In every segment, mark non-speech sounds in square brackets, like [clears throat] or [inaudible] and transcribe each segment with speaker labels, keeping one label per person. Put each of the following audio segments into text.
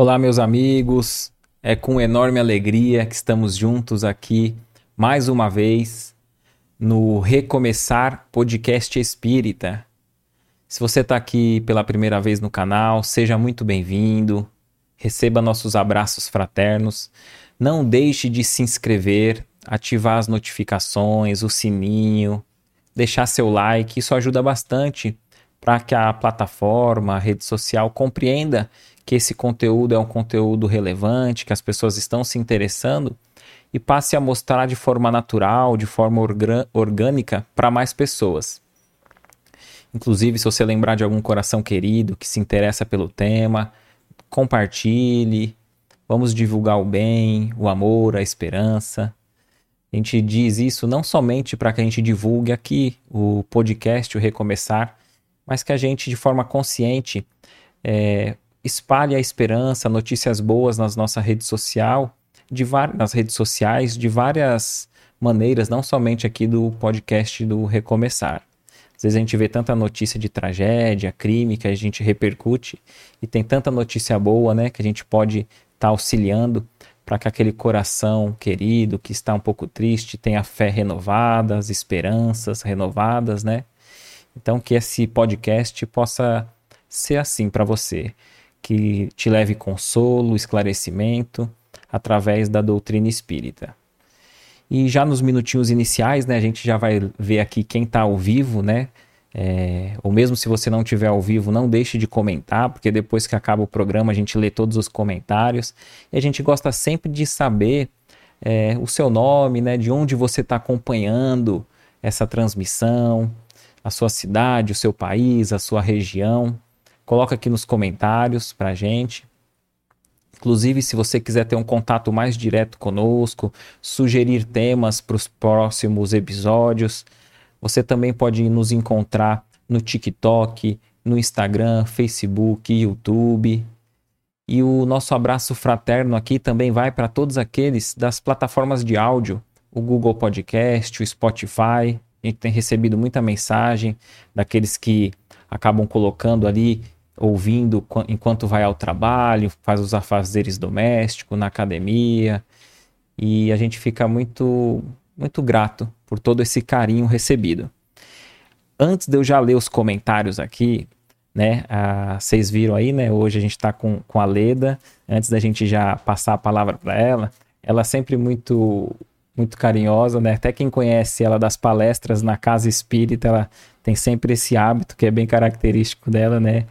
Speaker 1: Olá, meus amigos. É com enorme alegria que estamos juntos aqui mais uma vez no Recomeçar Podcast Espírita. Se você está aqui pela primeira vez no canal, seja muito bem-vindo. Receba nossos abraços fraternos. Não deixe de se inscrever, ativar as notificações, o sininho, deixar seu like. Isso ajuda bastante para que a plataforma, a rede social compreenda que esse conteúdo é um conteúdo relevante, que as pessoas estão se interessando e passe a mostrar de forma natural, de forma orgânica para mais pessoas. Inclusive, se você lembrar de algum coração querido que se interessa pelo tema, compartilhe. Vamos divulgar o bem, o amor, a esperança. A gente diz isso não somente para que a gente divulgue aqui o podcast, o Recomeçar, mas que a gente, de forma consciente, é, espalhe a esperança, notícias boas nas nossa rede social, de nas redes sociais, de várias maneiras, não somente aqui do podcast do Recomeçar. Às vezes a gente vê tanta notícia de tragédia, crime que a gente repercute e tem tanta notícia boa, né, que a gente pode estar tá auxiliando para que aquele coração querido que está um pouco triste tenha fé renovada, as esperanças renovadas, né? Então que esse podcast possa ser assim para você que te leve consolo, esclarecimento através da doutrina espírita. E já nos minutinhos iniciais, né, a gente já vai ver aqui quem está ao vivo, né? É, ou mesmo se você não estiver ao vivo, não deixe de comentar, porque depois que acaba o programa a gente lê todos os comentários. E a gente gosta sempre de saber é, o seu nome, né, de onde você está acompanhando essa transmissão, a sua cidade, o seu país, a sua região. Coloca aqui nos comentários para a gente. Inclusive, se você quiser ter um contato mais direto conosco, sugerir temas para os próximos episódios, você também pode nos encontrar no TikTok, no Instagram, Facebook, YouTube. E o nosso abraço fraterno aqui também vai para todos aqueles das plataformas de áudio, o Google Podcast, o Spotify. A gente tem recebido muita mensagem daqueles que acabam colocando ali ouvindo enquanto vai ao trabalho, faz os afazeres domésticos, na academia. E a gente fica muito, muito grato por todo esse carinho recebido. Antes de eu já ler os comentários aqui, né? Ah, vocês viram aí, né? Hoje a gente está com, com a Leda. Antes da gente já passar a palavra para ela, ela é sempre muito muito carinhosa, né? Até quem conhece ela das palestras na casa espírita, ela tem sempre esse hábito que é bem característico dela, né?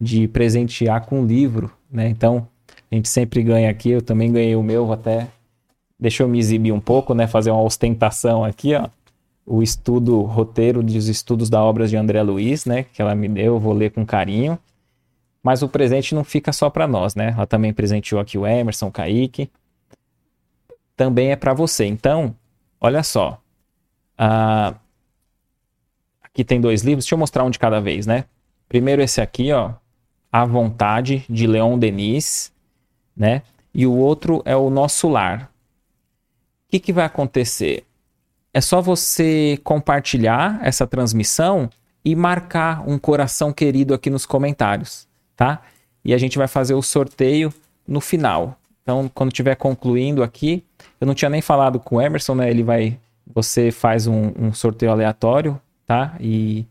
Speaker 1: De presentear com um livro, né? Então, a gente sempre ganha aqui, eu também ganhei o meu, vou até deixa eu me exibir um pouco, né, fazer uma ostentação aqui, ó. O estudo roteiro dos estudos da obras de André Luiz, né, que ela me deu, eu vou ler com carinho. Mas o presente não fica só para nós, né? Ela também presenteou aqui o Emerson, o Kaique. Também é para você. Então, olha só. Uh, aqui tem dois livros. Deixa eu mostrar um de cada vez, né? Primeiro esse aqui, ó. A Vontade, de Leon Denis, né? E o outro é o Nosso Lar. O que, que vai acontecer? É só você compartilhar essa transmissão e marcar um coração querido aqui nos comentários, tá? E a gente vai fazer o sorteio no final. Então, quando estiver concluindo aqui, eu não tinha nem falado com o Emerson, né? Ele vai, você faz um, um sorteio aleatório, tá? E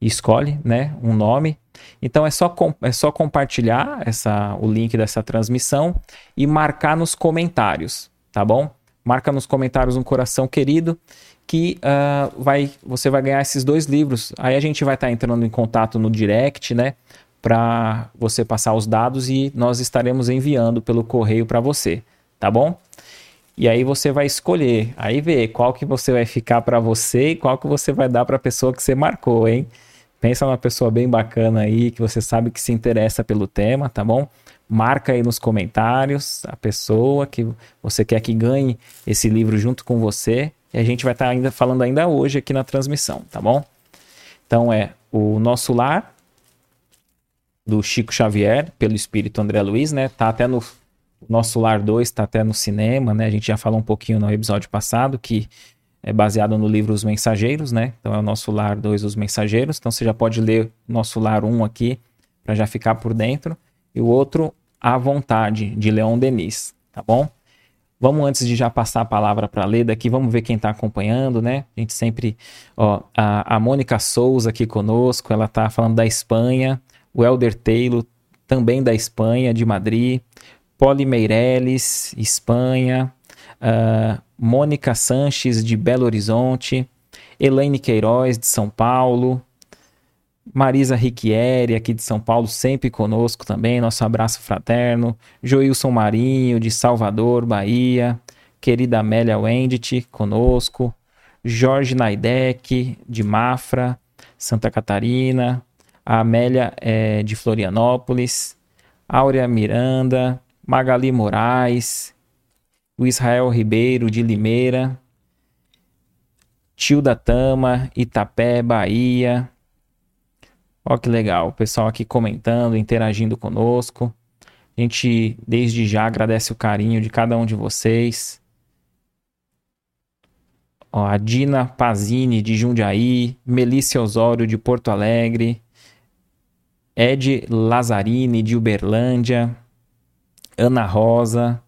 Speaker 1: escolhe, né, um nome. Então é só, é só compartilhar essa, o link dessa transmissão e marcar nos comentários, tá bom? Marca nos comentários um coração querido que uh, vai, você vai ganhar esses dois livros. Aí a gente vai estar tá entrando em contato no direct, né? Para você passar os dados e nós estaremos enviando pelo correio para você, tá bom? E aí você vai escolher, aí ver qual que você vai ficar para você e qual que você vai dar para a pessoa que você marcou, hein? Pensa numa pessoa bem bacana aí, que você sabe que se interessa pelo tema, tá bom? Marca aí nos comentários a pessoa que você quer que ganhe esse livro junto com você. E a gente vai estar tá ainda falando ainda hoje aqui na transmissão, tá bom? Então é o Nosso Lar, do Chico Xavier, pelo Espírito André Luiz, né? Tá até no Nosso Lar 2, tá até no cinema, né? A gente já falou um pouquinho no episódio passado que é baseado no livro Os Mensageiros, né? Então é o Nosso Lar 2, Os Mensageiros. Então você já pode ler Nosso Lar 1 aqui, para já ficar por dentro. E o outro, à Vontade, de Leon Denis, tá bom? Vamos, antes de já passar a palavra para a Leda aqui, vamos ver quem está acompanhando, né? A gente sempre. Ó, a, a Mônica Souza aqui conosco, ela está falando da Espanha. O Elder Taylor, também da Espanha, de Madrid. Poli Meirelles, Espanha. Uh, Mônica Sanches, de Belo Horizonte. Elaine Queiroz, de São Paulo. Marisa Riquieri, aqui de São Paulo, sempre conosco também. Nosso abraço fraterno. Joilson Marinho, de Salvador, Bahia. Querida Amélia Wendt, conosco. Jorge Naidec, de Mafra, Santa Catarina. A Amélia é de Florianópolis. Áurea Miranda. Magali Moraes. O Israel Ribeiro, de Limeira. Tilda Tama, Itapé, Bahia. Ó que legal, o pessoal aqui comentando, interagindo conosco. A gente desde já agradece o carinho de cada um de vocês. Ó, a Dina Pazini de Jundiaí, Melissa Osório de Porto Alegre, Ed Lazzarini de Uberlândia, Ana Rosa,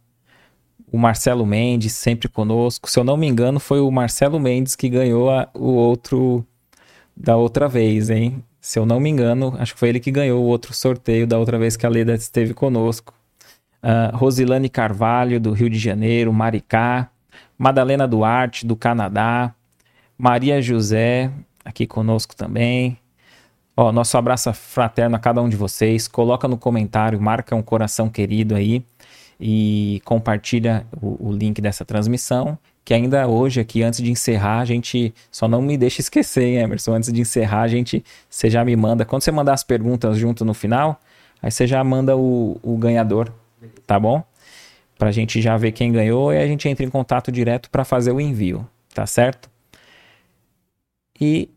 Speaker 1: o Marcelo Mendes sempre conosco. Se eu não me engano, foi o Marcelo Mendes que ganhou a, o outro da outra vez, hein? Se eu não me engano, acho que foi ele que ganhou o outro sorteio da outra vez que a Leda esteve conosco. Uh, Rosilane Carvalho, do Rio de Janeiro, Maricá. Madalena Duarte, do Canadá. Maria José, aqui conosco também. Ó, nosso abraço fraterno a cada um de vocês. Coloca no comentário, marca um coração querido aí e compartilha o, o link dessa transmissão que ainda hoje aqui, antes de encerrar, a gente só não me deixa esquecer, hein, Emerson, antes de encerrar, a gente, você já me manda, quando você mandar as perguntas junto no final, aí você já manda o, o ganhador, tá bom? Pra gente já ver quem ganhou e a gente entra em contato direto para fazer o envio, tá certo? E,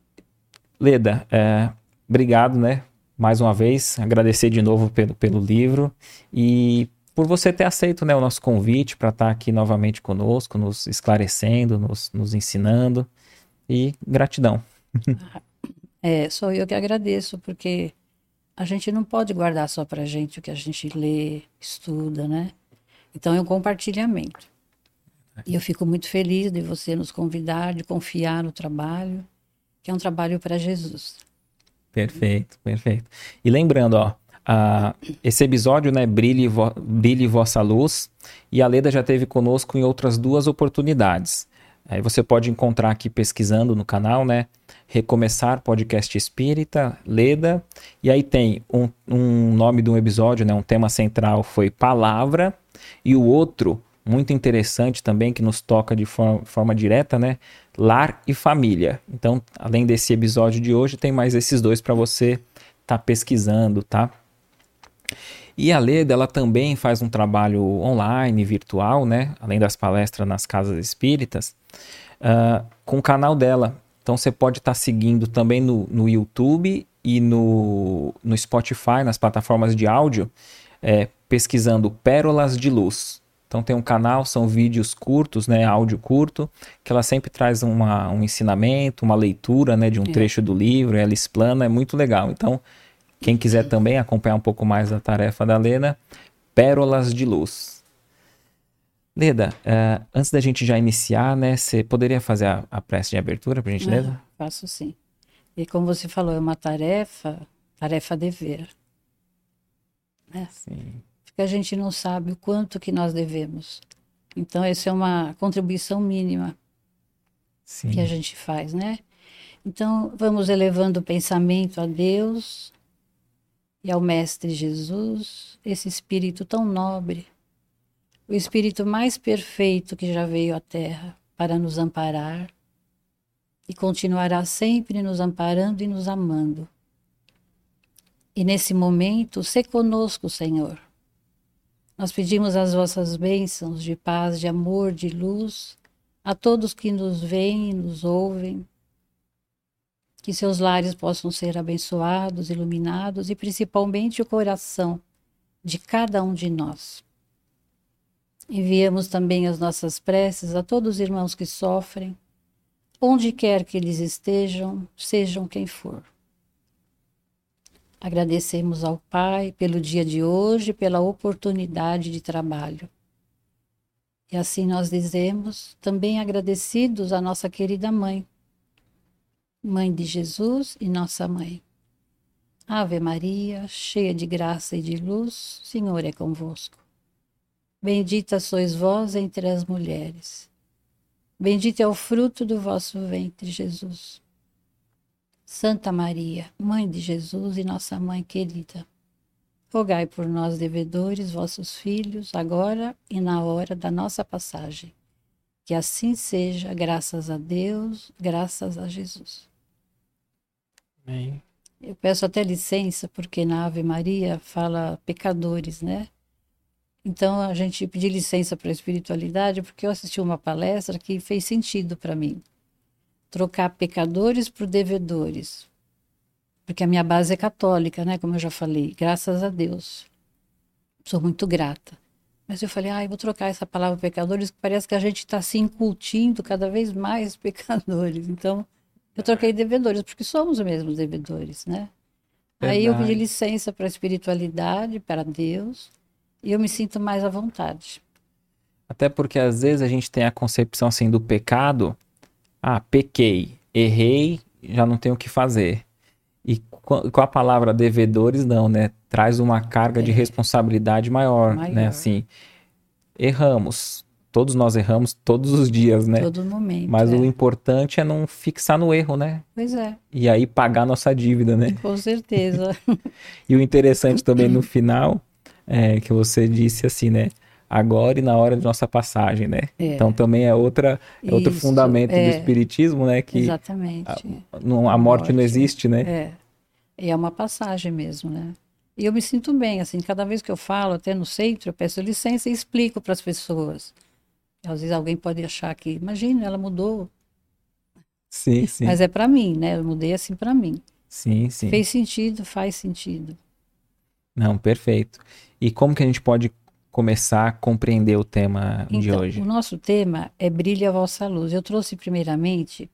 Speaker 1: Leda, é, obrigado, né? Mais uma vez, agradecer de novo pelo, pelo livro e por você ter aceito né, o nosso convite para estar tá aqui novamente conosco, nos esclarecendo, nos, nos ensinando. E gratidão. [laughs]
Speaker 2: É, sou eu que agradeço, porque a gente não pode guardar só para a gente o que a gente lê, estuda, né? Então é um compartilhamento. E eu fico muito feliz de você nos convidar, de confiar no trabalho, que é um trabalho para Jesus.
Speaker 1: Perfeito, perfeito. E lembrando, ó, Uh, esse episódio, né, Brilhe, vo Brilhe Vossa Luz, e a Leda já teve conosco em outras duas oportunidades. Aí você pode encontrar aqui pesquisando no canal, né? Recomeçar Podcast Espírita, Leda. E aí tem um, um nome de um episódio, né? Um tema central foi Palavra. E o outro, muito interessante também, que nos toca de forma, forma direta, né? Lar e Família. Então, além desse episódio de hoje, tem mais esses dois para você estar tá pesquisando, tá? E a Leda, ela também faz um trabalho online, virtual, né? Além das palestras nas casas espíritas, uh, com o canal dela. Então você pode estar tá seguindo também no, no YouTube e no, no Spotify, nas plataformas de áudio, é, pesquisando Pérolas de Luz. Então tem um canal, são vídeos curtos, né, áudio curto, que ela sempre traz uma, um ensinamento, uma leitura, né, de um é. trecho do livro, ela explana, é muito legal. Então quem quiser também acompanhar um pouco mais da tarefa da Leda, Pérolas de Luz. Leda, uh, antes da gente já iniciar, né, você poderia fazer a, a prece de abertura, por gentileza? Ah,
Speaker 2: faço sim. E como você falou, é uma tarefa, tarefa dever. Né? Sim. Porque a gente não sabe o quanto que nós devemos. Então, essa é uma contribuição mínima sim. que a gente faz, né? Então, vamos elevando o pensamento a Deus, e ao Mestre Jesus, esse espírito tão nobre, o espírito mais perfeito que já veio à Terra para nos amparar e continuará sempre nos amparando e nos amando. E nesse momento, se conosco, Senhor. Nós pedimos as vossas bênçãos de paz, de amor, de luz a todos que nos veem e nos ouvem que seus lares possam ser abençoados, iluminados e principalmente o coração de cada um de nós. Enviamos também as nossas preces a todos os irmãos que sofrem, onde quer que eles estejam, sejam quem for. Agradecemos ao Pai pelo dia de hoje, pela oportunidade de trabalho. E assim nós dizemos, também agradecidos à nossa querida mãe, Mãe de Jesus e nossa mãe. Ave Maria, cheia de graça e de luz, Senhor é convosco. Bendita sois vós entre as mulheres. Bendito é o fruto do vosso ventre, Jesus. Santa Maria, Mãe de Jesus e nossa Mãe querida, rogai por nós, devedores, vossos filhos, agora e na hora da nossa passagem. Que assim seja, graças a Deus, graças a Jesus. Amém. Eu peço até licença, porque na Ave Maria fala pecadores, né? Então a gente pedir licença para a espiritualidade, porque eu assisti uma palestra que fez sentido para mim trocar pecadores por devedores. Porque a minha base é católica, né? Como eu já falei, graças a Deus. Sou muito grata. Mas eu falei, ah, eu vou trocar essa palavra pecadores, que parece que a gente está se incultindo cada vez mais [laughs] pecadores. Então, eu troquei devedores, porque somos mesmo devedores, né? Verdade. Aí eu pedi licença para a espiritualidade, para Deus, e eu me sinto mais à vontade.
Speaker 1: Até porque às vezes a gente tem a concepção assim do pecado ah, pequei, errei, já não tenho o que fazer. E com a palavra devedores, não, né? Traz uma carga é. de responsabilidade maior, né? maior, né? Assim, erramos. Todos nós erramos todos os dias, né?
Speaker 2: Todo momento.
Speaker 1: Mas é. o importante é não fixar no erro, né?
Speaker 2: Pois é.
Speaker 1: E aí pagar nossa dívida, né?
Speaker 2: Com certeza. [laughs]
Speaker 1: e o interessante também no final é que você disse assim, né? agora e na hora de nossa passagem, né? É. Então também é outra é outro fundamento é. do espiritismo, né? Que
Speaker 2: Exatamente. A,
Speaker 1: a, morte, morte não existe, né?
Speaker 2: É. E é uma passagem mesmo, né? E eu me sinto bem, assim, cada vez que eu falo, até no centro, eu peço licença e explico para as pessoas. Às vezes alguém pode achar que, imagina, ela mudou.
Speaker 1: Sim, sim.
Speaker 2: Mas é para mim, né? Eu mudei assim para mim.
Speaker 1: Sim, sim.
Speaker 2: Fez sentido, faz sentido.
Speaker 1: Não, perfeito. E como que a gente pode começar a compreender o tema
Speaker 2: então,
Speaker 1: de hoje?
Speaker 2: O nosso tema é Brilha a Vossa Luz. Eu trouxe primeiramente,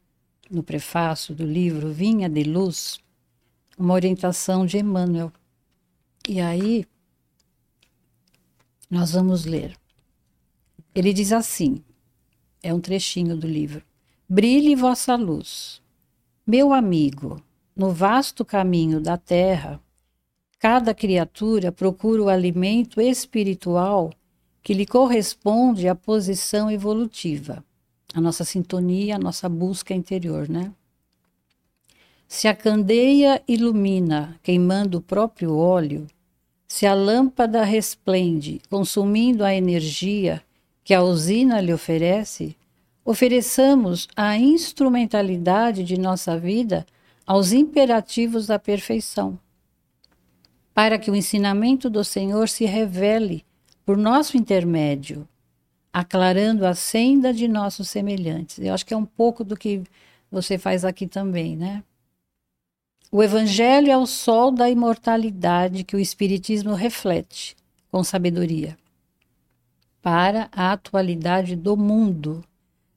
Speaker 2: no prefácio do livro Vinha de Luz, uma orientação de Emmanuel. E aí, nós vamos ler. Ele diz assim: é um trechinho do livro. Brilhe vossa luz. Meu amigo, no vasto caminho da terra, Cada criatura procura o alimento espiritual que lhe corresponde à posição evolutiva, a nossa sintonia, a nossa busca interior, né? Se a candeia ilumina, queimando o próprio óleo, se a lâmpada resplende, consumindo a energia que a usina lhe oferece, ofereçamos a instrumentalidade de nossa vida aos imperativos da perfeição para que o ensinamento do Senhor se revele por nosso intermédio, aclarando a senda de nossos semelhantes. Eu acho que é um pouco do que você faz aqui também, né? O Evangelho é o sol da imortalidade que o Espiritismo reflete com sabedoria para a atualidade do mundo.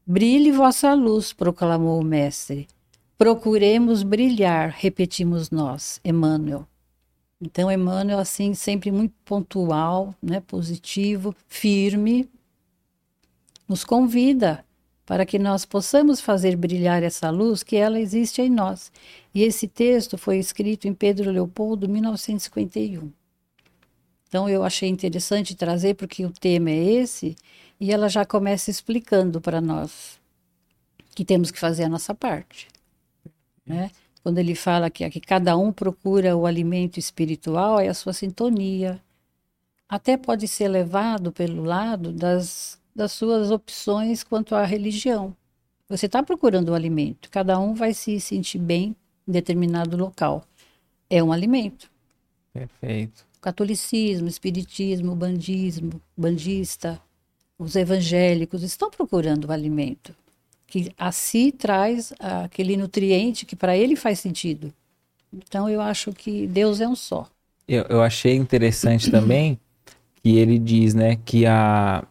Speaker 2: Brilhe vossa luz, proclamou o Mestre. Procuremos brilhar, repetimos nós, Emmanuel. Então, Emmanuel, assim, sempre muito pontual, né, positivo, firme, nos convida para que nós possamos fazer brilhar essa luz que ela existe em nós. E esse texto foi escrito em Pedro Leopoldo, 1951. Então, eu achei interessante trazer, porque o tema é esse, e ela já começa explicando para nós que temos que fazer a nossa parte. Né? quando ele fala que, que cada um procura o alimento espiritual, é a sua sintonia. Até pode ser levado pelo lado das, das suas opções quanto à religião. Você está procurando o alimento, cada um vai se sentir bem em determinado local. É um alimento.
Speaker 1: Perfeito.
Speaker 2: Catolicismo, espiritismo, bandismo, bandista, os evangélicos estão procurando o alimento que a si traz aquele nutriente que para ele faz sentido. Então eu acho que Deus é um só.
Speaker 1: Eu, eu achei interessante também que ele diz, né, que a,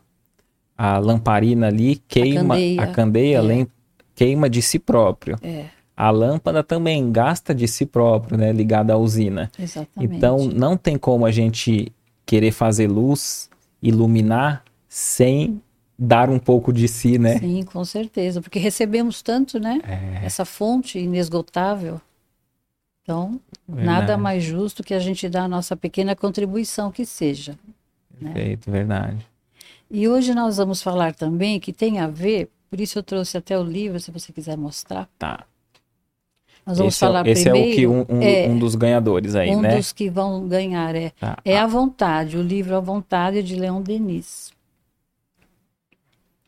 Speaker 1: a lamparina ali queima, a candeia, a candeia é. queima de si próprio.
Speaker 2: É.
Speaker 1: a lâmpada também gasta de si próprio, né? Ligada à usina.
Speaker 2: Exatamente.
Speaker 1: Então, não tem como a gente querer fazer luz, iluminar, sem dar um pouco de si, né?
Speaker 2: Sim, com certeza. Porque recebemos tanto, né?
Speaker 1: É.
Speaker 2: Essa fonte inesgotável. Então,
Speaker 1: Verdade.
Speaker 2: nada mais justo que a gente dar a nossa pequena contribuição que seja. Né?
Speaker 1: Perfeito, verdade.
Speaker 2: E hoje nós vamos falar também que tem a ver, por isso eu trouxe até o livro, se você quiser mostrar.
Speaker 1: Tá.
Speaker 2: Nós vamos
Speaker 1: esse é,
Speaker 2: falar
Speaker 1: esse
Speaker 2: primeiro.
Speaker 1: é o que um, um,
Speaker 2: é,
Speaker 1: um dos ganhadores aí,
Speaker 2: um
Speaker 1: né?
Speaker 2: dos que vão ganhar é,
Speaker 1: Tá.
Speaker 2: é A Vontade, o livro A Vontade de Leon Denis.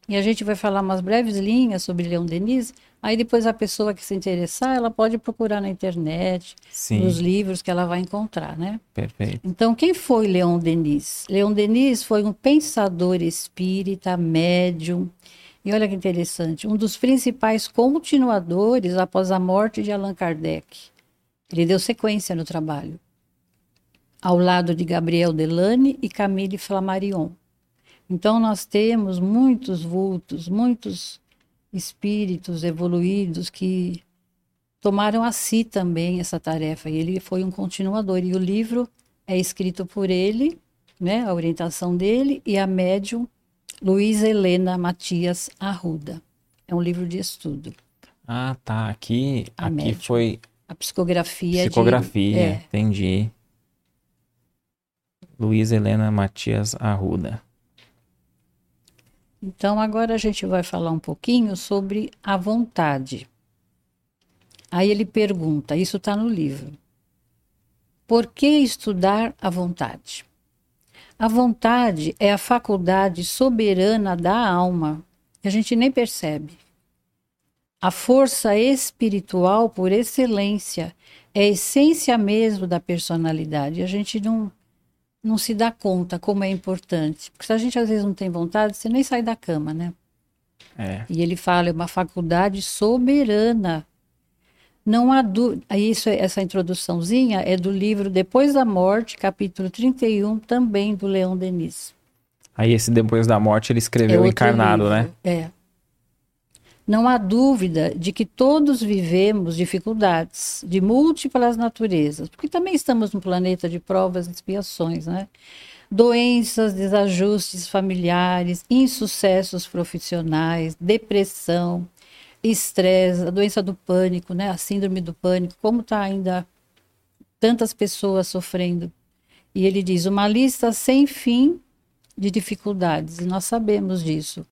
Speaker 2: E a gente vai falar umas breves linhas sobre Leon Denis. Aí depois a pessoa que se interessar, ela pode procurar na internet,
Speaker 1: Sim,
Speaker 2: nos livros que ela vai encontrar, né?
Speaker 1: perfeito.
Speaker 2: Então, quem foi Leon Denis? Leon Denis foi um pensador espírita, médium, e olha que interessante, um dos principais continuadores após a morte de Allan Kardec. Ele deu sequência no trabalho, ao lado de Gabriel Delane e Camille Flammarion. Então, nós temos muitos vultos, muitos espíritos evoluídos que tomaram a si também essa tarefa. E ele foi um continuador. E o livro é escrito por ele, né, a orientação dele, e a médium Luísa Helena Matias Arruda. É um livro de estudo.
Speaker 1: Ah, tá. Aqui,
Speaker 2: A
Speaker 1: aqui
Speaker 2: médium.
Speaker 1: foi
Speaker 2: A psicografia. de-
Speaker 1: psicografia.
Speaker 2: é,
Speaker 1: Entendi. Luiz Helena Matias Arruda.
Speaker 2: Então, agora a gente vai falar um pouquinho sobre a vontade. Aí ele pergunta: isso está no livro. Por que estudar a vontade? A vontade é a faculdade soberana da alma, que a gente nem percebe. A força espiritual por excelência é a essência mesmo da personalidade. A gente não, não se dá conta como é importante. Porque se a gente às vezes não tem vontade, você nem sai da cama, né?
Speaker 1: É.
Speaker 2: E ele fala, é uma faculdade soberana. Não há dúvida. Isso, essa introduçãozinha é do livro Depois da Morte, capítulo 31, também do Leon Denis.
Speaker 1: Aí esse depois da morte ele escreveu
Speaker 2: outro
Speaker 1: encarnado,
Speaker 2: livro.
Speaker 1: né?
Speaker 2: É. Não há dúvida de que todos vivemos dificuldades de múltiplas naturezas, porque também estamos num planeta de provas e expiações, né? Doenças, desajustes familiares, insucessos profissionais, depressão, estresse, a doença do pânico, né? A síndrome do pânico, como está ainda tantas pessoas sofrendo. E ele diz uma lista sem fim de dificuldades, e nós sabemos disso.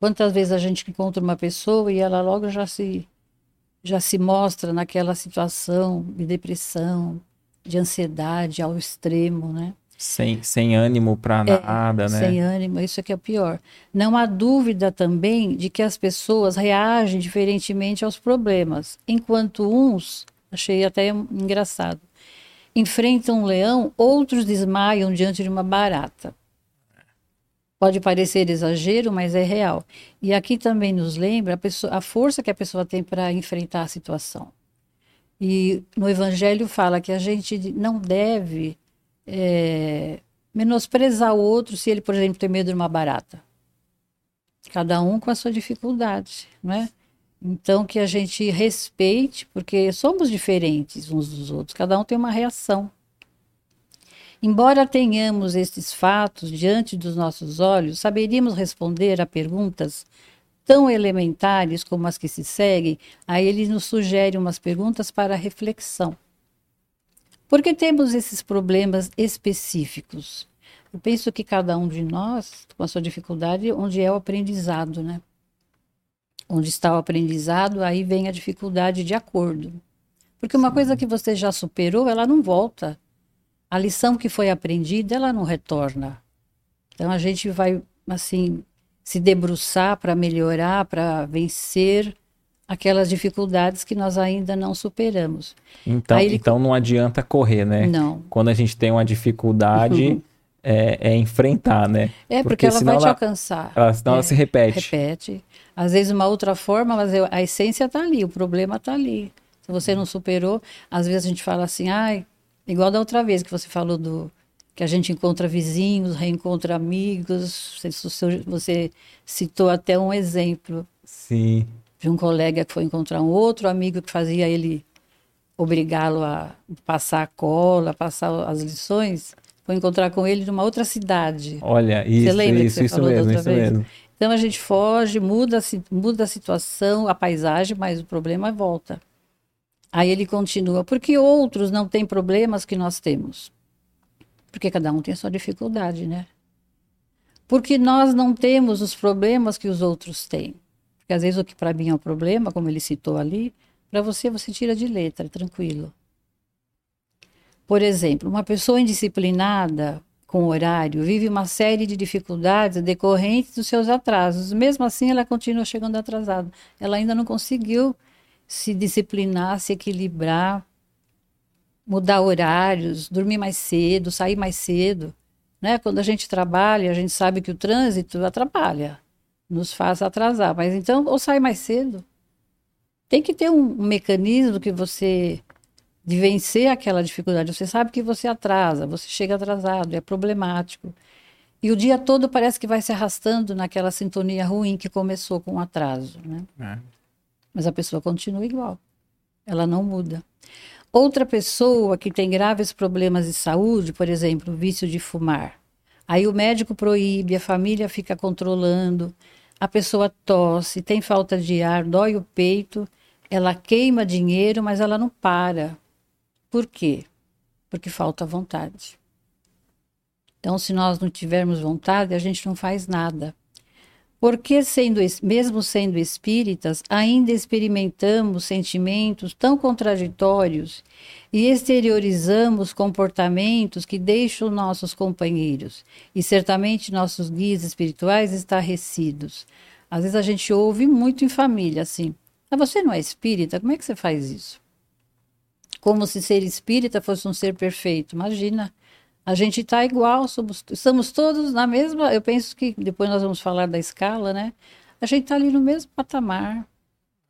Speaker 2: Quantas vezes a gente encontra uma pessoa e ela logo já se já se mostra naquela situação de depressão, de ansiedade ao extremo, né?
Speaker 1: Sem, sem ânimo pra nada, né?
Speaker 2: É, Sem ânimo, isso é que é o pior. Não há dúvida também de que as pessoas reagem diferentemente aos problemas, enquanto uns, achei até engraçado, enfrentam um leão, outros desmaiam diante de uma barata. Pode parecer exagero, mas é real. E aqui também nos lembra a, pessoa, a força que a pessoa tem para enfrentar a situação. E no Evangelho fala que a gente não deve é, menosprezar o outro se ele, por exemplo, tem medo de uma barata. Cada um com a sua dificuldade, né? Então que a gente respeite, porque somos diferentes uns dos outros, cada um tem uma reação. Embora tenhamos estes fatos diante dos nossos olhos, saberíamos responder a perguntas tão elementares como as que se seguem. Aí ele nos sugere umas perguntas para reflexão. Por que temos esses problemas específicos? Eu penso que cada um de nós, com a sua dificuldade, onde é o aprendizado, né? Onde está o aprendizado, aí vem a dificuldade de acordo. Porque uma coisa que você já superou, ela não volta. A lição que foi aprendida, ela não retorna. Então a gente vai, assim, se debruçar para melhorar, para vencer aquelas dificuldades que nós ainda não superamos.
Speaker 1: Então,
Speaker 2: ele-
Speaker 1: então não adianta correr, né?
Speaker 2: Não.
Speaker 1: Quando a gente tem uma dificuldade, é, é enfrentar, né?
Speaker 2: É porque,
Speaker 1: Porque
Speaker 2: ela vai te
Speaker 1: ela-
Speaker 2: alcançar.
Speaker 1: Ela, senão ela
Speaker 2: É,
Speaker 1: se repete.
Speaker 2: Repete. Às vezes uma outra forma, mas a essência está ali, o problema está ali. Se você não superou, às vezes a gente fala assim, ai, igual da outra vez que você falou do que a gente encontra vizinhos, reencontra amigos. Você, você citou até um exemplo.
Speaker 1: Sim.
Speaker 2: De um colega que foi encontrar um outro amigo que fazia ele obrigá-lo a passar a cola, passar as lições, foi encontrar com ele numa outra cidade.
Speaker 1: Olha, isso,
Speaker 2: você lembra
Speaker 1: isso,
Speaker 2: que você
Speaker 1: isso
Speaker 2: falou
Speaker 1: mesmo,
Speaker 2: da outra vez?
Speaker 1: mesmo.
Speaker 2: Então a gente foge, muda, muda a situação, a paisagem, mas o problema volta. Aí ele continua, porque outros não têm problemas que nós temos. Porque cada um tem a sua dificuldade, né? Porque nós não temos os problemas que os outros têm. Porque às vezes o que para mim é um problema, como ele citou ali, para você você tira de letra, tranquilo. Por exemplo, uma pessoa indisciplinada com horário vive uma série de dificuldades decorrentes dos seus atrasos. Mesmo assim, ela continua chegando atrasada. Ela ainda não conseguiu se disciplinar, se equilibrar, mudar horários, dormir mais cedo, sair mais cedo. Né? Quando a gente trabalha, a gente sabe que o trânsito atrapalha, nos faz atrasar. Mas então, ou sai mais cedo. Tem que ter um, um mecanismo que você de vencer aquela dificuldade. Você sabe que você atrasa, você chega atrasado, é problemático. E o dia todo parece que vai se arrastando naquela sintonia ruim que começou com o atraso. Né? É. Mas a pessoa continua igual. Ela não muda. Outra pessoa que tem graves problemas de saúde, por exemplo, vício de fumar. Aí o médico proíbe, a família fica controlando, a pessoa tosse, tem falta de ar, dói o peito, ela queima dinheiro, mas ela não para. Por quê? Porque falta vontade. Então, se nós não tivermos vontade, a gente não faz nada. Porque, sendo, mesmo sendo espíritas, ainda experimentamos sentimentos tão contraditórios e exteriorizamos comportamentos que deixam nossos companheiros e certamente nossos guias espirituais estarrecidos. Às vezes a gente ouve muito em família assim: ah, você não é espírita? Como é que você faz isso? como se ser espírita fosse um ser perfeito. Imagina, a gente está igual, somos, estamos todos na mesma. Eu penso que depois nós vamos falar da escala, né? A gente está ali no mesmo patamar.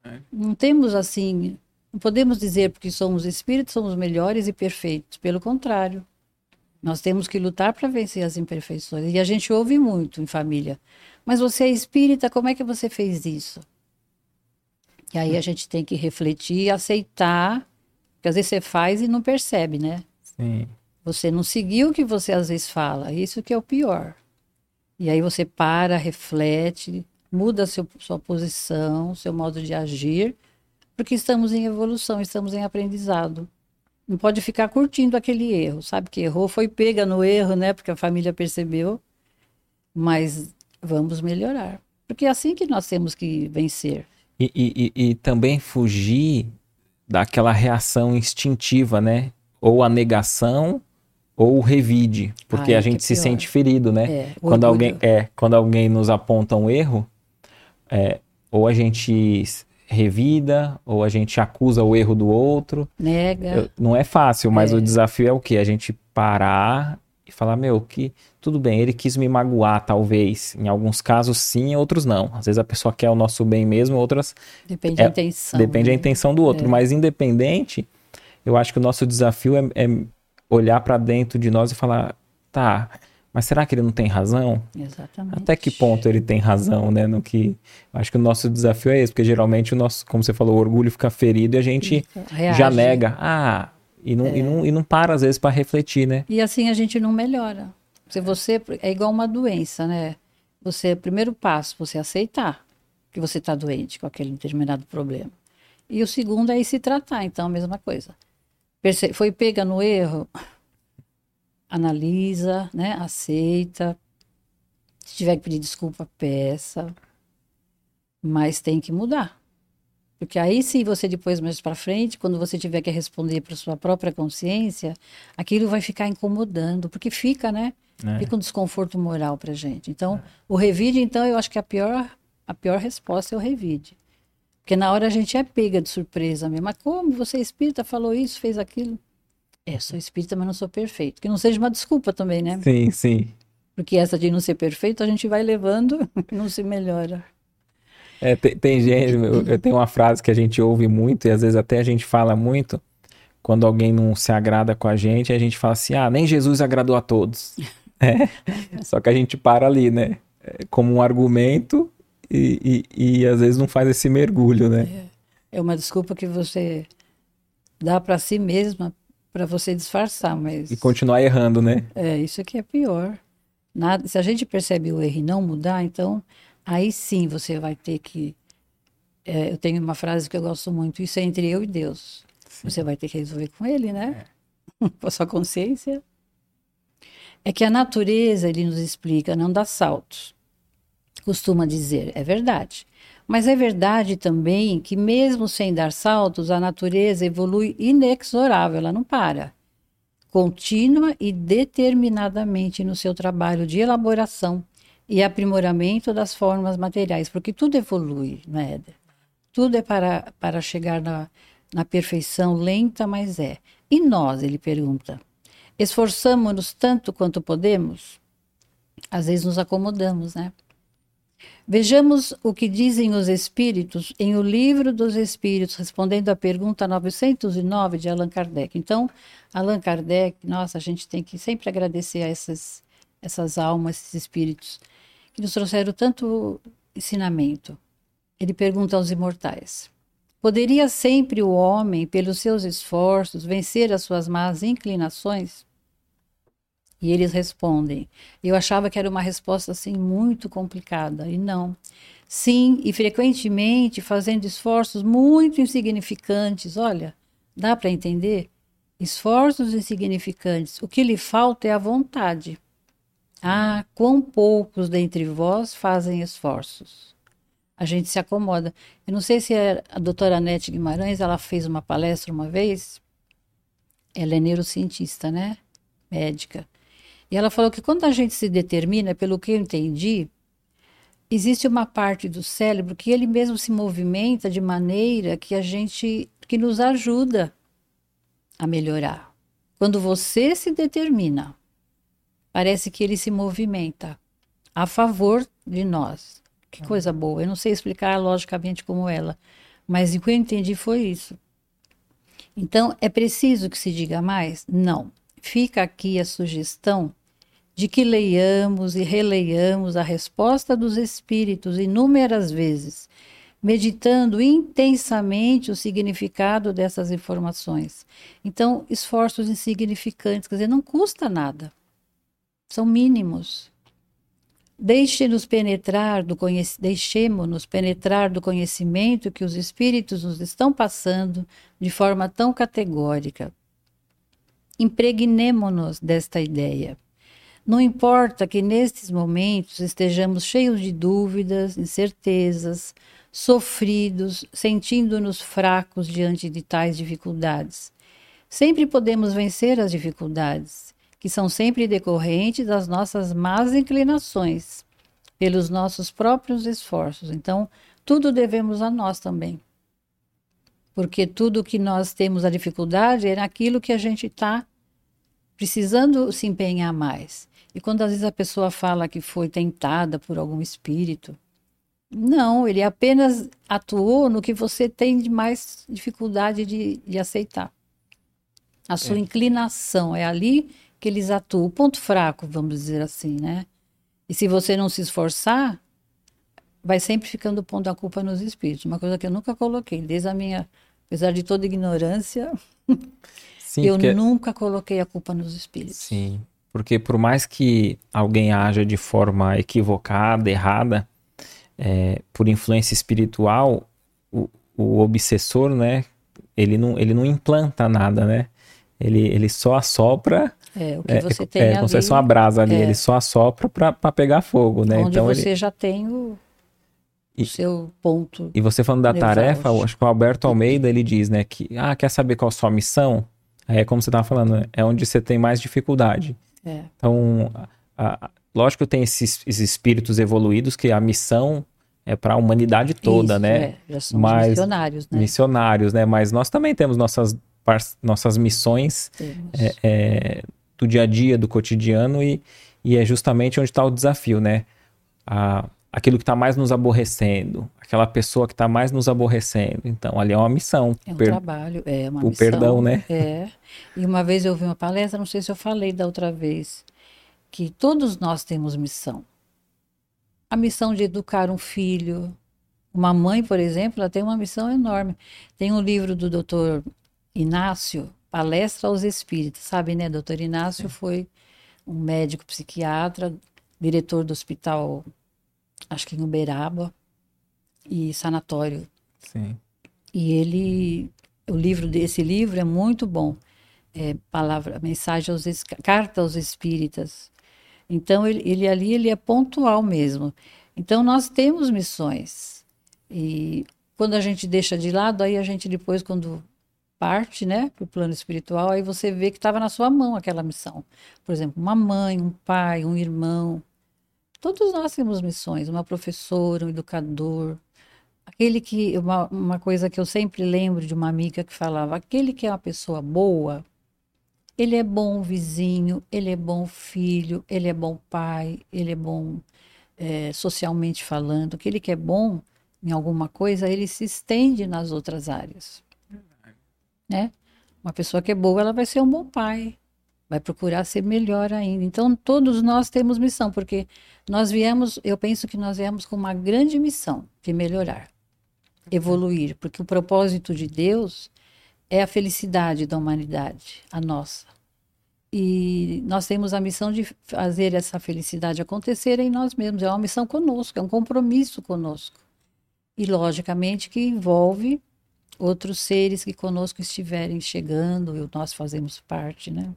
Speaker 2: É. Não temos assim, não podemos dizer porque somos espíritos somos melhores e perfeitos. Pelo contrário, nós temos que lutar para vencer as imperfeições. E a gente ouve muito em família. Mas você é espírita, como é que você fez isso? E aí a gente tem que refletir, aceitar porque às vezes você faz e não percebe, né?
Speaker 1: Sim.
Speaker 2: Você não seguiu o que você às vezes fala. Isso que é o pior. E aí você para, reflete, muda seu, sua posição, seu modo de agir, porque estamos em evolução, estamos em aprendizado. Não pode ficar curtindo aquele erro. Sabe que errou, foi pega no erro, né? Porque a família percebeu. Mas vamos melhorar. Porque é assim que nós temos que vencer.
Speaker 1: E, e, e, e também fugir daquela reação instintiva, né? Ou a negação ou revide, porque Ai, a gente se sente ferido, né? É, quando alguém é, quando alguém nos aponta um erro, é, ou a gente revida, ou a gente acusa o erro do outro.
Speaker 2: Nega.
Speaker 1: não é fácil, mas é. o desafio é o quê? A gente parar e falar, meu, que tudo bem, ele quis me magoar, talvez. Em alguns casos sim, em outros não. Às vezes a pessoa quer o nosso bem mesmo, outras.
Speaker 2: Depende é, da intenção.
Speaker 1: Depende né? da intenção do outro. É. Mas independente, eu acho que o nosso desafio é, é olhar para dentro de nós e falar, tá, mas será que ele não tem razão?
Speaker 2: Exatamente.
Speaker 1: Até que ponto ele tem razão, né? No que acho que o nosso desafio é esse, porque geralmente o nosso, como você falou, o orgulho fica ferido e a gente já nega. Ah, e não, é. e não, e não para às vezes para refletir, né?
Speaker 2: E assim a gente não melhora. Se você é igual uma doença, né? Você, o primeiro passo, você aceitar que você está doente com aquele determinado problema. E o segundo é ir se tratar, então a mesma coisa. Foi pega no erro, analisa, né? Aceita. Se tiver que pedir desculpa, peça. Mas tem que mudar. Porque aí sim você depois mais para frente, quando você tiver que responder para sua própria consciência, aquilo vai ficar incomodando, porque fica, né? É. Fica um desconforto moral para gente. Então, é. o revide, então, eu acho que a pior, a pior resposta é o revide. Porque na hora a gente é pega de surpresa mesmo. Mas como você é espírita, falou isso, fez aquilo? É, sou espírita, mas não sou perfeito. Que não seja uma desculpa também, né?
Speaker 1: Sim, sim.
Speaker 2: Porque essa de não ser perfeito, a gente vai levando [laughs] e não se melhora.
Speaker 1: É, tem, tem gente, eu, tenho uma frase que a gente ouve muito e às vezes até a gente fala muito, quando alguém não se agrada com a gente, a gente fala assim: ah, nem Jesus agradou a todos. [laughs] É, só que a gente para ali, né? É, como um argumento e, e, e às vezes não faz esse mergulho, né?
Speaker 2: É, é uma desculpa que você dá para si mesma para você disfarçar, mas
Speaker 1: e continuar errando, né?
Speaker 2: É isso que é pior. Nada, se a gente percebe o erro e não mudar, então aí sim você vai ter que. É, eu tenho uma frase que eu gosto muito: isso é entre eu e Deus. Sim. Você vai ter que resolver com ele, né? É. [laughs] com a sua consciência. É que a natureza, ele nos explica, não dá saltos. Costuma dizer, é verdade. Mas é verdade também que, mesmo sem dar saltos, a natureza evolui inexorável, ela não para. Contínua e determinadamente no seu trabalho de elaboração e aprimoramento das formas materiais, porque tudo evolui, não é, Éder? Tudo é para, para chegar na, na perfeição lenta, mas é. E nós, ele pergunta, esforçamos-nos tanto quanto podemos? Às vezes nos acomodamos, né? Vejamos o que dizem os Espíritos em O Livro dos Espíritos, respondendo à pergunta 909 de Allan Kardec. Então, Allan Kardec, nossa, a gente tem que sempre agradecer a essas, essas almas, esses espíritos, que nos trouxeram tanto ensinamento. Ele pergunta aos imortais: Poderia sempre o homem, pelos seus esforços, vencer as suas más inclinações? E eles respondem. Eu achava que era uma resposta assim muito complicada e não. Sim, e frequentemente fazendo esforços muito insignificantes. Olha, dá para entender? Esforços insignificantes. O que lhe falta é a vontade. Ah, quão poucos dentre vós fazem esforços. A gente se acomoda. Eu não sei se a doutora Anete Guimarães, ela fez uma palestra uma vez. Ela é neurocientista, né? Médica. E ela falou que quando a gente se determina, pelo que eu entendi, existe uma parte do cérebro que ele mesmo se movimenta de maneira que a gente que nos ajuda a melhorar. Quando você se determina, parece que ele se movimenta a favor de nós. Que coisa boa. Eu não sei explicar logicamente como ela, mas o que eu entendi foi isso. Então, é preciso que se diga mais? Não. Fica aqui a sugestão de que leiamos e releiamos a resposta dos Espíritos inúmeras vezes, meditando intensamente o significado dessas informações. Então, esforços insignificantes, quer dizer, não custa nada, são mínimos. Deixe-nos penetrar do deixemos-nos penetrar do conhecimento que os espíritos nos estão passando de forma tão categórica. Impregnemo-nos desta ideia. Não importa que nestes momentos estejamos cheios de dúvidas, incertezas, sofridos, sentindo-nos fracos diante de tais dificuldades. Sempre podemos vencer as dificuldades, que são sempre decorrentes das nossas más inclinações, pelos nossos próprios esforços. Então, tudo devemos a nós também. Porque tudo que nós temos a dificuldade é naquilo que a gente está precisando se empenhar mais. E quando às vezes a pessoa fala que foi tentada por algum espírito, não, ele apenas atuou no que você tem de mais dificuldade de, de aceitar. A sua é. inclinação é ali que eles atuam. O ponto fraco, vamos dizer assim, né? E se você não se esforçar, vai sempre ficando o ponto da culpa nos espíritos. Uma coisa que eu nunca coloquei, desde a minha, apesar de toda ignorância, Sim, eu porque... nunca coloquei a culpa nos espíritos.
Speaker 1: Sim, porque por mais que alguém haja de forma equivocada, errada, é, por influência espiritual, o, o, obsessor, né, ele não, ele não implanta nada, né? Ele, ele só assopra.
Speaker 2: É, o que é, você tem é, ali.
Speaker 1: Como se fosse uma brasa ali, é. ele só assopra para pegar fogo, né?
Speaker 2: Onde
Speaker 1: então
Speaker 2: você
Speaker 1: ele...
Speaker 2: já tem o, o seu ponto.
Speaker 1: E você falando da tarefa, acho que o Alberto Almeida ele diz, né, que ah, quer saber qual a sua missão? Aí é como você estava falando, né? é onde você tem mais dificuldade. É. Então, a, a, lógico que tem esses, esses, espíritos evoluídos que a missão é para a humanidade toda,
Speaker 2: Isso,
Speaker 1: né?
Speaker 2: É, já somos Mas, missionários, né?
Speaker 1: Missionários, né? Mas nós também temos nossas, nossas missões é, é, do dia a dia, do cotidiano, e, e é justamente onde está o desafio, né? A, aquilo que está mais nos aborrecendo, aquela pessoa que está mais nos aborrecendo. Então, ali é uma missão.
Speaker 2: É um per... trabalho, é uma
Speaker 1: o
Speaker 2: missão.
Speaker 1: O perdão, né?
Speaker 2: É. E uma vez eu ouvi uma palestra, não sei se eu falei da outra vez, que todos nós temos missão. a missão de educar um filho. Uma mãe, por exemplo, ela tem uma missão enorme. Tem um livro do doutor Inácio, Palestra aos Espíritos. Sabe, né? Doutor Inácio foi um médico psiquiatra, diretor do hospital, acho que em Uberaba, e sanatório.
Speaker 1: Sim.
Speaker 2: E ele, o livro desse livro é muito bom. É palavra, mensagem aos carta aos espíritas. Então ele, ele ali ele é pontual mesmo. Então nós temos missões e quando a gente deixa de lado, aí a gente depois quando parte, né, para o plano espiritual, aí você vê que estava na sua mão aquela missão. Por exemplo, uma mãe, um pai, um irmão. Todos nós temos missões, uma professora, um educador. Aquele que, uma, uma coisa que eu sempre lembro de uma amiga que falava, aquele que é uma pessoa boa, ele é bom vizinho, ele é bom filho, ele é bom pai, ele é bom é, socialmente falando. Aquele que é bom em alguma coisa, ele se estende nas outras áreas né? Uma pessoa que é boa, ela vai ser um bom pai, vai procurar ser melhor ainda. Então, todos nós temos missão, porque nós viemos, eu penso que nós viemos com uma grande missão de melhorar, evoluir, porque o propósito de Deus é a felicidade da humanidade, a nossa. E nós temos a missão de fazer essa felicidade acontecer em nós mesmos. É uma missão conosco, é um compromisso conosco. E, logicamente, que envolve outros seres que conosco estiverem chegando, e nós fazemos parte, né?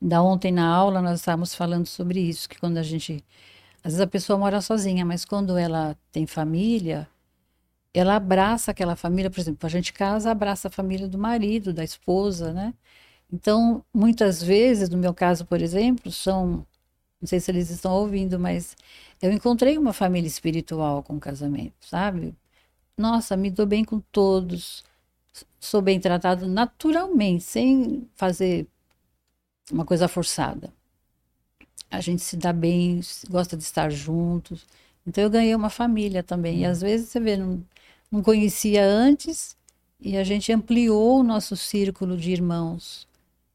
Speaker 2: Da ontem na aula nós estávamos falando sobre isso, que quando a gente às vezes a pessoa mora sozinha, mas quando ela tem família, ela abraça aquela família, por exemplo, a gente casa, abraça a família do marido, da esposa, né? Então, muitas vezes, no meu caso, por exemplo, são, não sei se eles estão ouvindo, mas eu encontrei uma família espiritual com o casamento, sabe? Nossa, me dou bem com todos, sou bem tratado naturalmente, sem fazer uma coisa forçada. A gente se dá bem, gosta de estar juntos. Então eu ganhei uma família também. E às vezes você vê, não, não conhecia antes e a gente ampliou o nosso círculo de irmãos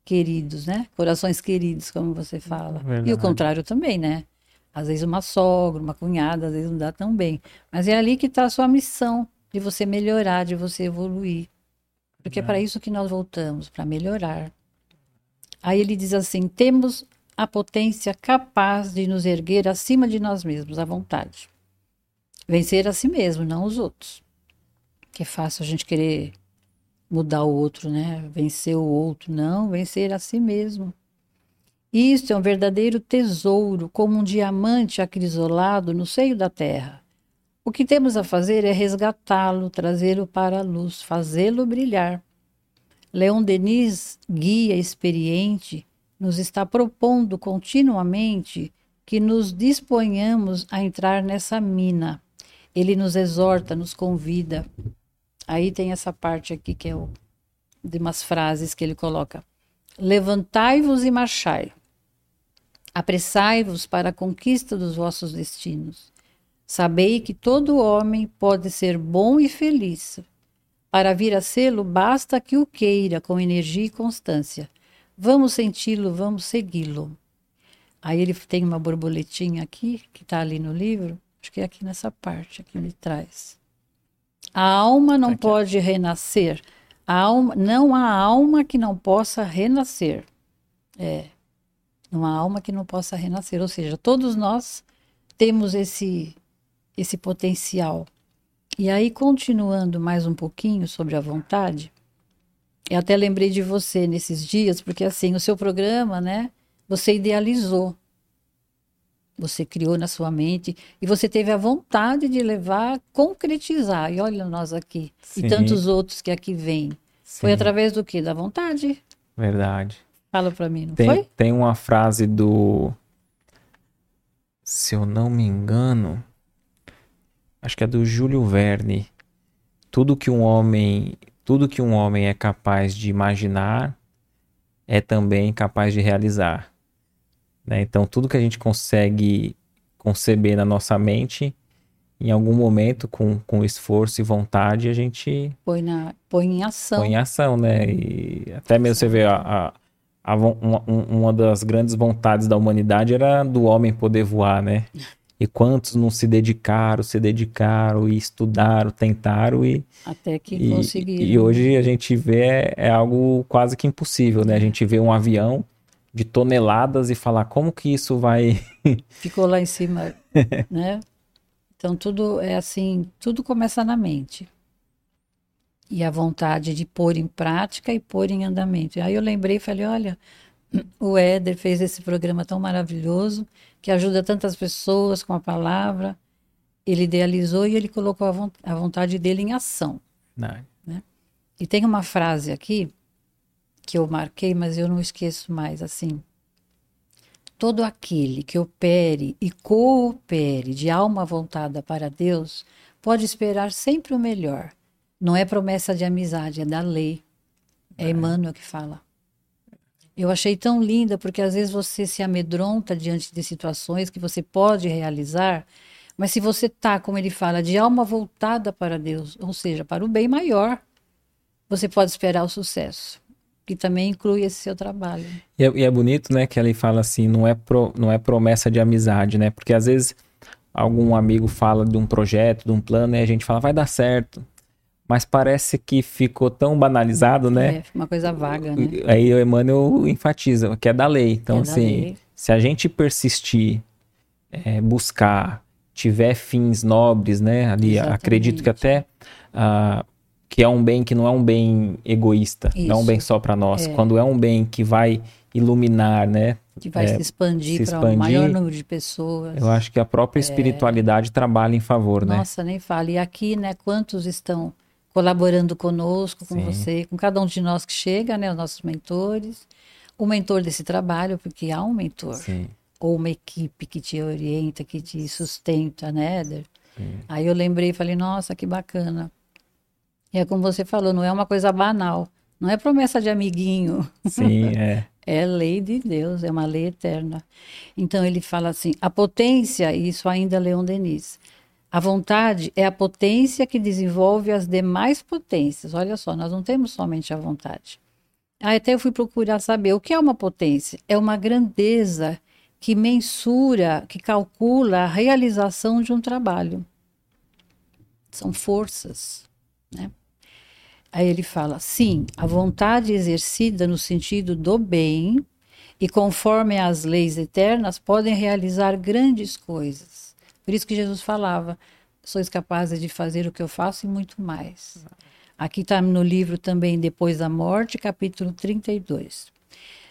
Speaker 2: queridos, né? Corações queridos, como você fala. Verdade. E o contrário também, né? Às vezes uma sogra, uma cunhada, às vezes não dá tão bem. Mas é ali que está a sua missão de você melhorar, de você evoluir. Porque é para isso que nós voltamos, para melhorar. Aí ele diz assim: temos a potência capaz de nos erguer acima de nós mesmos, à vontade. Vencer a si mesmo, não os outros. Que é fácil a gente querer mudar o outro, né? Vencer o outro, não, vencer a si mesmo. Isto é um verdadeiro tesouro, como um diamante acrisolado no seio da terra. O que temos a fazer é resgatá-lo, trazê-lo para a luz, fazê-lo brilhar. Leon Denis, guia experiente, nos está propondo continuamente que nos disponhamos a entrar nessa mina. Ele nos exorta, nos convida. Aí tem essa parte aqui que é o, de umas frases que ele coloca: Levantai-vos e marchai. Apressai-vos para a conquista dos vossos destinos. Sabei que todo homem pode ser bom e feliz. Para vir a sê-lo, basta que o queira com energia e constância. Vamos senti-lo, vamos segui-lo. Aí ele tem uma borboletinha aqui, que está ali no livro, acho que é aqui nessa parte, aqui ele traz. A alma não aqui. pode renascer. A alma, não há alma que não possa renascer. É, não há alma que não possa renascer. Ou seja, todos nós temos esse esse potencial. E aí, continuando mais um pouquinho sobre a vontade, eu até lembrei de você nesses dias, porque assim, o seu programa, né, você idealizou. Você criou na sua mente e você teve a vontade de levar, concretizar. E olha nós aqui. Sim. E tantos outros que aqui vêm. Foi através do quê? Da vontade.
Speaker 1: Verdade.
Speaker 2: Fala para mim, não
Speaker 1: tem,
Speaker 2: foi?
Speaker 1: Tem uma frase do. Se eu não me engano, acho que é do Júlio Verne. Tudo que um homem, tudo que um homem é capaz de imaginar é também capaz de realizar. Né? Então, tudo que a gente consegue conceber na nossa mente, em algum momento, com, com esforço e vontade, a gente
Speaker 2: põe, na, põe em ação.
Speaker 1: Põe em ação, né? E até mesmo você vê a, a, a uma, uma das grandes vontades da humanidade era do homem poder voar, né? E quantos não se dedicaram, se dedicaram e estudaram, tentaram e.
Speaker 2: Até que
Speaker 1: e,
Speaker 2: conseguiram.
Speaker 1: E hoje a gente vê é, algo quase que impossível, né? A gente vê um avião de toneladas e falar como que isso vai. [laughs]
Speaker 2: Ficou lá em cima, [laughs] né? Então tudo é assim, tudo começa na mente. E a vontade de pôr em prática e pôr em andamento. Aí eu lembrei e falei, olha, [clears throat] o Éder fez esse programa tão maravilhoso que ajuda tantas pessoas com a palavra. Ele idealizou e ele colocou a vontade dele em ação. Né? E tem uma frase aqui que eu marquei, mas eu não esqueço mais assim. Todo aquele que opere e coopere de alma voltada para Deus pode esperar sempre o melhor. Não é promessa de amizade, é da lei. É, é. Emmanuel que fala. Eu achei tão linda porque às vezes você se amedronta diante de situações que você pode realizar, mas se você tá, como ele fala, de alma voltada para Deus, ou seja, para o bem maior, você pode esperar o sucesso que também inclui esse seu trabalho.
Speaker 1: E é, e é, bonito, né, que ele fala assim, não é, pro, não é promessa de amizade, né? Porque às vezes algum amigo fala de um projeto, de um plano, e a gente fala, vai dar certo. Mas parece que ficou tão banalizado, né?
Speaker 2: É, uma coisa vaga, né?
Speaker 1: Aí o Emmanuel enfatiza, que é da lei. Então, é assim, lei. se a gente persistir, é, buscar, tiver fins nobres, né? Ali, Exatamente. acredito que até... Uh, que é um bem que não é um bem egoísta, Isso. não é um bem só para nós. É. Quando é um bem que vai iluminar, né?
Speaker 2: Que vai é, se expandir para um maior número de pessoas.
Speaker 1: Eu acho que a própria é. espiritualidade trabalha em favor,
Speaker 2: né? Nossa, nem fale. E aqui, né, quantos estão colaborando conosco, com Sim. você, com cada um de nós que chega, né, os nossos mentores, o mentor desse trabalho, porque há um mentor. Sim. Ou uma equipe que te orienta, que te sustenta, né, Éder? Aí eu lembrei e falei, nossa, que bacana. E é como você falou, não é uma coisa banal. Não é promessa de amiguinho. [laughs]
Speaker 1: Sim, é.
Speaker 2: é lei de Deus, é uma lei eterna. Então ele fala assim: a potência, isso ainda Leon Denis, a vontade é a potência que desenvolve as demais potências. Olha só, nós não temos somente a vontade. Aí até eu fui procurar saber o que é uma potência. É uma grandeza que mensura, que calcula a realização de um trabalho. São forças, né? Aí ele fala: sim, a vontade exercida no sentido do bem e conforme as leis eternas podem realizar grandes coisas. Por isso que Jesus falava: sois capazes de fazer o que eu faço e muito mais. Aqui está no livro também Depois da Morte, capítulo 32.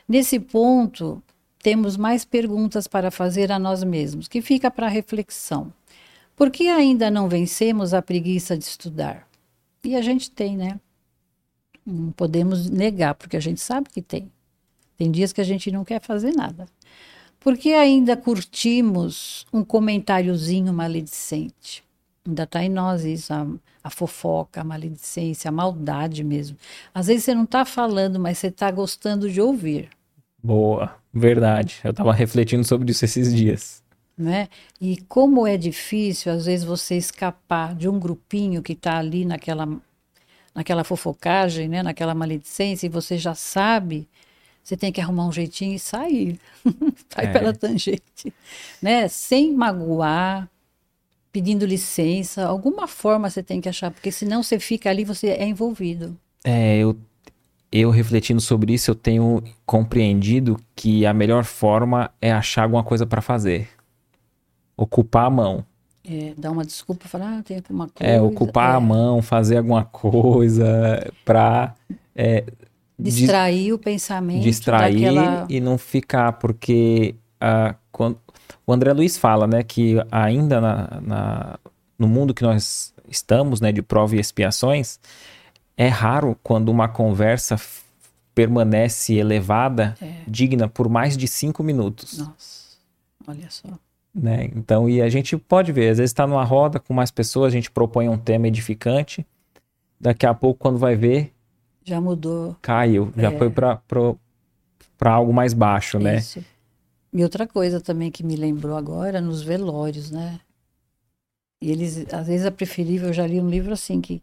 Speaker 2: Nesse ponto, temos mais perguntas para fazer a nós mesmos, que fica para reflexão. Por que ainda não vencemos a preguiça de estudar? E a gente tem, né? Não podemos negar, porque a gente sabe que tem. Tem dias que a gente não quer fazer nada. Porque ainda curtimos um comentáriozinho maledicente. Ainda está em nós isso, a, a, fofoca, a maledicência, a maldade mesmo. Às vezes você não está falando, mas você está gostando de ouvir.
Speaker 1: Boa, verdade. Eu estava refletindo sobre isso esses dias.
Speaker 2: Né? E como é difícil, às vezes, você escapar de um grupinho que está ali naquela naquela fofocagem, né, naquela maledicência, e você já sabe, você tem que arrumar um jeitinho e sair. [laughs] Sai é. pela tangente. Né? Sem magoar, pedindo licença, alguma forma você tem que achar, porque senão você fica ali, você é envolvido.
Speaker 1: É, eu, eu refletindo sobre isso, eu tenho compreendido que a melhor forma é achar alguma coisa para fazer. Ocupar a mão.
Speaker 2: É, dar uma desculpa, falar, ah, tem alguma
Speaker 1: coisa. É, ocupar é. a mão, fazer alguma coisa para é,
Speaker 2: distrair o pensamento.
Speaker 1: Distrair daquela... e não ficar, porque uh, quando, o André Luiz fala, né, que ainda na, na, no mundo que nós estamos, né, de prova e expiações, é raro quando uma conversa permanece elevada, é. digna por mais de cinco minutos.
Speaker 2: Nossa, olha só.
Speaker 1: Né? Então, e a gente pode ver, às vezes está numa roda com mais pessoas, a gente propõe um tema edificante, daqui a pouco, quando vai ver.
Speaker 2: Já mudou.
Speaker 1: Caiu, já é. foi para algo mais baixo, né? Isso.
Speaker 2: E outra coisa também que me lembrou agora, nos velórios, né? E eles, às vezes é preferível, eu já li um livro assim, que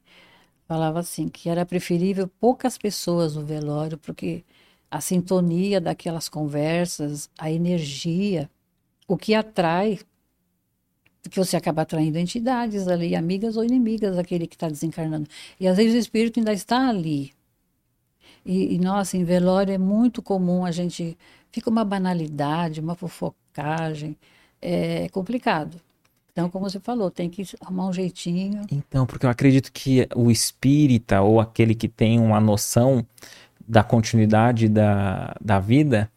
Speaker 2: falava assim, que era preferível poucas pessoas no velório, porque a sintonia daquelas conversas, a energia, o que atrai Porque você acaba atraindo entidades ali, amigas ou inimigas daquele que está desencarnando. E às vezes o espírito ainda está ali. E, e, nossa, em velório é muito comum a gente. Fica uma banalidade, uma fofocagem. É complicado. Então, como você falou, tem que arrumar um jeitinho.
Speaker 1: Então, porque eu acredito que o espírita ou aquele que tem uma noção da continuidade da, da vida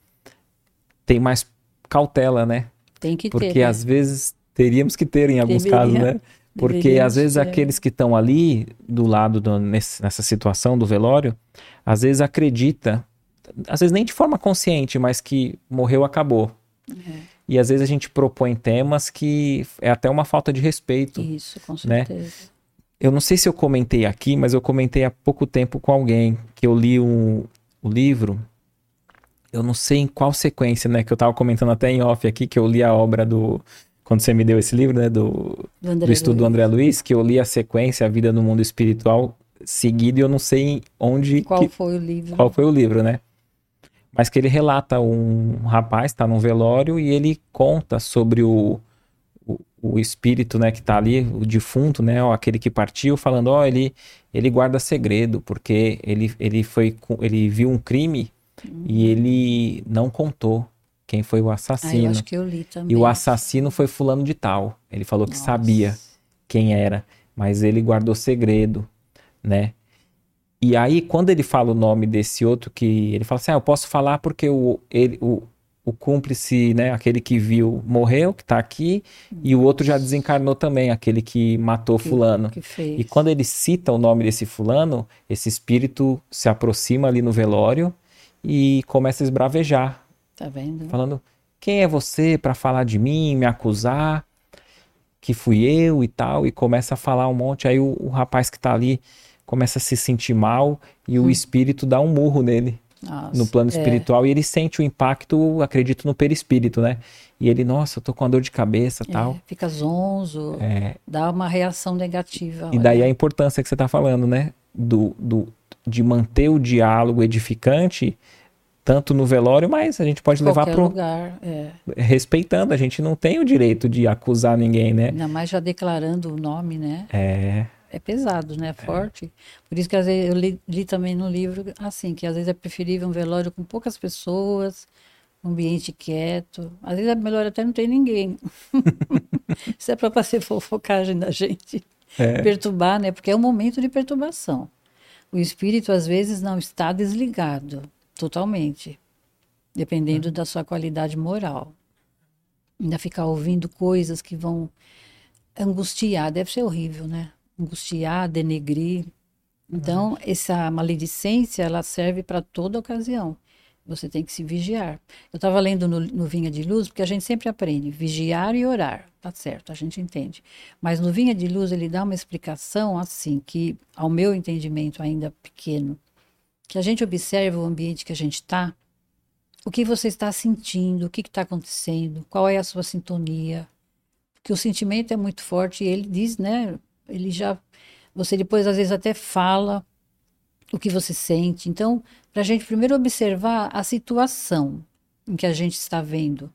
Speaker 1: tem mais cautela, né?
Speaker 2: Tem que
Speaker 1: porque
Speaker 2: ter.
Speaker 1: Porque né? às vezes teríamos que ter em alguns Deveria, casos, né? [laughs] Porque às vezes ter. aqueles que estão ali do lado do, nesse, nessa situação do velório, às vezes acredita, às vezes nem de forma consciente, mas que morreu, acabou. É. E às vezes a gente propõe temas que é até uma falta de respeito.
Speaker 2: Isso, com né? certeza. Né?
Speaker 1: Eu não sei se eu comentei aqui, mas eu comentei há pouco tempo com alguém que eu li um, o livro. Eu não sei em qual sequência, né? Que eu tava comentando até em off aqui, que eu li a obra do. Quando você me deu esse livro, né? Do, do, do estudo Luiz. do André Luiz, que eu li a sequência, A Vida no Mundo Espiritual, seguido, e eu não sei onde.
Speaker 2: Qual
Speaker 1: que,
Speaker 2: foi o livro?
Speaker 1: Qual foi o livro, né? mas que ele relata um rapaz está num velório e ele conta sobre o, o, o, espírito, né, que está ali, o defunto, né, ó, aquele que partiu, falando, ó, ele ele guarda segredo porque ele ele foi ele viu um crime uhum. e ele não contou quem foi o assassino. Ah, eu
Speaker 2: acho que eu li também.
Speaker 1: E o assassino foi fulano de tal. Ele falou que Nossa. sabia quem era, mas ele guardou segredo, né? E aí, quando ele fala o nome desse outro, que ele fala assim: ah, eu posso falar porque o, ele, o, o cúmplice, né, aquele que viu, morreu, que tá aqui, e o outro já desencarnou também, aquele que matou que, fulano.
Speaker 2: Que
Speaker 1: e quando ele cita o nome desse fulano, esse espírito se aproxima ali no velório e começa a esbravejar.
Speaker 2: Tá vendo?
Speaker 1: Falando: quem é você para falar de mim, me acusar? Que fui eu e tal, e começa a falar um monte. Aí o, o rapaz que tá ali começa a se sentir mal e hum. o espírito dá um murro nele. Nossa, no plano é. espiritual é. e ele sente o impacto, acredito, no perispírito, né? E ele, nossa, eu tô com uma dor de cabeça
Speaker 2: é,
Speaker 1: tal.
Speaker 2: Fica zonzo, é. dá uma reação negativa.
Speaker 1: E olha. daí a importância que você tá falando, né? Do, do, de manter o diálogo edificante, tanto no velório, mas a gente pode levar para
Speaker 2: lugar, é.
Speaker 1: respeitando. A gente não tem o direito de acusar ninguém, né?
Speaker 2: Ainda mais já declarando o nome, né?
Speaker 1: É
Speaker 2: é pesado, né? É forte. Por isso que às vezes eu li, li, também no livro assim, que às vezes é preferível um velório com poucas pessoas, um ambiente quieto. Às vezes é melhor até não ter ninguém. [laughs] isso é para fazer fofocagem da gente. É. Perturbar, né? Porque é um momento de perturbação. O espírito às vezes não está desligado totalmente, dependendo é. da sua qualidade moral. Ainda ficar ouvindo coisas que vão angustiar, deve ser horrível, né? Angustiar, denegrir. Então, uhum. essa maledicência, ela serve para toda ocasião. Você tem que se vigiar. Eu estava lendo no, no, Vinha de Luz, porque a gente sempre aprende, vigiar e orar, tá certo, a gente entende. Mas no Vinha de Luz ele dá uma explicação assim, que ao meu entendimento ainda pequeno, que a gente observa o ambiente que a gente está, o que você está sentindo, o que está acontecendo, qual é a sua sintonia, porque o sentimento é muito forte e ele diz, né, ele já. Você depois, às vezes, até fala o que você sente. Então, para a gente primeiro observar a situação em que a gente está vendo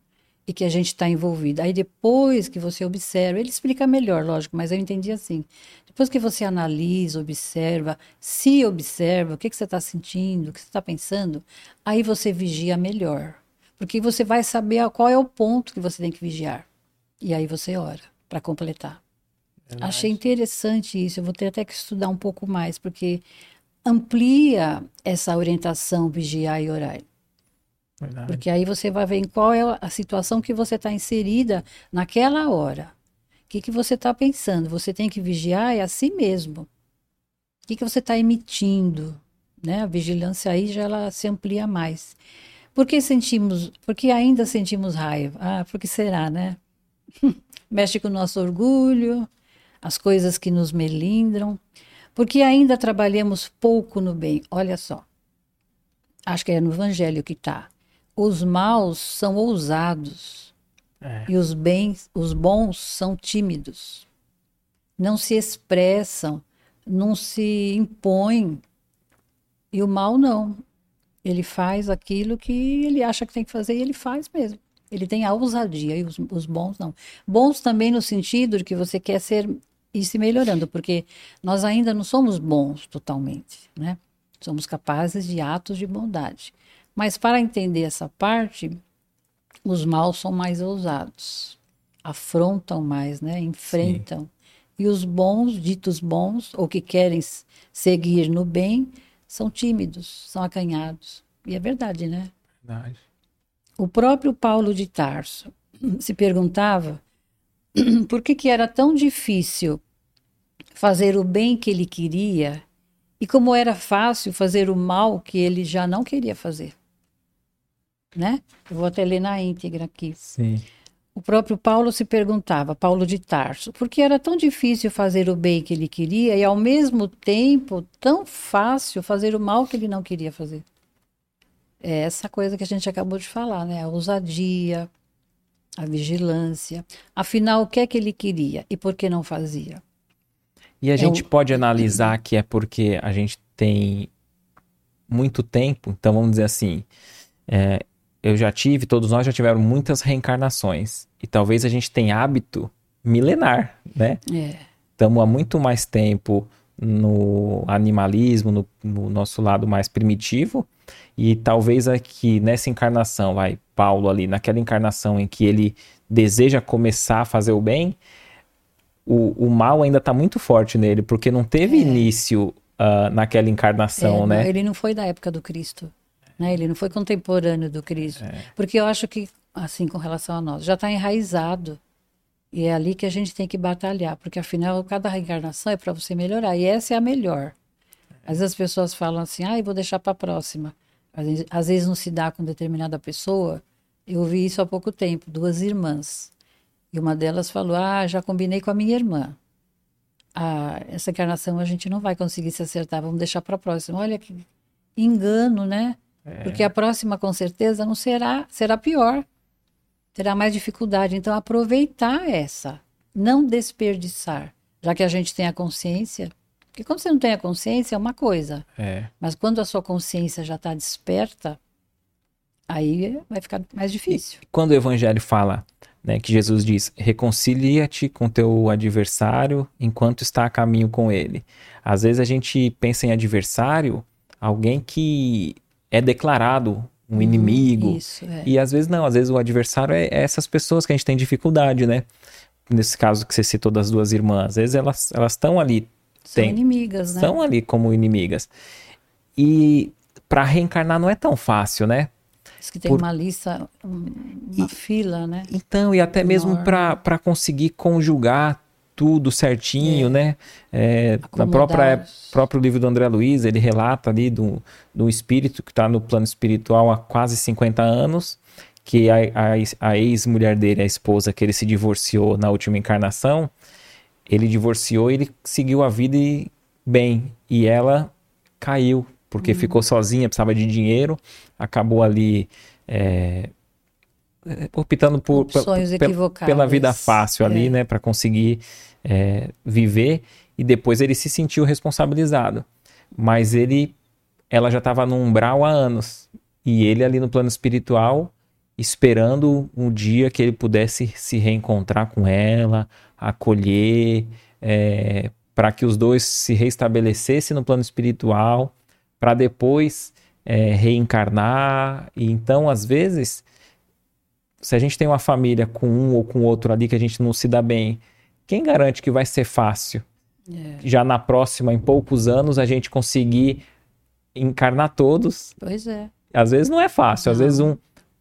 Speaker 2: e que a gente está envolvido. Aí depois que você observa, ele explica melhor, lógico, mas eu entendi assim. Depois que você analisa, observa, se observa, o que, que você está sentindo, o que você está pensando, aí você vigia melhor. Porque você vai saber qual é o ponto que você tem que vigiar. E aí você ora para completar. Verdade. Achei interessante isso. Eu vou ter até que estudar um pouco mais, porque amplia essa orientação vigiar e orar. Verdade. Porque aí você vai ver em qual é a situação que você está inserida naquela hora. O que, que você está pensando? Você tem que vigiar é a si mesmo. O que, que você está emitindo? Né? A vigilância aí já ela se amplia mais. Por que sentimos, porque ainda sentimos raiva? Ah, porque será, né? [laughs] Mexe com o nosso orgulho, as coisas que nos melindram, porque ainda trabalhamos pouco no bem. Olha só, acho que é no Evangelho que está. Os maus são ousados é. e os bens, os bons são tímidos. Não se expressam, não se impõem. E o mal não. Ele faz aquilo que ele acha que tem que fazer e ele faz mesmo. Ele tem a ousadia e os, os bons não. Bons também no sentido de que você quer ser e se melhorando, porque nós ainda não somos bons totalmente, né? Somos capazes de atos de bondade. Mas para entender essa parte, os maus são mais ousados, afrontam mais, né? Enfrentam. Sim. E os bons, ditos bons, ou que querem seguir no bem, são tímidos, são acanhados. E é verdade, né? Verdade. O próprio Paulo de Tarso se perguntava [clears throat] por que, que era tão difícil fazer o bem que ele queria e como era fácil fazer o mal que ele já não queria fazer. Né? Eu vou até ler na íntegra aqui.
Speaker 1: Sim.
Speaker 2: O próprio Paulo se perguntava, Paulo de Tarso, por que era tão difícil fazer o bem que ele queria e ao mesmo tempo tão fácil fazer o mal que ele não queria fazer. É essa coisa que a gente acabou de falar, né? A ousadia, a vigilância. Afinal, o que é que ele queria e por que não fazia?
Speaker 1: E a é gente pode analisar que é porque a gente tem muito tempo, então vamos dizer assim, é, eu já tive, todos nós já tiveram muitas reencarnações. E talvez a gente tenha hábito milenar, né? Estamos
Speaker 2: é.
Speaker 1: há muito mais tempo no animalismo, no, no, nosso lado mais primitivo. E talvez aqui nessa encarnação, vai, Paulo ali, naquela encarnação em que ele deseja começar a fazer o bem, o, o mal ainda está muito forte nele, porque não teve é. início uh, naquela encarnação,
Speaker 2: é,
Speaker 1: né?
Speaker 2: Ele não foi da época do Cristo. Né? Ele não foi contemporâneo do Cristo. É. Porque eu acho que, assim, com relação a nós, já está enraizado. E é ali que a gente tem que batalhar, porque afinal, cada reencarnação é para você melhorar. E essa é a melhor. Às vezes as pessoas falam assim, ah, eu vou deixar para a próxima. Às vezes, às vezes não se dá com determinada pessoa. Eu vi isso há pouco tempo, duas irmãs. E uma delas falou: Ah, já combinei com a minha irmã. Ah, essa encarnação a gente não vai conseguir se acertar, vamos deixar para a próxima. Olha que engano, né? É. Porque a próxima, com certeza, não será, será pior. Terá mais dificuldade. Então, aproveitar essa, não desperdiçar. Já que a gente tem a consciência. Porque quando você não tem a consciência, é uma coisa.
Speaker 1: É.
Speaker 2: Mas quando a sua consciência já está desperta, aí vai ficar mais difícil.
Speaker 1: E quando o evangelho fala né, que Jesus diz: reconcilia-te com teu adversário enquanto está a caminho com ele. Às vezes a gente pensa em adversário, alguém que é declarado um hum, inimigo.
Speaker 2: Isso, é.
Speaker 1: E às vezes não, às vezes o adversário é, é, essas pessoas que a gente tem dificuldade, né? Nesse caso que você citou das duas irmãs, às vezes elas elas estão ali.
Speaker 2: São tem, inimigas, né?
Speaker 1: Estão ali como inimigas. E para reencarnar não é tão fácil, né?
Speaker 2: Diz que tem Por... uma lista, uma e, fila, né?
Speaker 1: Então, e até mesmo para conseguir conjugar tudo certinho, é. né? É, na própria próprio livro do André Luiz, ele relata ali do, do espírito que está no plano espiritual há quase 50 anos, que a, a, a ex-mulher dele, a esposa que ele se divorciou na última encarnação, ele divorciou e ele seguiu a vida e, bem, e ela caiu porque uhum. ficou sozinha, precisava de dinheiro, acabou ali é, optando por, pela vida fácil ali, é. né, para conseguir é, viver e depois ele se sentiu responsabilizado. Mas ele, ela já estava no umbral há anos e ele ali no plano espiritual esperando um dia que ele pudesse se reencontrar com ela, acolher, é, para que os dois se restabelecessem no plano espiritual para depois é, reencarnar. E então, às vezes, se a gente tem uma família com um ou com outro ali que a gente não se dá bem, quem garante que vai ser fácil? É. Já na próxima, em poucos anos, a gente conseguir encarnar todos.
Speaker 2: Pois é.
Speaker 1: Às vezes não é fácil, não. às vezes um,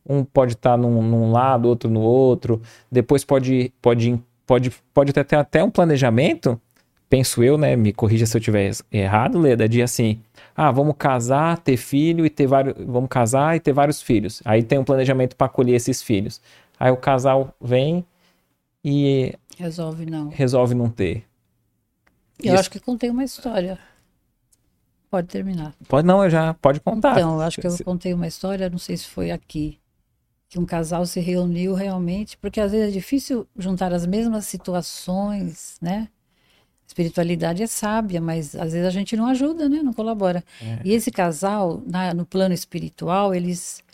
Speaker 1: um pode estar tá num, num, lado, outro no outro, depois pode, pode, pode, pode ter até um planejamento, penso eu, né? Me corrija se eu estiver errado, Leda, de assim, ah, vamos casar, ter filho e ter vários. Vamos casar e ter vários filhos. Aí tem um planejamento para acolher esses filhos. Aí o casal vem e.
Speaker 2: Resolve não.
Speaker 1: Resolve não ter.
Speaker 2: Eu Isso... acho que contei uma história. Pode terminar.
Speaker 1: Pode não, eu já pode contar.
Speaker 2: Então, eu acho que eu contei uma história, não sei se foi aqui, que um casal se reuniu realmente, porque às vezes é difícil juntar as mesmas situações, né? Espiritualidade é sábia, mas às vezes a gente não ajuda, né? Não colabora. É. E esse casal, na, no plano espiritual, eles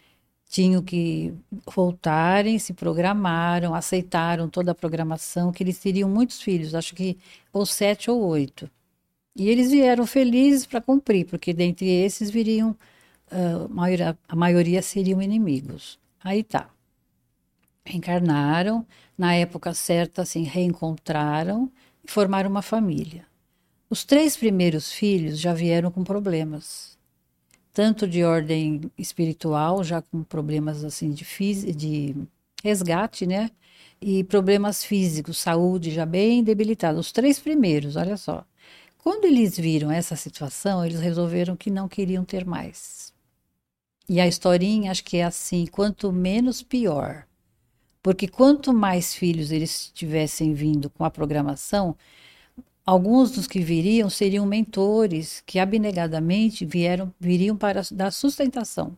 Speaker 2: tinham que voltarem, se programaram, aceitaram toda a programação, que eles teriam muitos filhos, acho que ou sete ou oito. E eles vieram felizes para cumprir, porque dentre esses viriam, uh, a, maioria, a maioria seriam inimigos. Aí tá. Reencarnaram, na época certa, assim, reencontraram e formaram uma família. Os três primeiros filhos já vieram com problemas tanto de ordem espiritual, já com problemas assim de, de resgate, né? E problemas físicos, saúde já bem debilitada. Os três primeiros, olha só. Quando eles viram essa situação, eles resolveram que não queriam ter mais. E a historinha acho que é assim: quanto menos, pior. Porque quanto mais filhos eles tivessem vindo com a programação, Alguns dos que viriam seriam mentores que abnegadamente vieram, viriam para dar sustentação.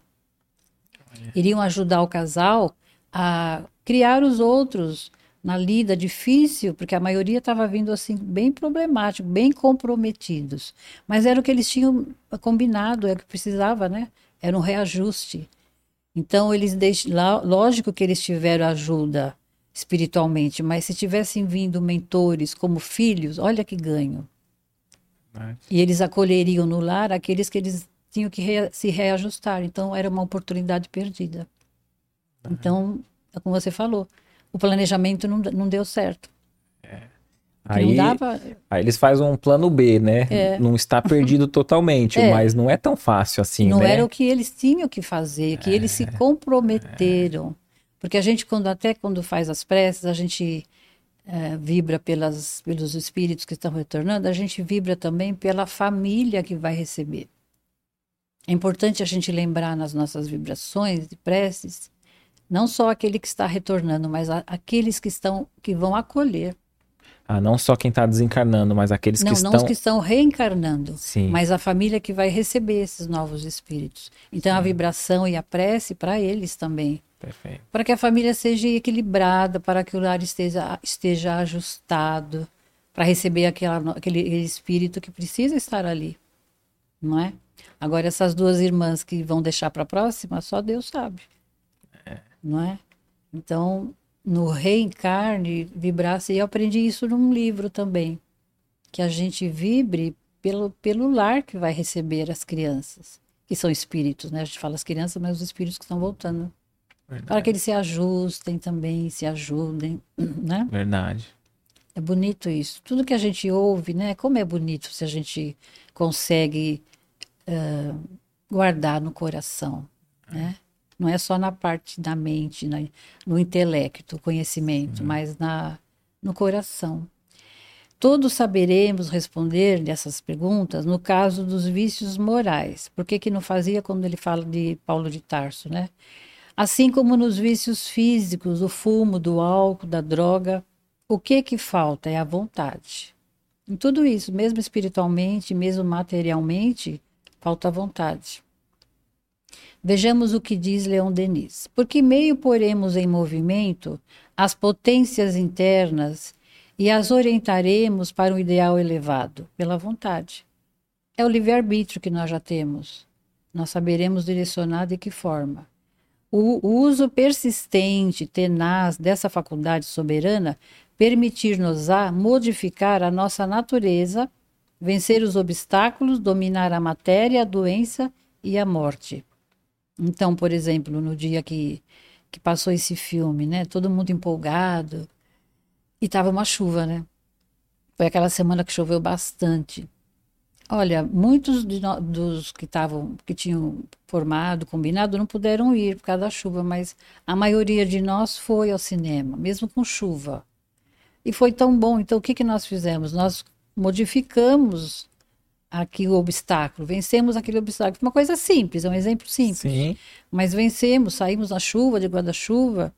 Speaker 2: Iriam ajudar o casal a criar os outros na lida difícil, porque a maioria estava vindo assim bem problemático, bem comprometidos. Mas era o que eles tinham combinado, era o que precisava, né? Era um reajuste. Então eles deixam, lógico que eles tiveram ajuda espiritualmente, mas se tivessem vindo mentores como filhos, olha que ganho. E eles acolheriam no lar aqueles que eles tinham que se reajustar. Então era uma oportunidade perdida. Então, é como você falou, o planejamento não, não deu certo.
Speaker 1: É. Aí, dava... aí eles fazem um plano B, né? É. Não está perdido [laughs] totalmente, é. mas não é tão fácil assim,
Speaker 2: não
Speaker 1: né?
Speaker 2: era o que eles tinham que fazer, que eles se é. comprometeram. Porque a gente, quando até quando faz as preces, a gente é, vibra pelas, pelos espíritos que estão retornando, a gente vibra também pela família que vai receber. É importante a gente lembrar nas nossas vibrações de preces, não só aquele que está retornando, mas a, aqueles que estão que vão acolher.
Speaker 1: Ah, não só quem está desencarnando, mas aqueles
Speaker 2: não,
Speaker 1: que estão.
Speaker 2: Não, os que estão reencarnando. Sim. Mas a família que vai receber esses novos espíritos. Então Sim. a vibração e a prece para eles também.
Speaker 1: Perfeito.
Speaker 2: Para que a família seja equilibrada, para que o lar esteja, esteja ajustado, para receber aquela, aquele espírito que precisa estar ali. Não é? Agora, essas duas irmãs que vão deixar para a próxima, só Deus sabe. É. Não é? Então, no reencarne, vibrar-se, e eu aprendi isso num livro também, que a gente vibre pelo, pelo lar que vai receber as crianças, que são espíritos, né? A gente fala as crianças, mas os espíritos que estão voltando. Verdade. Para que eles se ajustem também, se ajudem, [clears throat] né?
Speaker 1: Verdade.
Speaker 2: É bonito isso. Tudo que a gente ouve, né? Como é bonito se a gente consegue uh, guardar no coração, né? Não é só na parte da mente, na, no intelecto, conhecimento, uhum. mas na, no coração. Todos saberemos responder dessas perguntas no caso dos vícios morais. Por que, que não fazia quando ele fala de Paulo de Tarso, né? Assim como nos vícios físicos, o fumo, do álcool, da droga, o que que falta é a vontade. Em tudo isso, mesmo espiritualmente, mesmo materialmente, falta a vontade. Vejamos o que diz Leon Denis. Por que meio poremos em movimento as potências internas e as orientaremos para um ideal elevado? Pela vontade. É o livre-arbítrio que nós já temos. Nós saberemos direcionar de que forma. O uso persistente, tenaz dessa faculdade soberana permitir-nos-á modificar a nossa natureza, vencer os obstáculos, dominar a matéria, a doença e a morte. Então, por exemplo, no dia que, que passou esse filme, né, todo mundo empolgado, e tava uma chuva, né? Foi aquela semana que choveu bastante. Olha, muitos no, dos que estavam, que tinham formado, combinado, não puderam ir por causa da chuva, mas a maioria de nós foi ao cinema, mesmo com chuva. E foi tão bom. Então, o que, que nós fizemos? Nós modificamos aqui o obstáculo, vencemos aquele obstáculo. Uma coisa simples, é um exemplo simples. Sim. Mas vencemos, saímos na chuva, de guarda-chuva,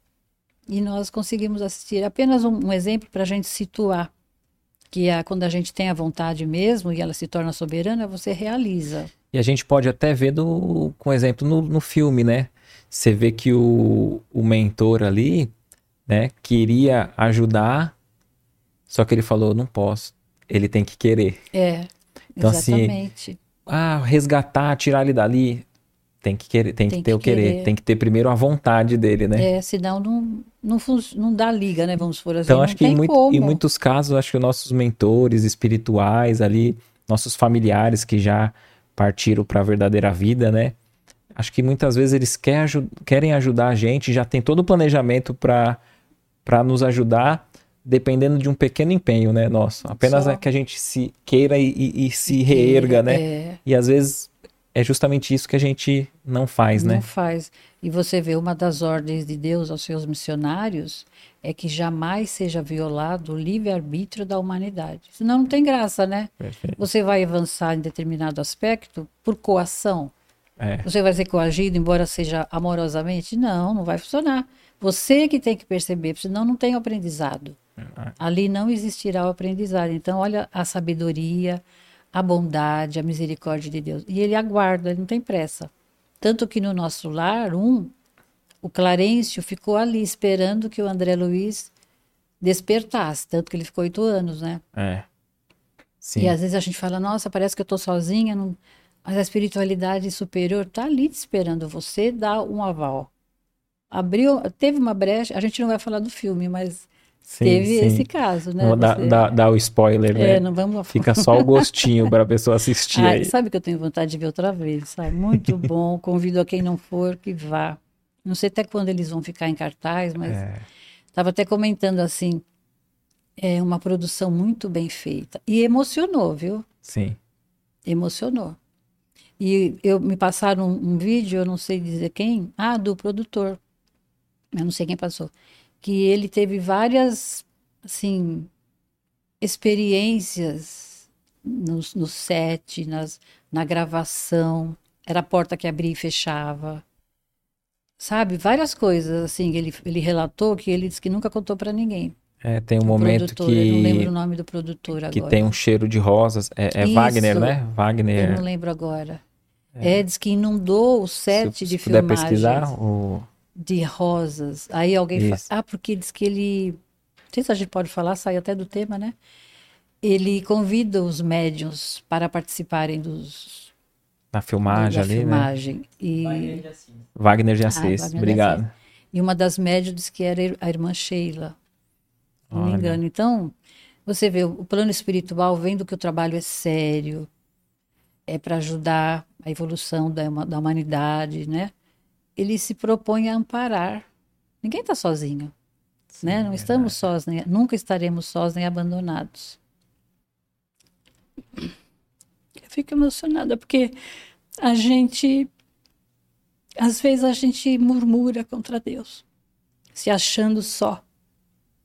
Speaker 2: e nós conseguimos assistir. Apenas um, um exemplo para a gente situar que é quando a gente tem a vontade mesmo e ela se torna soberana, você realiza.
Speaker 1: E a gente pode até ver do, com exemplo no, no filme, né? Você vê que o, o mentor ali, né, queria ajudar, só que ele falou, não posso. Ele tem que querer.
Speaker 2: É, então, assim, exatamente. Assim,
Speaker 1: ah, resgatar, tirar ele dali. Tem que, querer, tem, tem que ter o querer. querer. tem que ter primeiro a vontade dele, né?
Speaker 2: É, senão não, não, não dá liga, né? Vamos por assim.
Speaker 1: Então, acho que em, muito, em, muitos casos, acho que os nossos mentores espirituais ali, nossos familiares que já partiram para a verdadeira vida, né? Acho que muitas vezes eles quer, querem ajudar a gente, já tem todo o planejamento para nos ajudar, dependendo de um pequeno empenho, né, nosso. Apenas Só. é que a gente se queira e, e, e se reerga, né? É. E às vezes é justamente isso que a gente não faz,
Speaker 2: não
Speaker 1: né?
Speaker 2: Não faz. E você vê uma das ordens de Deus aos seus missionários é que jamais seja violado o livre-arbítrio da humanidade. Senão não tem graça, né? Perfeito. Você vai avançar em determinado aspecto por coação. É. Você vai ser coagido, embora seja amorosamente? Não, não vai funcionar. Você que tem que perceber, senão não tem aprendizado. É. Ali não existirá o aprendizado. Então, olha a sabedoria, a bondade, a misericórdia de Deus. E ele aguarda, ele não tem pressa. Tanto que no nosso lar, um, o Clarencio ficou ali esperando que o André Luiz despertasse. Tanto que ele ficou oito anos, né?
Speaker 1: É.
Speaker 2: Sim. E às vezes a gente fala, nossa, parece que eu estou sozinha, não... mas a espiritualidade superior está ali esperando você dar um aval. Abriu, teve uma brecha, a gente não vai falar do filme, mas Sim, Teve sim. esse caso, né?
Speaker 1: Dá, Você... dá, dá, o spoiler, né?
Speaker 2: É, não vamos...
Speaker 1: Fica só o gostinho para a pessoa assistir ah, aí.
Speaker 2: Sabe que eu tenho vontade de ver outra vez, sabe? Muito [laughs] bom. Convido a quem não for que vá. Não sei até quando eles vão ficar em cartaz, mas estava é. até comentando assim, é uma produção muito bem feita e emocionou, viu?
Speaker 1: Sim.
Speaker 2: Emocionou. E eu me passaram um, um vídeo, eu não sei dizer quem, ah, do produtor. Eu não sei quem passou que ele teve várias, assim, experiências no, no set, nas, na gravação. Era a porta que abria e fechava. Sabe, várias coisas, assim, ele, ele relatou que ele disse que nunca contou para ninguém.
Speaker 1: É, tem um o momento produtor, que.
Speaker 2: Eu não lembro o nome do produtor agora.
Speaker 1: Que tem um cheiro de rosas. É, é Wagner, né? Wagner.
Speaker 2: Eu não lembro agora. É, é diz que inundou o set se, de se filmagens.
Speaker 1: puder pesquisar, o
Speaker 2: de rosas. Aí alguém fala, ah, porque diz que ele, não sei se a gente pode falar, sai até do tema, né? Ele convida os médiums para participarem dos
Speaker 1: na filmagem ali,
Speaker 2: né? filmagem.
Speaker 1: né?
Speaker 2: E...
Speaker 1: Wagner de Assis. Wagner de Assis, ah, obrigado. De Assis.
Speaker 2: E uma das médiums disse que era a irmã Sheila, não me engano. Então, você vê, o plano espiritual vendo que o trabalho é sério, é para ajudar a evolução da, da humanidade, né? Ele se propõe a amparar. Ninguém está sozinho. Sim, né? Não é estamos sós, nem, nunca estaremos sós nem abandonados. Eu fico emocionada porque a gente, às vezes a gente murmura contra Deus, se achando só.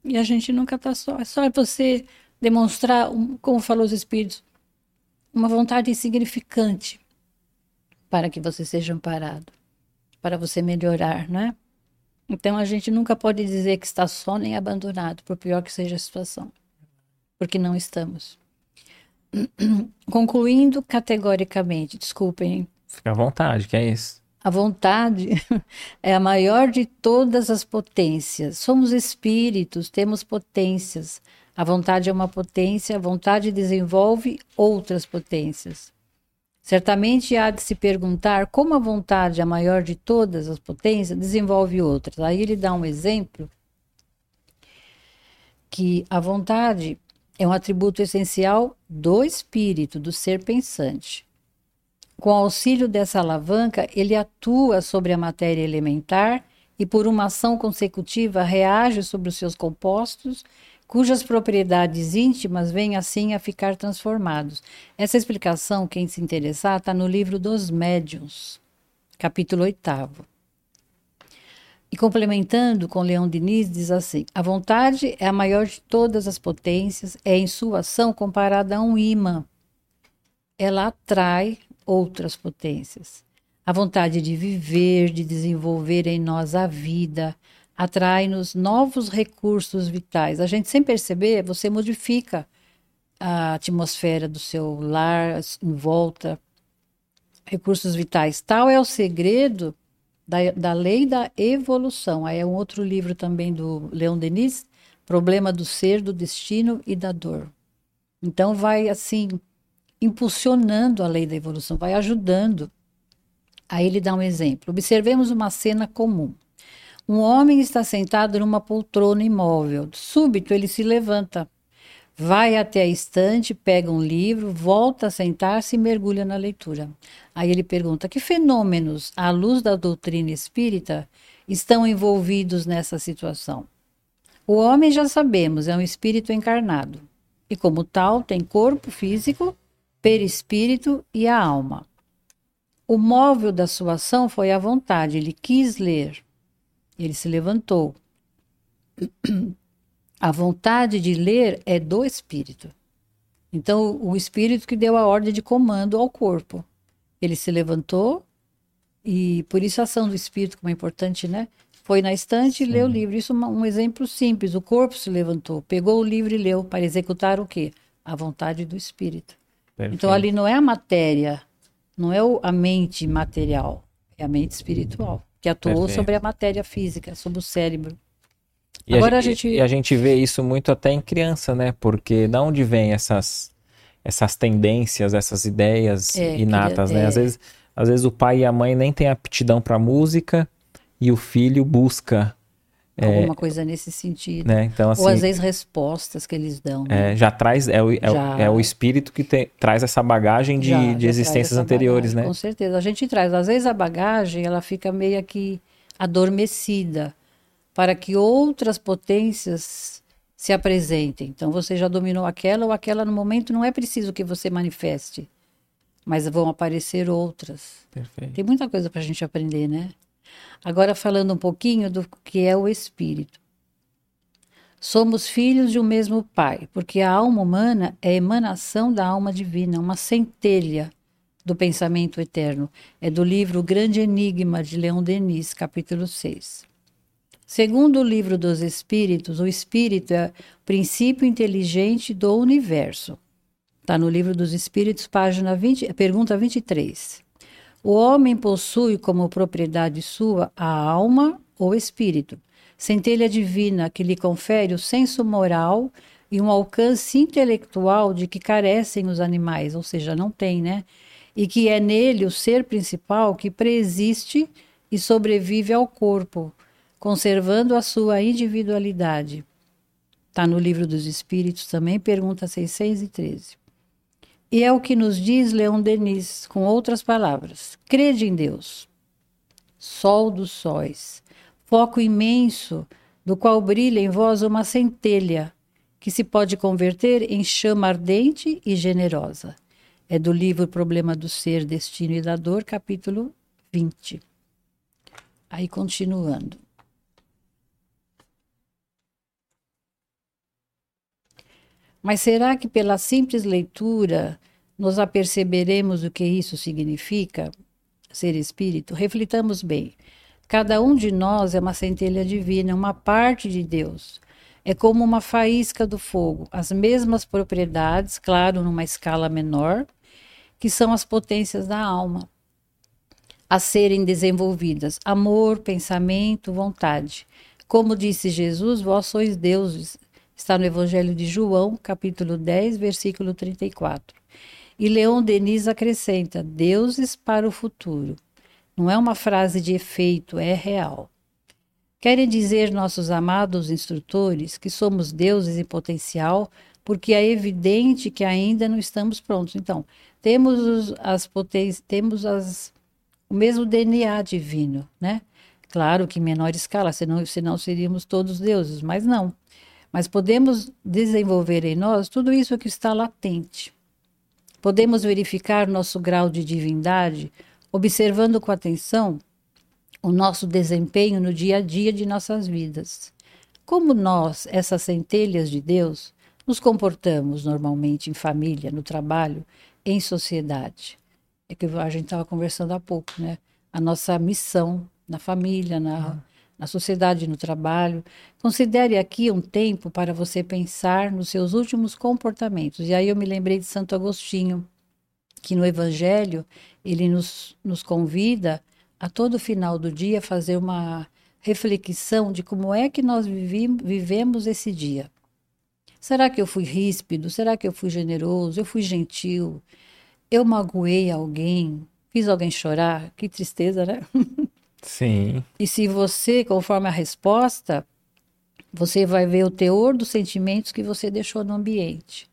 Speaker 2: E a gente nunca está só. É só você demonstrar, como falou os Espíritos, uma vontade insignificante para que você seja amparado para você melhorar, né? Então a gente nunca pode dizer que está só nem abandonado, por pior que seja a situação, porque não estamos. [clears throat] Concluindo categoricamente, desculpem.
Speaker 1: Fica à vontade, que é isso.
Speaker 2: A vontade [laughs] é a maior de todas as potências. Somos espíritos, temos potências. A vontade é uma potência, a vontade desenvolve outras potências. Certamente há de se perguntar como a vontade, a maior de todas as potências, desenvolve outras. Aí ele dá um exemplo que a vontade é um atributo essencial do espírito, do ser pensante. Com auxílio dessa alavanca, ele atua sobre a matéria elementar e, por uma ação consecutiva, reage sobre os seus compostos cujas propriedades íntimas vêm assim a ficar transformados. Essa explicação, quem se interessar, está no livro dos Médiuns, capítulo 8. E complementando com Leão Diniz, diz assim: a vontade é a maior de todas as potências, é em sua ação comparada a um imã. Ela atrai outras potências. A vontade de viver, de desenvolver em nós a vida, atrai-nos novos recursos vitais. A gente, sem perceber, você modifica a atmosfera do seu lar em volta. Recursos vitais. Tal é o segredo da, da lei da evolução. Aí é um outro livro também do Leon Denis, Problema do Ser, do Destino e da Dor. Então, vai assim, impulsionando a lei da evolução, vai ajudando Aí ele dá um exemplo. Observemos uma cena comum. Um homem está sentado numa poltrona imóvel. Súbito ele se levanta, vai até a estante, pega um livro, volta a sentar-se e mergulha na leitura. Aí ele pergunta: que fenômenos, à luz da doutrina espírita, estão envolvidos nessa situação? O homem, já sabemos, é um espírito encarnado e, como tal, tem corpo físico, perispírito e a alma. O móvel da sua ação foi a vontade, ele quis ler. Ele se levantou. A vontade de ler é do espírito. Então, o espírito que deu a ordem de comando ao corpo. Ele se levantou e por isso a ação do espírito, como é importante, né? Foi na estante e leu o livro. Isso é um exemplo simples. O corpo se levantou, pegou o livro e leu para executar o quê? A vontade do espírito. Perfeito. Então ali não é a matéria, não é a mente material, é a mente espiritual que atuou Perfeito. sobre a matéria física, sobre o cérebro.
Speaker 1: E Agora a, gente... E a gente vê isso muito até em criança, né? Porque da onde vem essas, essas tendências, essas ideias é, inatas, né? Às, vezes, às vezes o pai e a mãe nem têm aptidão para música e o filho busca
Speaker 2: é, Alguma é, coisa nesse sentido.
Speaker 1: Né? Então, assim,
Speaker 2: Ou às vezes respostas que eles dão.
Speaker 1: Né? É, já traz, é o, é, já, é o espírito que tem, traz essa bagagem de, já, de existências anteriores,
Speaker 2: bagagem,
Speaker 1: né?
Speaker 2: Com certeza. A gente traz. Às vezes a bagagem ela fica meio que adormecida para que outras potências se apresentem. Então você já dominou aquela ou aquela no momento, não é preciso que você manifeste. Mas vão aparecer outras. Perfeito. Tem muita coisa para a gente aprender, né? Agora, falando um pouquinho do que é o espírito. Somos filhos de um mesmo Pai, porque a alma humana é emanação da alma divina, uma centelha do pensamento eterno. É do livro O Grande Enigma de Leon Denis, capítulo 6. Segundo o livro dos Espíritos, o espírito é o princípio inteligente do universo. Está no livro dos Espíritos, página 20, pergunta 23. O homem possui como propriedade sua a alma ou espírito, centelha divina que lhe confere o senso moral e um alcance intelectual de que carecem os animais, ou seja, não tem, né? E que é nele o ser principal que preexiste e sobrevive ao corpo, conservando a sua individualidade. Está no livro dos Espíritos também, pergunta 613. E é o que nos diz Leon Denis, com outras palavras: crede em Deus, sol dos sóis, foco imenso do qual brilha em vós uma centelha que se pode converter em chama ardente e generosa. É do livro Problema do Ser, Destino e da Dor, capítulo 20. Aí continuando. Mas será que pela simples leitura nos aperceberemos o que isso significa, ser espírito? Reflitamos bem. Cada um de nós é uma centelha divina, uma parte de Deus. É como uma faísca do fogo, as mesmas propriedades, claro, numa escala menor, que são as potências da alma a serem desenvolvidas: amor, pensamento, vontade. Como disse Jesus, vós sois deuses, Está no Evangelho de João, capítulo 10, versículo 34. E Leon Denis acrescenta: deuses para o futuro. Não é uma frase de efeito, é real. Querem dizer nossos amados instrutores que somos deuses em potencial, porque é evidente que ainda não estamos prontos. Então, temos os, as temos as, o mesmo DNA divino, né? Claro que em menor escala, senão, senão seríamos todos deuses, mas não. Mas podemos desenvolver em nós tudo isso que está latente. Podemos verificar nosso grau de divindade observando com atenção o nosso desempenho no dia a dia de nossas vidas. Como nós, essas centelhas de Deus, nos comportamos normalmente em família, no trabalho, em sociedade. É que a gente estava conversando há pouco, né? A nossa missão na família, na, na sociedade, no trabalho. Considere aqui um tempo para você pensar nos seus últimos comportamentos. E aí eu me lembrei de Santo Agostinho, que no Evangelho ele nos, nos convida a todo final do dia fazer uma reflexão de como é que nós vivemos esse dia. Será que eu fui ríspido? Será que eu fui generoso? Eu fui gentil? Eu magoei alguém? Fiz alguém chorar? Que tristeza, né? [laughs]
Speaker 1: Sim.
Speaker 2: E se você, conforme a resposta, você vai ver o teor dos sentimentos que você deixou no ambiente.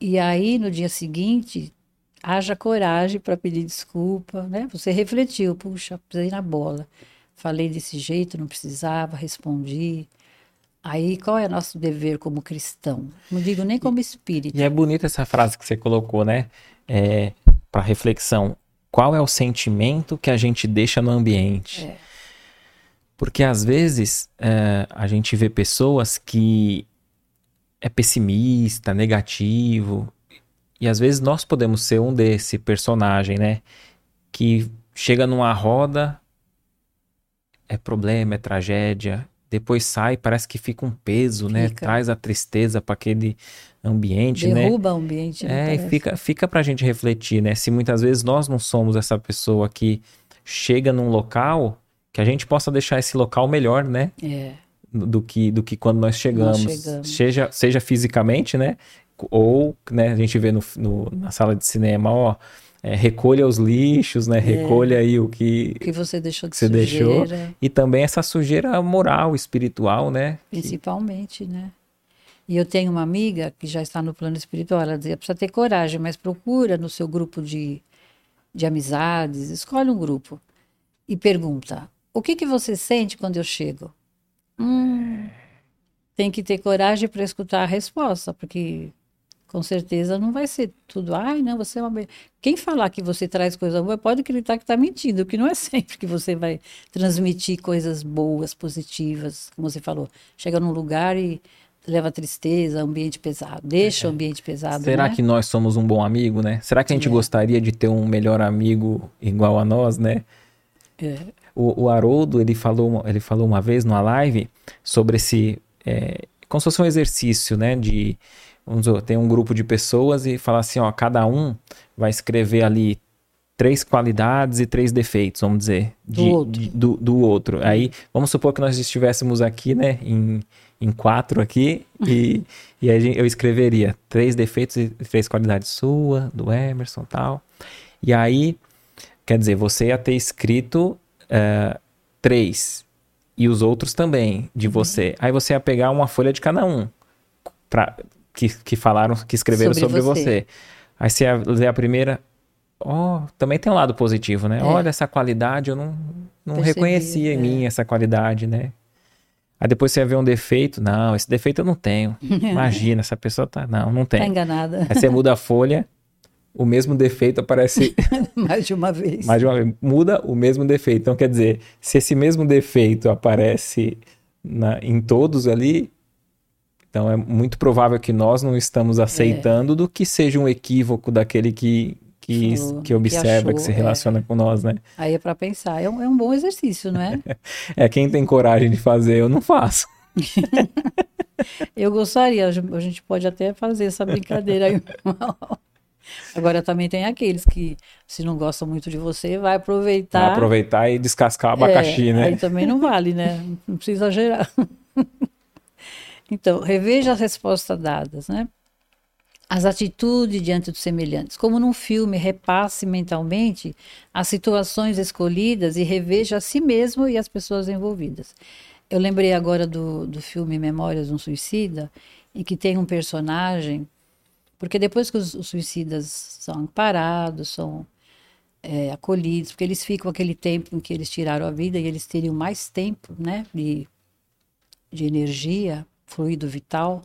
Speaker 2: E aí, no dia seguinte, haja coragem para pedir desculpa, né? Você refletiu, puxa, pisei na bola. Falei desse jeito, não precisava, respondi. Aí, qual é nosso dever como cristão? Não digo nem como espírito.
Speaker 1: E é bonita essa frase que você colocou, né? É, para reflexão. Qual é o sentimento que a gente deixa no ambiente? É. Porque às vezes é, a gente vê pessoas que é pessimista, negativo, e às vezes nós podemos ser um desse personagem, né? Que chega numa roda, é problema, é tragédia, depois sai, parece que fica um peso, né? fica. né? Traz a tristeza para aquele ambiente,
Speaker 2: Derruba
Speaker 1: né?
Speaker 2: Derruba o ambiente.
Speaker 1: É, e fica, fica pra gente refletir, né? Se muitas vezes nós não somos essa pessoa que chega num local, que a gente possa deixar esse local melhor, né?
Speaker 2: É.
Speaker 1: Do que, do que quando nós chegamos. Nós chegamos. Seja, seja fisicamente, né? Ou, né, a gente vê no, no na sala de cinema, ó é, recolha os lixos, né? É. Recolha aí o que,
Speaker 2: que você deixou de
Speaker 1: você sujeira. deixou. E também essa sujeira moral, espiritual, né?
Speaker 2: Principalmente, que... né? E eu tenho uma amiga que já está no plano espiritual, ela dizia, precisa ter coragem, mas procura no seu grupo de, de amizades, escolhe um grupo e pergunta, o que, que você sente quando eu chego? Hum, tem que ter coragem para escutar a resposta, porque com certeza não vai ser tudo, ai, não, você é uma. Quem falar que você traz coisa boa pode acreditar que está mentindo, que não é [laughs] sempre que você vai transmitir coisas boas, positivas, como você falou. Chega num lugar e leva tristeza, ambiente pesado, deixa é. o ambiente pesado.
Speaker 1: Será
Speaker 2: né?
Speaker 1: que nós somos um bom amigo, né? Será que a gente é. gostaria de ter um melhor amigo igual a nós, né?
Speaker 2: É.
Speaker 1: O, o Haroldo, ele falou, ele falou uma vez numa live sobre esse. É, como se fosse um exercício, né? De vamos dizer, tem um grupo de pessoas e falar assim, ó, cada um vai escrever ali três qualidades e três defeitos, vamos dizer,
Speaker 2: de, do, outro.
Speaker 1: De, do, do outro. Aí, vamos supor que nós estivéssemos aqui, né, em, em quatro aqui, e, e aí eu escreveria três defeitos e três qualidades sua, do Emerson tal. E aí, quer dizer, você ia ter escrito uh, três, e os outros também, de você. Uhum. Aí você ia pegar uma folha de cada um, pra, que, que falaram, que escreveram sobre, sobre você. você. Aí você lê a primeira, ó, oh, também tem um lado positivo, né? É. Olha essa qualidade, eu não, não reconhecia é. em mim essa qualidade, né? Aí depois você vai ver um defeito, não, esse defeito eu não tenho. [laughs] Imagina, essa pessoa tá, não, não tem.
Speaker 2: Tá enganada.
Speaker 1: Aí você muda a folha, o mesmo defeito aparece [laughs]
Speaker 2: mais de uma vez.
Speaker 1: Mais de uma vez, muda o mesmo defeito. Então quer dizer, se esse mesmo defeito aparece na, em todos ali, então é muito provável que nós não estamos aceitando é. do que seja um equívoco daquele que, que, que observa, que, achou, que se relaciona é. com nós, né?
Speaker 2: Aí é para pensar, é um, é um bom exercício, não é? [laughs]
Speaker 1: é, quem tem coragem de fazer, eu não faço. [laughs]
Speaker 2: eu gostaria, a gente pode até fazer essa brincadeira aí. [laughs] Agora também tem aqueles que, se não gostam muito de você, vai aproveitar. Vai
Speaker 1: aproveitar e descascar o abacaxi,
Speaker 2: é,
Speaker 1: né?
Speaker 2: Aí também não vale, né? Não precisa exagerar. Então, reveja as respostas dadas, né? As atitudes diante dos semelhantes. Como num filme, repasse mentalmente as situações escolhidas e reveja a si mesmo e as pessoas envolvidas. Eu lembrei agora do, do filme Memórias de um Suicida, em que tem um personagem, porque depois que os, os suicidas são amparados, são é, acolhidos, porque eles ficam aquele tempo em que eles tiraram a vida e eles teriam mais tempo, né, de, de energia fluido vital,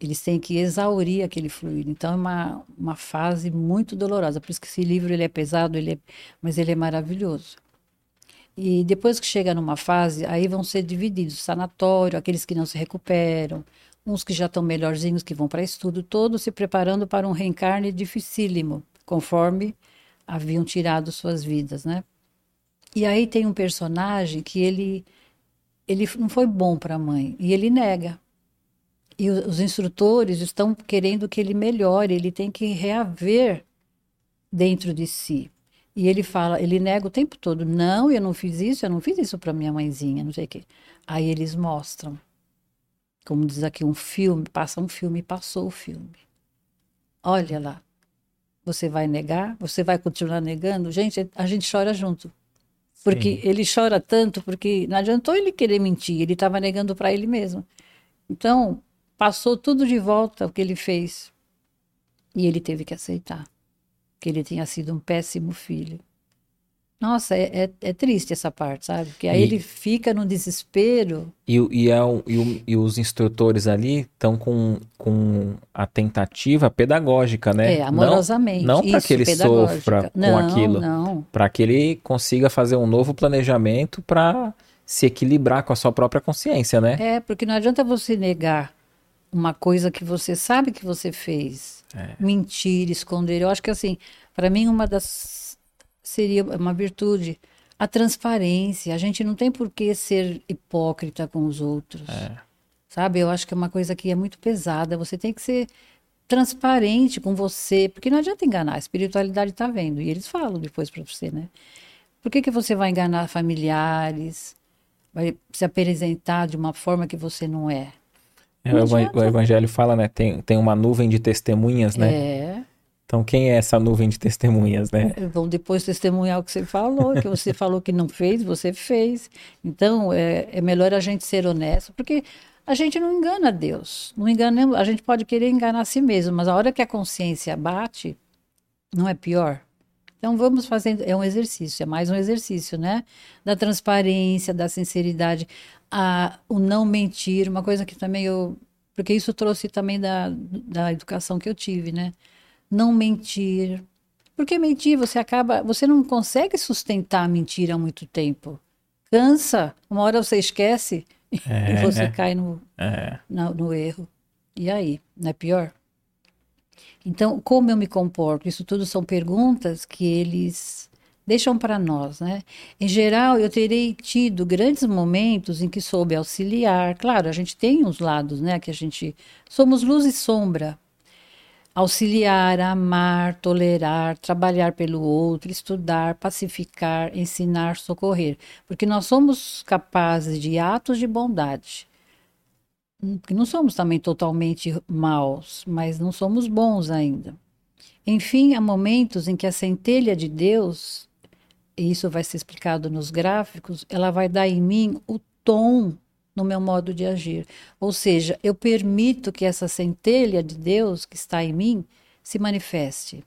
Speaker 2: eles têm que exaurir aquele fluido. Então é uma, uma fase muito dolorosa. Por isso que esse livro ele é pesado, ele é, mas ele é maravilhoso. E depois que chega numa fase, aí vão ser divididos sanatório, aqueles que não se recuperam, uns que já estão melhorzinhos, que vão para estudo, todos se preparando para um reencarne dificílimo, conforme haviam tirado suas vidas, né? E aí tem um personagem que ele ele não foi bom para a mãe e ele nega. E os instrutores estão querendo que ele melhore, ele tem que reaver dentro de si. E ele fala, ele nega o tempo todo: não, eu não fiz isso, eu não fiz isso para minha mãezinha, não sei o quê. Aí eles mostram, como diz aqui, um filme, passa um filme, passou o filme. Olha lá, Você vai negar? Você vai continuar negando? Gente, a gente chora junto. Porque Sim. ele chora tanto porque não adiantou ele querer mentir, ele estava negando para ele mesmo. Então, passou tudo de volta o que ele fez. E ele teve que aceitar que ele tinha sido um péssimo filho. Nossa, é, é, é, triste essa parte, sabe? Porque aí e, ele fica no desespero.
Speaker 1: E, e, é um, e, e os instrutores ali estão com, com a tentativa pedagógica, né?
Speaker 2: É, amorosamente.
Speaker 1: Não, não para que ele sofra não, com aquilo. Não. Para que ele consiga fazer um novo planejamento para se equilibrar com a sua própria consciência, né?
Speaker 2: É, porque não adianta você negar uma coisa que você sabe que você fez. É. Mentir, esconder. Eu acho que assim, para mim uma das seria uma virtude. A transparência. A gente não tem por que ser hipócrita com os outros. É. Sabe? Eu acho que é uma coisa que é muito pesada. Você tem que ser transparente com você, porque não adianta enganar. A espiritualidade está vendo. E eles falam depois para você, né? Por que, que você vai enganar familiares? Vai se apresentar de uma forma que você não é?
Speaker 1: É o, Evangelho fala, né? Tem, tem uma nuvem de testemunhas, né?
Speaker 2: É.
Speaker 1: Então, quem é essa nuvem de testemunhas, né?
Speaker 2: Vão depois testemunhar o que você falou, que você [laughs] falou que não fez, você fez. Então, é, é melhor a gente ser honesto, porque a gente não engana Deus. Não engana, a gente pode querer enganar a si mesmo, mas a hora que a consciência bate, não é pior? Então, vamos fazendo. É um exercício, é mais um exercício, né? Da transparência, da sinceridade, a, o não mentir, uma coisa que também eu. Porque isso trouxe também da, da educação que eu tive, né? não mentir. Porque mentir, você acaba, você não consegue sustentar a mentira há muito tempo. Cansa, uma hora você esquece [laughs] é, e você cai no, é. no, no erro. E aí, não é pior? Então, como eu me comporto? Isso tudo são perguntas que eles deixam para nós, né? Em geral, eu terei tido grandes momentos em que soube auxiliar. Claro, a gente tem uns lados, né? Que a gente somos luz e sombra auxiliar, amar, tolerar, trabalhar pelo outro, estudar, pacificar, ensinar, socorrer. Porque nós somos capazes de atos de bondade. Porque não somos também totalmente maus, mas não somos bons ainda. Enfim, há momentos em que a centelha de Deus, e isso vai ser explicado nos gráficos, ela vai dar em mim o tom no meu modo de agir. Ou seja, eu permito que essa centelha de Deus que está em mim se manifeste.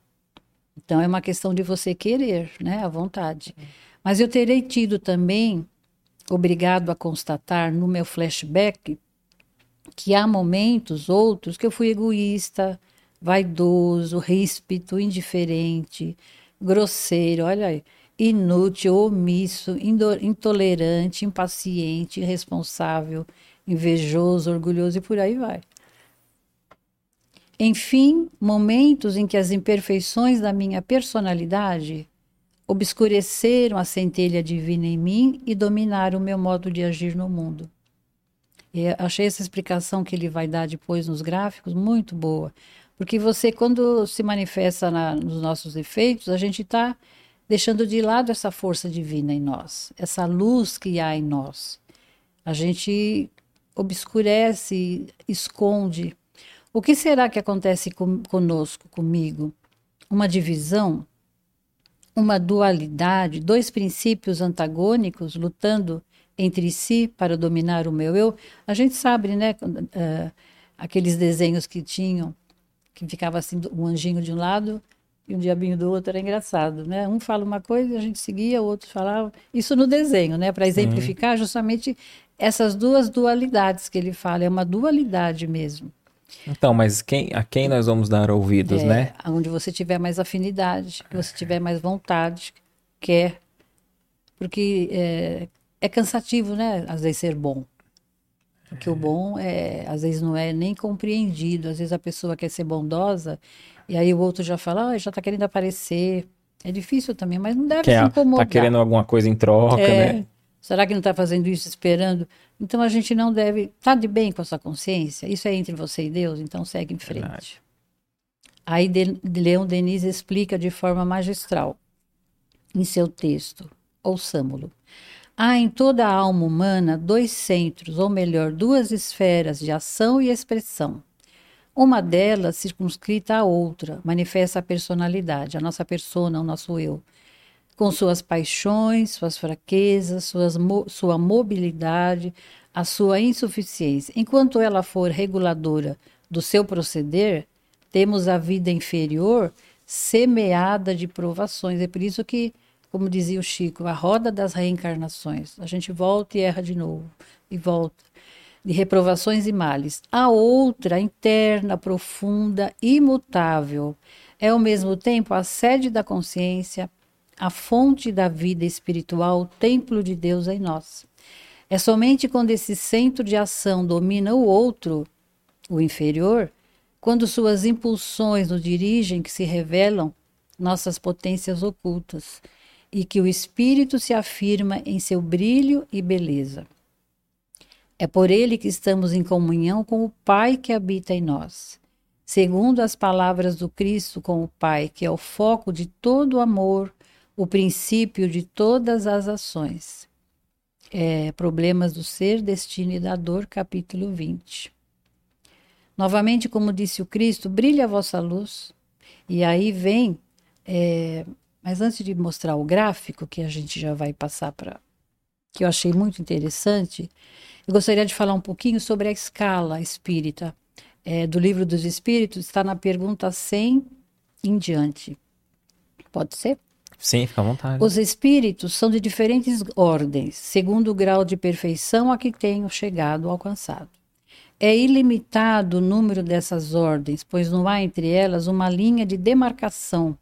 Speaker 2: Então é uma questão de você querer, né, a vontade. Mas eu terei tido também, obrigado a constatar no meu flashback, que há momentos outros que eu fui egoísta, vaidoso, ríspido, indiferente, grosseiro, olha aí inútil, omisso, intolerante, impaciente, irresponsável, invejoso, orgulhoso e por aí vai. Enfim, momentos em que as imperfeições da minha personalidade obscureceram a centelha divina em mim e dominaram o meu modo de agir no mundo. Achei essa explicação que ele vai dar depois nos gráficos muito boa, porque você, quando se manifesta na, nos nossos efeitos, a gente está deixando de lado essa força divina em nós, essa luz que há em nós. A gente obscurece, esconde. O que será que acontece com, conosco, comigo? Uma divisão, uma dualidade, dois princípios antagônicos lutando entre si para dominar o meu eu. A gente sabe, né? Uh, aqueles desenhos que tinham, que ficava assim, um anjinho de um lado e um diabinho do outro era engraçado, né? Um fala uma coisa, a gente seguia, o outro falava. Isso no desenho, né? Para exemplificar justamente essas duas dualidades que ele fala. É uma dualidade mesmo.
Speaker 1: Então, mas quem, a quem nós vamos dar ouvidos,
Speaker 2: é,
Speaker 1: né?
Speaker 2: Onde você tiver mais afinidade, que você tiver mais vontade, quer. Porque é, é cansativo, né? Às vezes ser bom. Porque é. o bom é, às vezes não é nem compreendido. Às vezes a pessoa quer ser bondosa e aí o outro já fala, ah, já está querendo aparecer. É difícil também, mas não deve Quer, se incomodar.
Speaker 1: Tá querendo alguma coisa em troca, é, né?
Speaker 2: Será que não está fazendo isso esperando? Então a gente não deve. Está de bem com a sua consciência? Isso é entre você e Deus, então segue em frente. Verdade. Aí de, Leão Denis explica de forma magistral em seu texto, ouçamo-lo. Há em toda a alma humana dois centros, ou melhor, duas esferas de ação e expressão Uma delas, circunscrita à outra, manifesta a personalidade, a nossa persona, o nosso eu, com suas paixões, suas fraquezas, suas, sua mobilidade, a sua insuficiência. Enquanto ela for reguladora do seu proceder, temos a vida inferior semeada de provações. É por isso que, como dizia o Chico, a roda das reencarnações. A gente volta e erra de novo, e volta de reprovações e males. A outra, interna, profunda, imutável, é ao mesmo tempo a sede da consciência, a fonte da vida espiritual, o templo de Deus em nós. É somente quando esse centro de ação domina o outro, o inferior, quando suas impulsões nos dirigem que se revelam nossas potências ocultas e que o espírito se afirma em seu brilho e beleza. É por ele que estamos em comunhão com o Pai que habita em nós. Segundo as palavras do Cristo com o Pai, que é o foco de todo o amor, o princípio de todas as ações. É, Problemas do Ser, Destino e da Dor, capítulo 20. Novamente, como disse o Cristo, brilha a vossa luz. E aí vem, é, mas antes de mostrar o gráfico, que a gente já vai passar para. que eu achei muito interessante, eu gostaria de falar um pouquinho sobre a escala espírita. É, do livro dos Espíritos, está na pergunta 100 em diante. Pode ser?
Speaker 1: Sim, fica à vontade.
Speaker 2: Os espíritos são de diferentes ordens, segundo o grau de perfeição a que tenham chegado alcançado. É ilimitado o número dessas ordens, pois não há entre elas uma linha de demarcação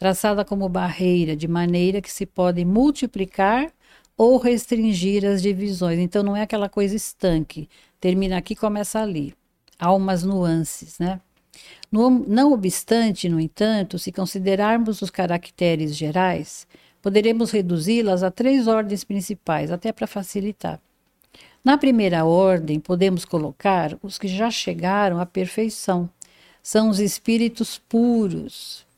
Speaker 2: traçada como barreira, de maneira que se podem multiplicar ou restringir as divisões. Então não é aquela coisa estanque, termina aqui, começa ali. Há umas nuances, né? No, não obstante, no entanto, se considerarmos os caracteres gerais, poderemos reduzi-las a três ordens principais, até para facilitar. Na primeira ordem, podemos colocar os que já chegaram à perfeição. São os espíritos puros.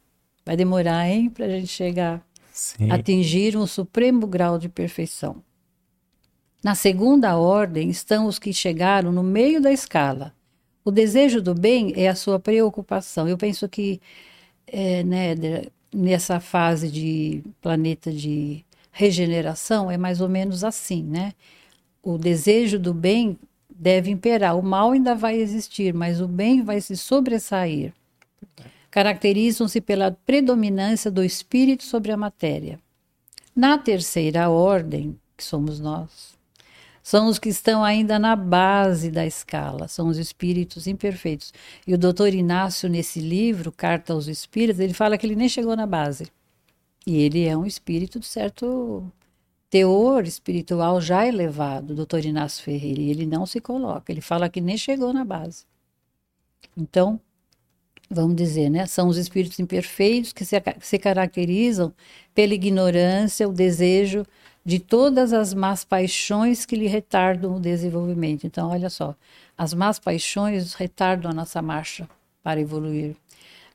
Speaker 2: Vai demorar, hein, para a gente chegar Sim. atingiram o supremo grau de perfeição. Na segunda ordem estão os que chegaram no meio da escala. O desejo do bem é a sua preocupação. Eu penso que é, né, nessa fase de planeta de regeneração é mais ou menos assim, né? O desejo do bem deve imperar. O mal ainda vai existir, mas o bem vai se sobressair caracterizam-se pela predominância do espírito sobre a matéria. Na terceira ordem, que somos nós, são os que estão ainda na base da escala, são os espíritos imperfeitos. E o doutor Inácio, nesse livro, Carta aos Espíritos, ele fala que ele nem chegou na base. E ele é um espírito de certo teor espiritual já elevado, doutor Inácio Ferreira, e ele não se coloca, ele fala que nem chegou na base. Então, vamos dizer, né? São os espíritos imperfeitos que se, se caracterizam pela ignorância, o desejo de todas as más paixões que lhe retardam o desenvolvimento. Então, olha só, as más paixões retardam a nossa marcha para evoluir.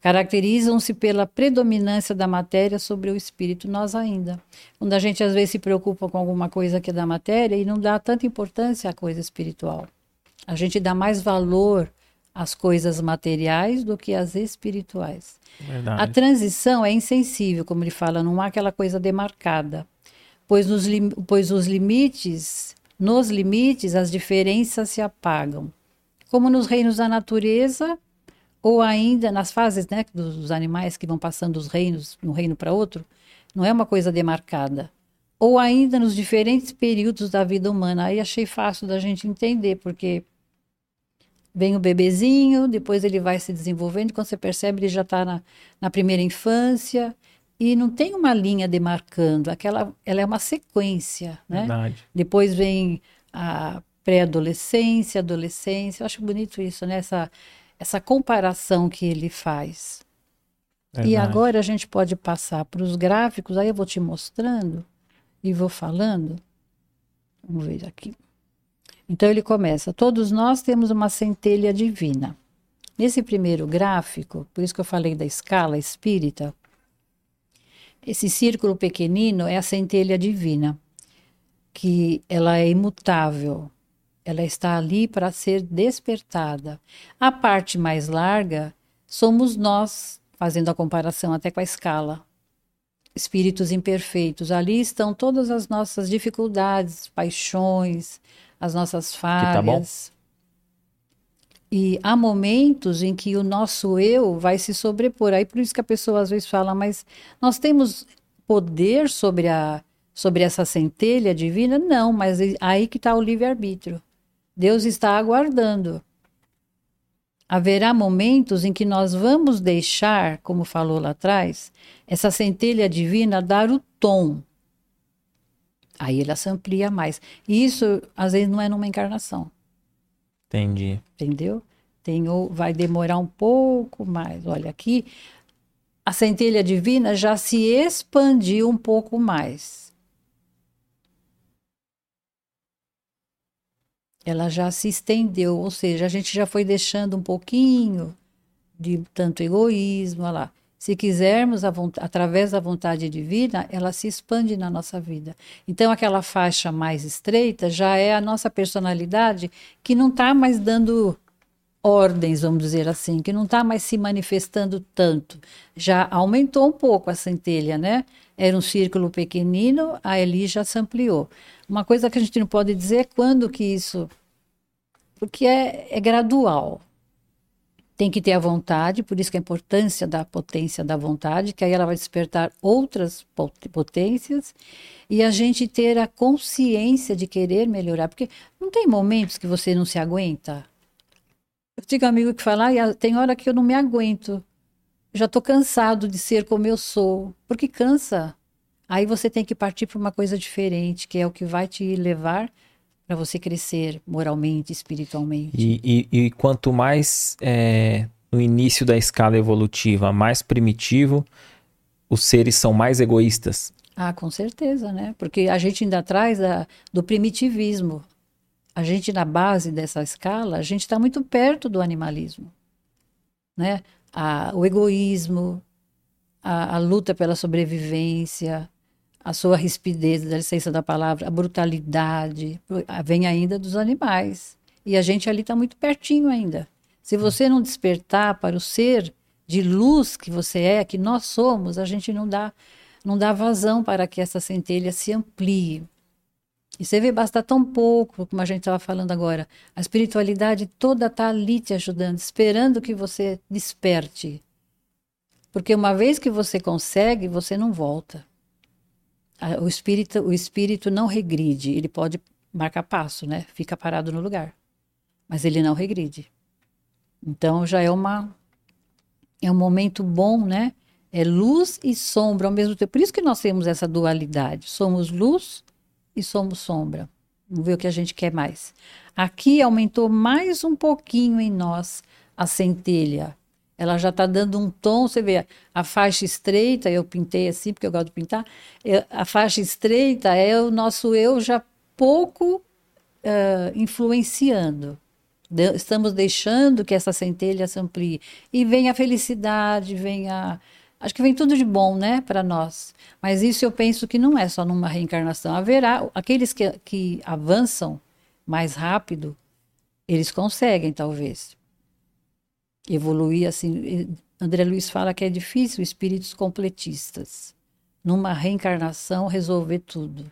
Speaker 2: Caracterizam-se pela predominância da matéria sobre o espírito, nós ainda. Quando a gente às vezes se preocupa com alguma coisa que é da matéria e não dá tanta importância à coisa espiritual. A gente dá mais valor as coisas materiais do que as espirituais. Verdade. A transição é insensível, como ele fala, não há aquela coisa demarcada, pois, nos, pois os limites, nos limites, as diferenças se apagam. Como nos reinos da natureza, ou ainda nas fases né, dos animais que vão passando dos reinos, de um reino para outro, não é uma coisa demarcada. Ou ainda nos diferentes períodos da vida humana. Aí achei fácil da gente entender, porque vem o bebezinho, depois ele vai se desenvolvendo, quando você percebe ele já está na, na primeira infância e não tem uma linha demarcando, aquela, ela é uma sequência, né? Verdade. Depois vem a pré-adolescência, adolescência, eu acho bonito isso, né? Essa, essa comparação que ele faz. Verdade. E agora a gente pode passar para os gráficos, aí eu vou te mostrando e vou falando. Vamos ver aqui. Então ele começa: todos nós temos uma centelha divina. Nesse primeiro gráfico, por isso que eu falei da escala espírita, esse círculo pequenino é a centelha divina, que ela é imutável. Ela está ali para ser despertada. A parte mais larga somos nós, fazendo a comparação até com a escala. Espíritos imperfeitos. Ali estão todas as nossas dificuldades, paixões, as nossas falhas. Tá e há momentos em que o nosso eu vai se sobrepor. Aí por isso que a pessoa às vezes fala, mas nós temos poder sobre, a, sobre essa centelha divina? Não, mas aí que está o livre-arbítrio. Deus está aguardando. Haverá momentos em que nós vamos deixar, como falou lá atrás, essa centelha divina dar o tom. Aí ela se amplia mais. E isso, às vezes, não é numa encarnação.
Speaker 1: Entendi.
Speaker 2: Entendeu? Tem, vai demorar um pouco mais. Olha, aqui a centelha divina já se expandiu um pouco mais. Ela já se estendeu, ou seja, a gente já foi deixando um pouquinho de tanto egoísmo, olha lá. Se quisermos, através da vontade divina, ela se expande na nossa vida. Então, aquela faixa mais estreita já é a nossa personalidade que não está mais dando ordens, vamos dizer assim, que não está mais se manifestando tanto. Já aumentou um pouco a centelha, né? Era um círculo pequenino, a Eli já se ampliou. Uma coisa que a gente não pode dizer é quando que isso. Porque é, é gradual. Tem que ter a vontade, por isso que a importância da potência da vontade, que aí ela vai despertar outras potências, e a gente ter a consciência de querer melhorar. Porque não tem momentos que você não se aguenta eu tenho amigo que fala, tem hora que eu não me aguento. já estou cansado de ser como eu sou. Porque cansa. Aí você tem que partir para uma coisa diferente, que é o que vai te levar para você crescer moralmente, espiritualmente.
Speaker 1: E, e, e quanto mais é, no início da escala evolutiva, mais primitivo, os seres são mais egoístas.
Speaker 2: Ah, com certeza, né? Porque a gente ainda traz da, do primitivismo a gente na base dessa escala, a gente está muito perto do animalismo, né? A, o egoísmo, a, a, luta pela sobrevivência, a sua rispidez, da licença da palavra, a brutalidade, vem ainda dos animais. E a gente ali está muito pertinho ainda. Se você não despertar para o ser de luz que você é, que nós somos, a gente não dá, não dá vazão para que essa centelha se amplie, e você vê, basta tão pouco, como a gente estava falando agora. A espiritualidade toda está ali te ajudando, esperando que você desperte. Porque uma vez que você consegue, você não volta. O espírito, o espírito não regride, ele pode marcar passo, né? Fica parado no lugar. Mas ele não regride. Então já é uma é um momento bom, né? É luz e sombra ao mesmo tempo. Por isso que nós temos essa dualidade. Somos luz e somos sombra. Vamos ver o que a gente quer mais. Aqui aumentou mais um pouquinho em nós a centelha. Ela já está dando um tom, você vê, a faixa estreita, eu pintei assim, porque eu gosto de pintar, a faixa estreita é o nosso eu já pouco uh, influenciando. De, estamos deixando que essa centelha se amplie. E vem a felicidade, vem a, Acho que vem tudo de bom, né, para nós. Mas isso eu penso que não é só numa reencarnação. Haverá aqueles que, que avançam mais rápido, eles conseguem, talvez, evoluir assim. André Luiz fala que é difícil espíritos completistas, numa reencarnação, resolver tudo.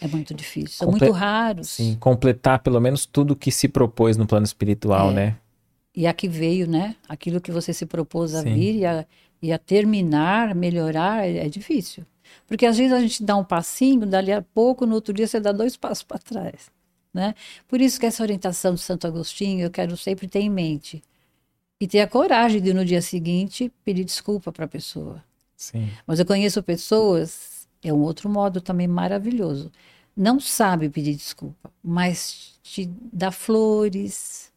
Speaker 2: É muito difícil. São Comple muito raros.
Speaker 1: Sim, completar pelo menos tudo que se propôs no plano espiritual, é. né?
Speaker 2: E a que veio, né? Aquilo que você se propôs a Sim. vir e a, e a terminar, melhorar, é, é, difícil. Porque às vezes a gente dá um passinho, dali a pouco, no outro dia você dá dois passos para trás. Né? Por isso que essa orientação de Santo Agostinho eu quero sempre ter em mente. E ter a coragem de no dia seguinte pedir desculpa para a pessoa.
Speaker 1: Sim.
Speaker 2: Mas eu conheço pessoas, é um outro modo também maravilhoso. Não sabe pedir desculpa, mas te dá flores,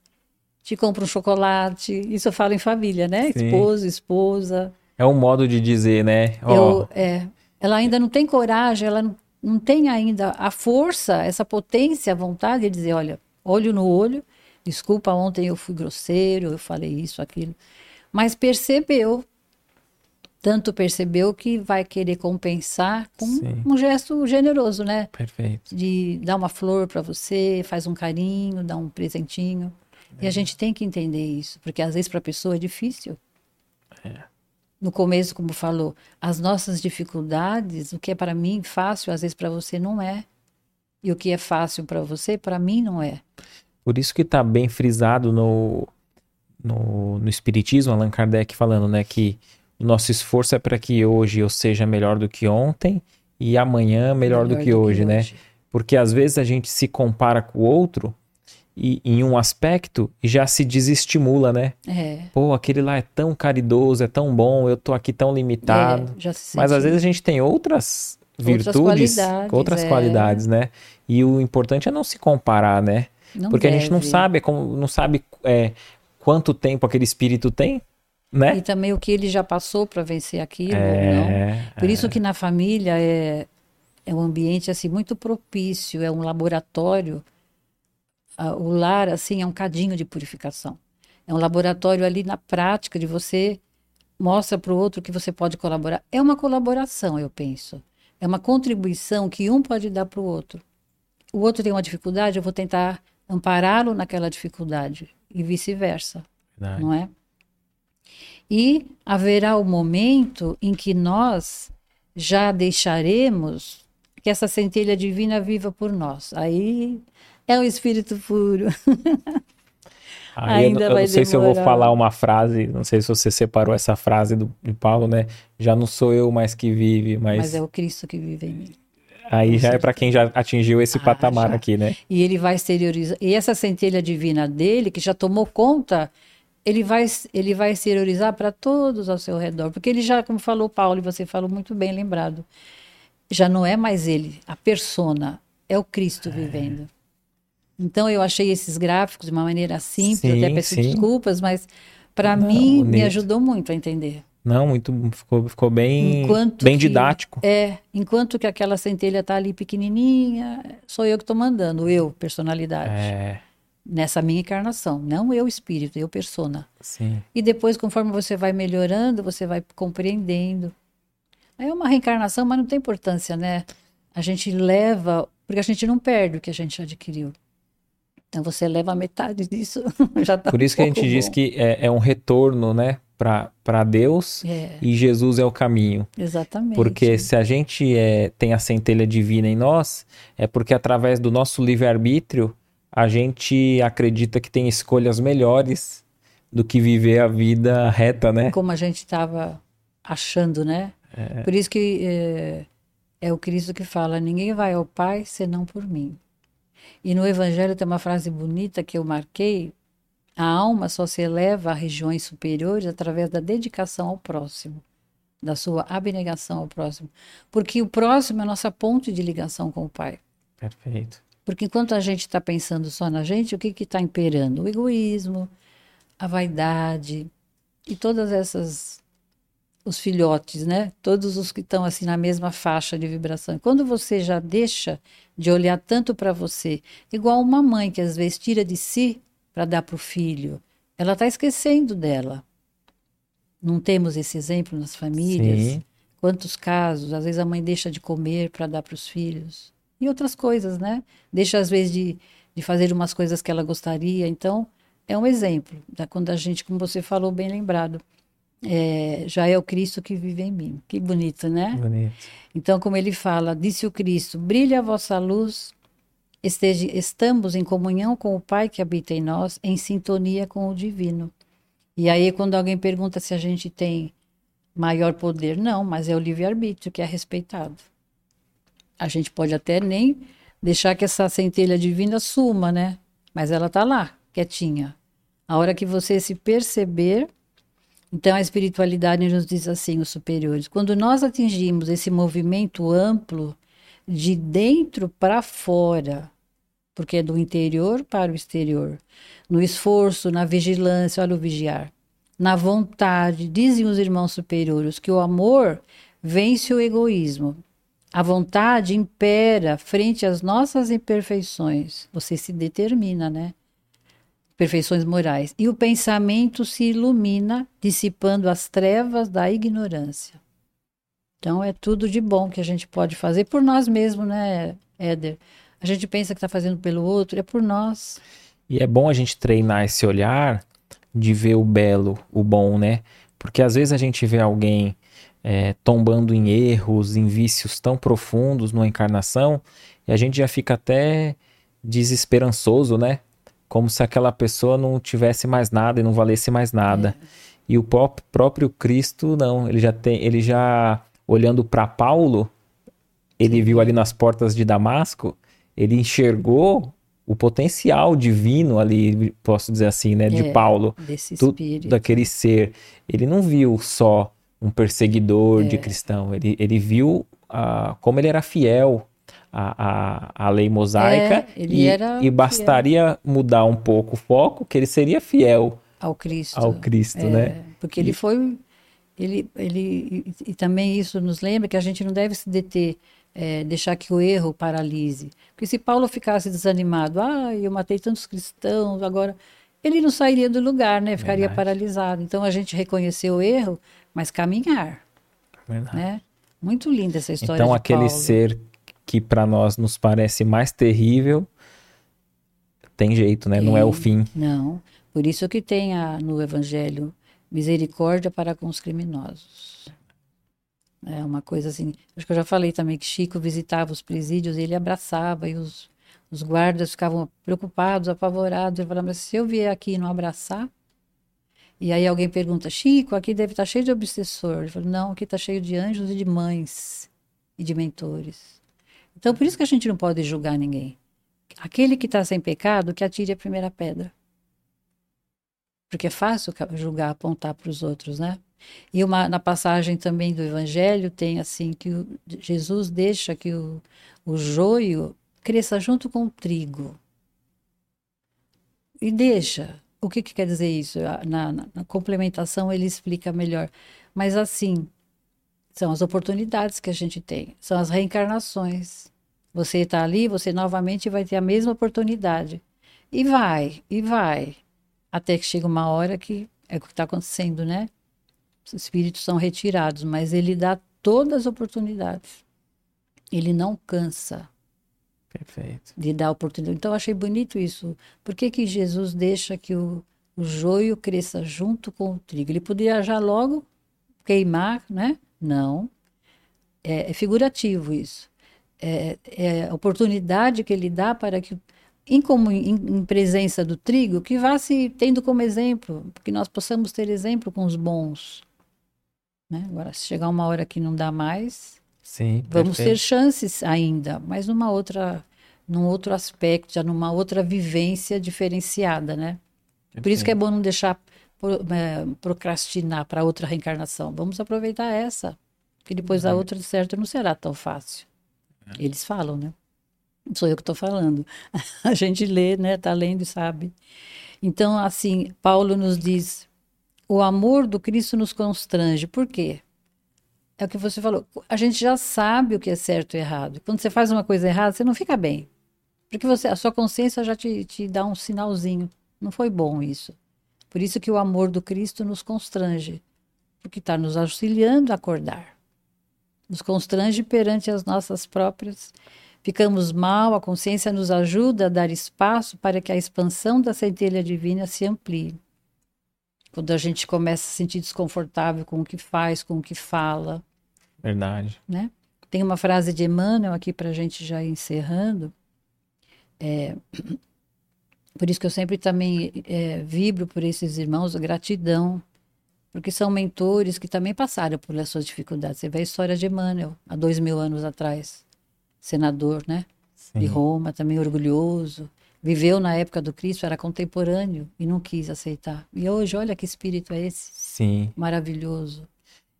Speaker 2: te compra um chocolate. Isso eu falo em família, né? Sim. Esposo, esposa.
Speaker 1: É um modo de dizer, né?
Speaker 2: Oh. Eu, é, ela ainda não tem coragem, ela não, não tem ainda a força, essa potência, a vontade de dizer, olha, olho no olho, desculpa, ontem eu fui grosseiro, eu falei isso, aquilo. Mas percebeu. tanto percebeu que vai querer compensar com Sim. um gesto generoso, né?
Speaker 1: Perfeito.
Speaker 2: De dar uma flor para você, faz um carinho, dá um presentinho. É. E a é. gente tem que entender isso, porque às vezes para a pessoa é difícil. É. No começo, como falou, as nossas dificuldades, o que é para mim fácil, às vezes para você não é. E o que é fácil para você, para mim não é.
Speaker 1: Por isso que está bem frisado no, no, no Espiritismo, Allan Kardec falando, né, que o nosso esforço é para que hoje eu seja melhor do que ontem e amanhã melhor, melhor do, que, do hoje, que né? Hoje. Porque às vezes a gente se compara com o outro e, em um aspecto e já se desestimula, né?
Speaker 2: É.
Speaker 1: Pô, aquele lá é tão caridoso, é tão bom, eu tô aqui tão limitado. É, Mas às vezes a gente tem outras virtudes, outras qualidades, outras é. qualidades né? E o importante é não se comparar, né? Não Porque deve. a gente não sabe, é como, não sabe é, quanto tempo aquele espírito tem. Né?
Speaker 2: E também o que ele já passou para vencer aquilo, é, não. Por é. isso que na família é, é um ambiente assim muito propício, é um laboratório. O lar assim é um cadinho de purificação. É um laboratório ali na prática de você mostra para o outro que você pode colaborar. É uma colaboração, eu penso. É uma contribuição que um pode dar para o outro. O outro tem uma dificuldade, eu vou tentar ampará-lo naquela dificuldade e vice-versa, não é? E haverá o momento em que nós já deixaremos que essa centelha divina viva por nós. Aí é o espírito puro. [laughs]
Speaker 1: Aí Ainda eu, eu não sei demorar. se eu vou falar uma frase, não sei se você separou essa frase do, de Paulo, né? Já não sou eu mais que vive, mas.
Speaker 2: Mas é o Cristo que vive em mim.
Speaker 1: Aí já é para quem já atingiu esse ah, patamar já. aqui, né?
Speaker 2: E ele vai exteriorizar. E essa centelha divina dele, que já tomou conta ele vai, ele vai exteriorizar para todos ao seu redor. Porque ele já, como falou Paulo, e você falou muito bem lembrado, já não é mais ele, a persona, é o Cristo é. vivendo. Então eu achei esses gráficos de uma maneira simples, sim, até peço sim. desculpas, mas para mim bonito. me ajudou muito a entender.
Speaker 1: Não, muito ficou, ficou bem, enquanto bem que, didático.
Speaker 2: É, enquanto que aquela centelha tá ali pequenininha, sou eu que estou mandando, eu, personalidade.
Speaker 1: É
Speaker 2: nessa minha encarnação, não eu espírito, eu persona.
Speaker 1: Sim.
Speaker 2: E depois, conforme você vai melhorando, você vai compreendendo. É uma reencarnação, mas não tem importância, né? A gente leva, porque a gente não perde o que a gente adquiriu. Então você leva a metade disso, [laughs] já tá
Speaker 1: Por isso que a gente bom. diz que é, é um retorno, né, para Deus
Speaker 2: é.
Speaker 1: e Jesus é o caminho.
Speaker 2: Exatamente.
Speaker 1: Porque se a gente é, tem a centelha divina em nós, é porque através do nosso livre-arbítrio a gente acredita que tem escolhas melhores do que viver a vida reta, né?
Speaker 2: Como a gente estava achando, né? É. Por isso que é, é, o Cristo que fala: ninguém vai ao Pai senão por mim. E no Evangelho tem uma frase bonita que eu marquei: a alma só se eleva a regiões superiores através da dedicação ao próximo, da sua abnegação ao próximo. Porque o próximo é a nossa ponte de ligação com o Pai.
Speaker 1: Perfeito.
Speaker 2: Porque enquanto a gente está pensando só na gente, o que está imperando? O egoísmo, a vaidade e todas essas os filhotes, né? Todos os que estão assim na mesma faixa de vibração. Quando você já deixa de olhar tanto para você, igual uma mãe que às vezes tira de si para dar para o filho, ela está esquecendo dela. Não temos esse exemplo nas famílias? Sim. Quantos casos? Às vezes a mãe deixa de comer para dar para os filhos e outras coisas, né? Deixa às vezes de, de fazer umas coisas que ela gostaria. Então, é um exemplo da quando a gente, como você falou, bem lembrado, é, já é o Cristo que vive em mim. Que bonito, né?
Speaker 1: Bonito.
Speaker 2: Então, como ele fala, disse o Cristo: brilha a vossa luz, esteja, estamos em comunhão com o Pai que habita em nós, em sintonia com o Divino. E aí, quando alguém pergunta se a gente tem maior poder, não, mas é o livre-arbítrio que é respeitado a gente pode até nem deixar que essa centelha divina suma, né? Mas ela tá lá, quietinha. A hora que você se perceber, então a espiritualidade nos diz assim, os superiores, quando nós atingimos esse movimento amplo de dentro para fora, porque é do interior para o exterior, no esforço, na vigilância, olha o vigiar, na vontade, dizem os irmãos superiores que o amor vence o egoísmo. A vontade impera frente às nossas imperfeições. Você se determina, né? perfeições morais. E o pensamento se ilumina, dissipando as trevas da ignorância. Então é tudo de bom que a gente pode fazer por nós mesmos, né, Éder? A gente pensa que está fazendo pelo outro, é por nós.
Speaker 1: E é bom a gente treinar esse olhar de ver o belo, o bom, né? Porque às vezes a gente vê alguém é, tombando em erros, em vícios tão profundos numa encarnação, e a gente já fica até desesperançoso, né? Como se aquela pessoa não tivesse mais nada e não valesse mais nada. É. E o próprio Cristo não, ele já tem, ele já olhando para Paulo, ele viu ali nas portas de Damasco, ele enxergou o potencial divino ali, posso dizer assim, né, de é, Paulo,
Speaker 2: desse espírito.
Speaker 1: daquele ser. Ele não viu só um perseguidor é. de cristão, ele, ele viu como ele era fiel à, à, à lei mosaica
Speaker 2: é, e,
Speaker 1: e, bastaria fiel. mudar um pouco o foco que ele seria fiel
Speaker 2: ao Cristo,
Speaker 1: ao Cristo,
Speaker 2: é,
Speaker 1: né?
Speaker 2: Porque ele foi, ele, ele e, e também isso nos lembra que a gente não deve se deter é, deixar que o erro paralise. Porque se Paulo ficasse desanimado, ah, eu matei tantos cristãos, agora ele não sairia do lugar, né? Ficaria Verdade. paralisado. Então a gente reconheceu o erro, mas caminhar. Verdade. Né? Muito linda essa história.
Speaker 1: Então aquele
Speaker 2: Paulo.
Speaker 1: ser que para nós nos parece mais terrível tem jeito, né? Não é o fim.
Speaker 2: Não. Por isso que tem a, no Evangelho misericórdia para com os criminosos. É uma coisa assim. Acho que eu já falei também que Chico visitava os presídios e ele abraçava e os, os guardas ficavam preocupados, apavorados. Ele falava, se eu vier aqui e não abraçar. E aí alguém pergunta, Chico, aqui deve estar cheio de obsessor. Ele falou, não, aqui está cheio de anjos e de mães e de mentores. Então, por isso que a gente não pode julgar ninguém. Aquele que está sem pecado, que atire a primeira pedra. Porque é fácil julgar, apontar para os outros, né? E uma, na passagem também do Evangelho tem assim que o, Jesus deixa que o, o joio cresça junto com o trigo. E deixa. O que, que quer dizer isso? Na, na, na complementação ele explica melhor. Mas assim, são as oportunidades que a gente tem, são as reencarnações. Você está ali, você novamente vai ter a mesma oportunidade. E vai, e vai. Até que chega uma hora que é o que está acontecendo, né? os espíritos são retirados, mas ele dá todas as oportunidades. Ele não cansa.
Speaker 1: Perfeito.
Speaker 2: De dar oportunidade. Então, eu achei bonito isso. Por que, que Jesus deixa que o, o joio cresça junto com o trigo? Ele poderia já logo queimar, né? Não. É, é figurativo isso. É, é a oportunidade que ele dá para que, em, como, em, em, presença do trigo, que vá se tendo como exemplo, que nós possamos ter exemplo com os bons. Né? Agora, se chegar uma hora que não dá mais,
Speaker 1: Sim,
Speaker 2: vamos perfeito. ter chances ainda, mas numa outra, num outro aspecto, já numa outra vivência diferenciada, né? Perfeito. Por isso que é bom não deixar é, procrastinar para outra reencarnação. Vamos aproveitar essa, que depois uhum. a outra, de certo, não será tão fácil. É. Eles falam, né? Sou eu que estou falando. [laughs] a gente lê, né? Está lendo e sabe. Então, assim, Paulo nos diz o amor do Cristo nos constrange. Por quê? É o que você falou. A gente já sabe o que é certo e errado. Quando você faz uma coisa errada, você não fica bem. Porque você, a sua consciência já te, te dá um sinalzinho. Não foi bom isso. Por isso que o amor do Cristo nos constrange. Porque está nos auxiliando a acordar. Nos constrange perante as nossas próprias. Ficamos mal, a consciência nos ajuda a dar espaço para que a expansão da centelha divina se amplie. Quando a gente começa a se sentir desconfortável com o que faz, com o que fala.
Speaker 1: Verdade.
Speaker 2: Né? Tem uma frase de Emmanuel aqui para a gente já encerrando. É, [clears throat] por isso que eu sempre também é, vibro por esses irmãos, gratidão, porque são mentores que também passaram por essas dificuldades. Você vê a história de Emmanuel, há dois mil anos atrás, senador, né? Sim. De Roma, também orgulhoso, viveu na época do Cristo, era contemporâneo e não quis aceitar. E hoje, olha que espírito é esse.
Speaker 1: Sim.
Speaker 2: Maravilhoso.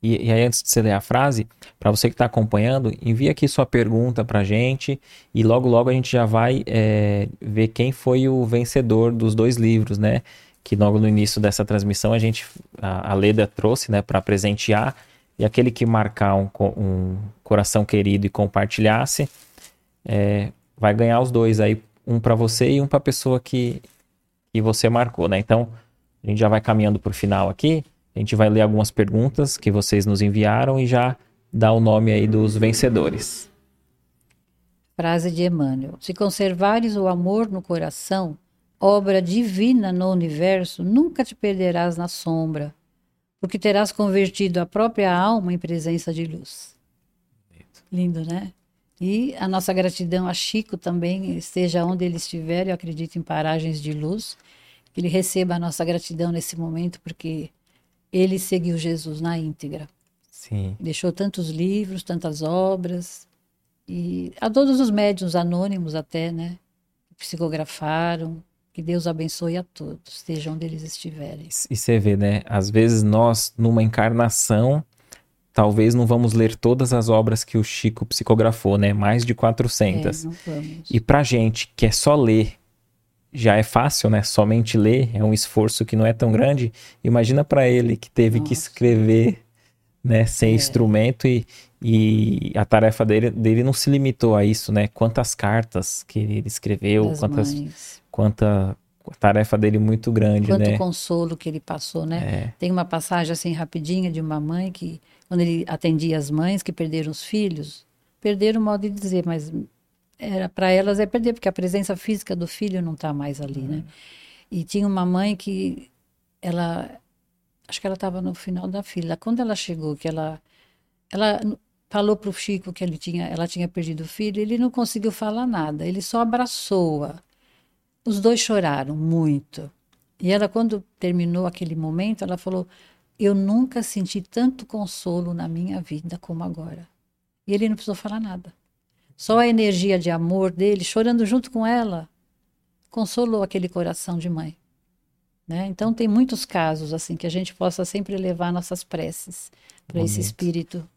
Speaker 1: E, e aí, antes de você ler a frase, para você que está acompanhando, envia aqui sua pergunta para a gente e logo, logo a gente já vai é, ver quem foi o vencedor dos dois livros, né? Que logo no início dessa transmissão a gente, a, a Leda trouxe, né, para presentear. E aquele que marcar um, um coração querido e compartilhasse, é, vai ganhar os dois aí um para você e um para a pessoa que que você marcou, né? Então, a gente já vai caminhando para o final aqui. A gente vai ler algumas perguntas que vocês nos enviaram e já dar o nome aí dos vencedores.
Speaker 2: Frase de Emmanuel: Se conservares o amor no coração, obra divina no universo, nunca te perderás na sombra, porque terás convertido a própria alma em presença de luz. Lindo, né? E a nossa gratidão a Chico também, esteja onde ele estiver, eu acredito em paragens de luz, que ele receba a nossa gratidão nesse momento, porque ele seguiu Jesus na íntegra.
Speaker 1: Sim.
Speaker 2: Deixou tantos livros, tantas obras, e a todos os médiuns anônimos até, né? Psicografaram. Que Deus abençoe a todos, estejam onde eles estiverem.
Speaker 1: E você vê, né? Às vezes nós, numa encarnação, talvez não vamos ler todas as obras que o Chico psicografou, né? Mais de 400.
Speaker 2: É.
Speaker 1: E pra gente que é só ler, já é fácil, né? Somente ler é um esforço que não é tão grande. Imagina para ele que teve Nossa. que escrever, né? Sem é. instrumento e, e a tarefa dele, dele não se limitou a isso, né? Quantas cartas que ele escreveu,
Speaker 2: das
Speaker 1: quantas,
Speaker 2: mães.
Speaker 1: quanta tarefa dele muito grande,
Speaker 2: Quanto
Speaker 1: né?
Speaker 2: consolo que ele passou, né?
Speaker 1: É.
Speaker 2: Tem uma passagem assim rapidinha de uma mãe que, quando ele atendia as mães que perderam os filhos, perderam o modo de dizer, mas era para elas é perder, porque a presença física do filho não está mais ali, né? E tinha uma mãe que ela, acho que ela estava no final da fila. Quando ela chegou, que ela, ela falou para o Chico que ele tinha, ela tinha perdido o filho, ele não conseguiu falar nada, ele só abraçou-a. Os dois choraram muito. E ela, quando terminou aquele momento, ela falou: Eu nunca senti tanto consolo na minha vida como agora. E ele não precisou falar nada. Só a energia de amor dele, chorando junto com ela, consolou aquele coração de mãe. Né? Então, tem muitos casos assim que a gente possa sempre levar nossas preces para esse espírito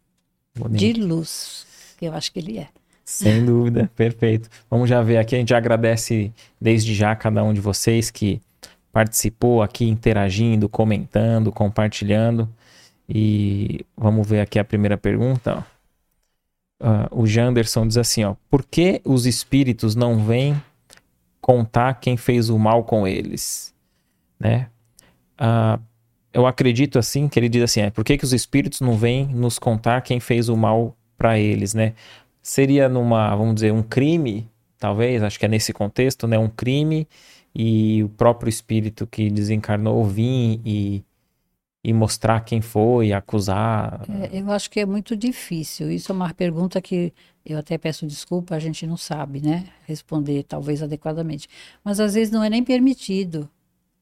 Speaker 2: Bonito. de luz, que eu acho que ele é.
Speaker 1: Sem [laughs] dúvida, perfeito. Vamos já ver aqui, a gente agradece desde já cada um de vocês que participou aqui, interagindo, comentando, compartilhando. E vamos ver aqui a primeira pergunta. Uh, o Janderson diz assim: ó, por que os espíritos não vêm contar quem fez o mal com eles? Né? Uh, eu acredito assim que ele diz assim: é, por que, que os espíritos não vêm nos contar quem fez o mal para eles, né? Seria numa, vamos dizer, um crime, talvez, acho que é nesse contexto, né? Um crime e o próprio espírito que desencarnou vir e, e mostrar quem foi, acusar.
Speaker 2: É, eu acho que é muito difícil. Isso é uma pergunta que eu até peço desculpa, a gente não sabe, né? Responder talvez adequadamente. Mas às vezes não é nem permitido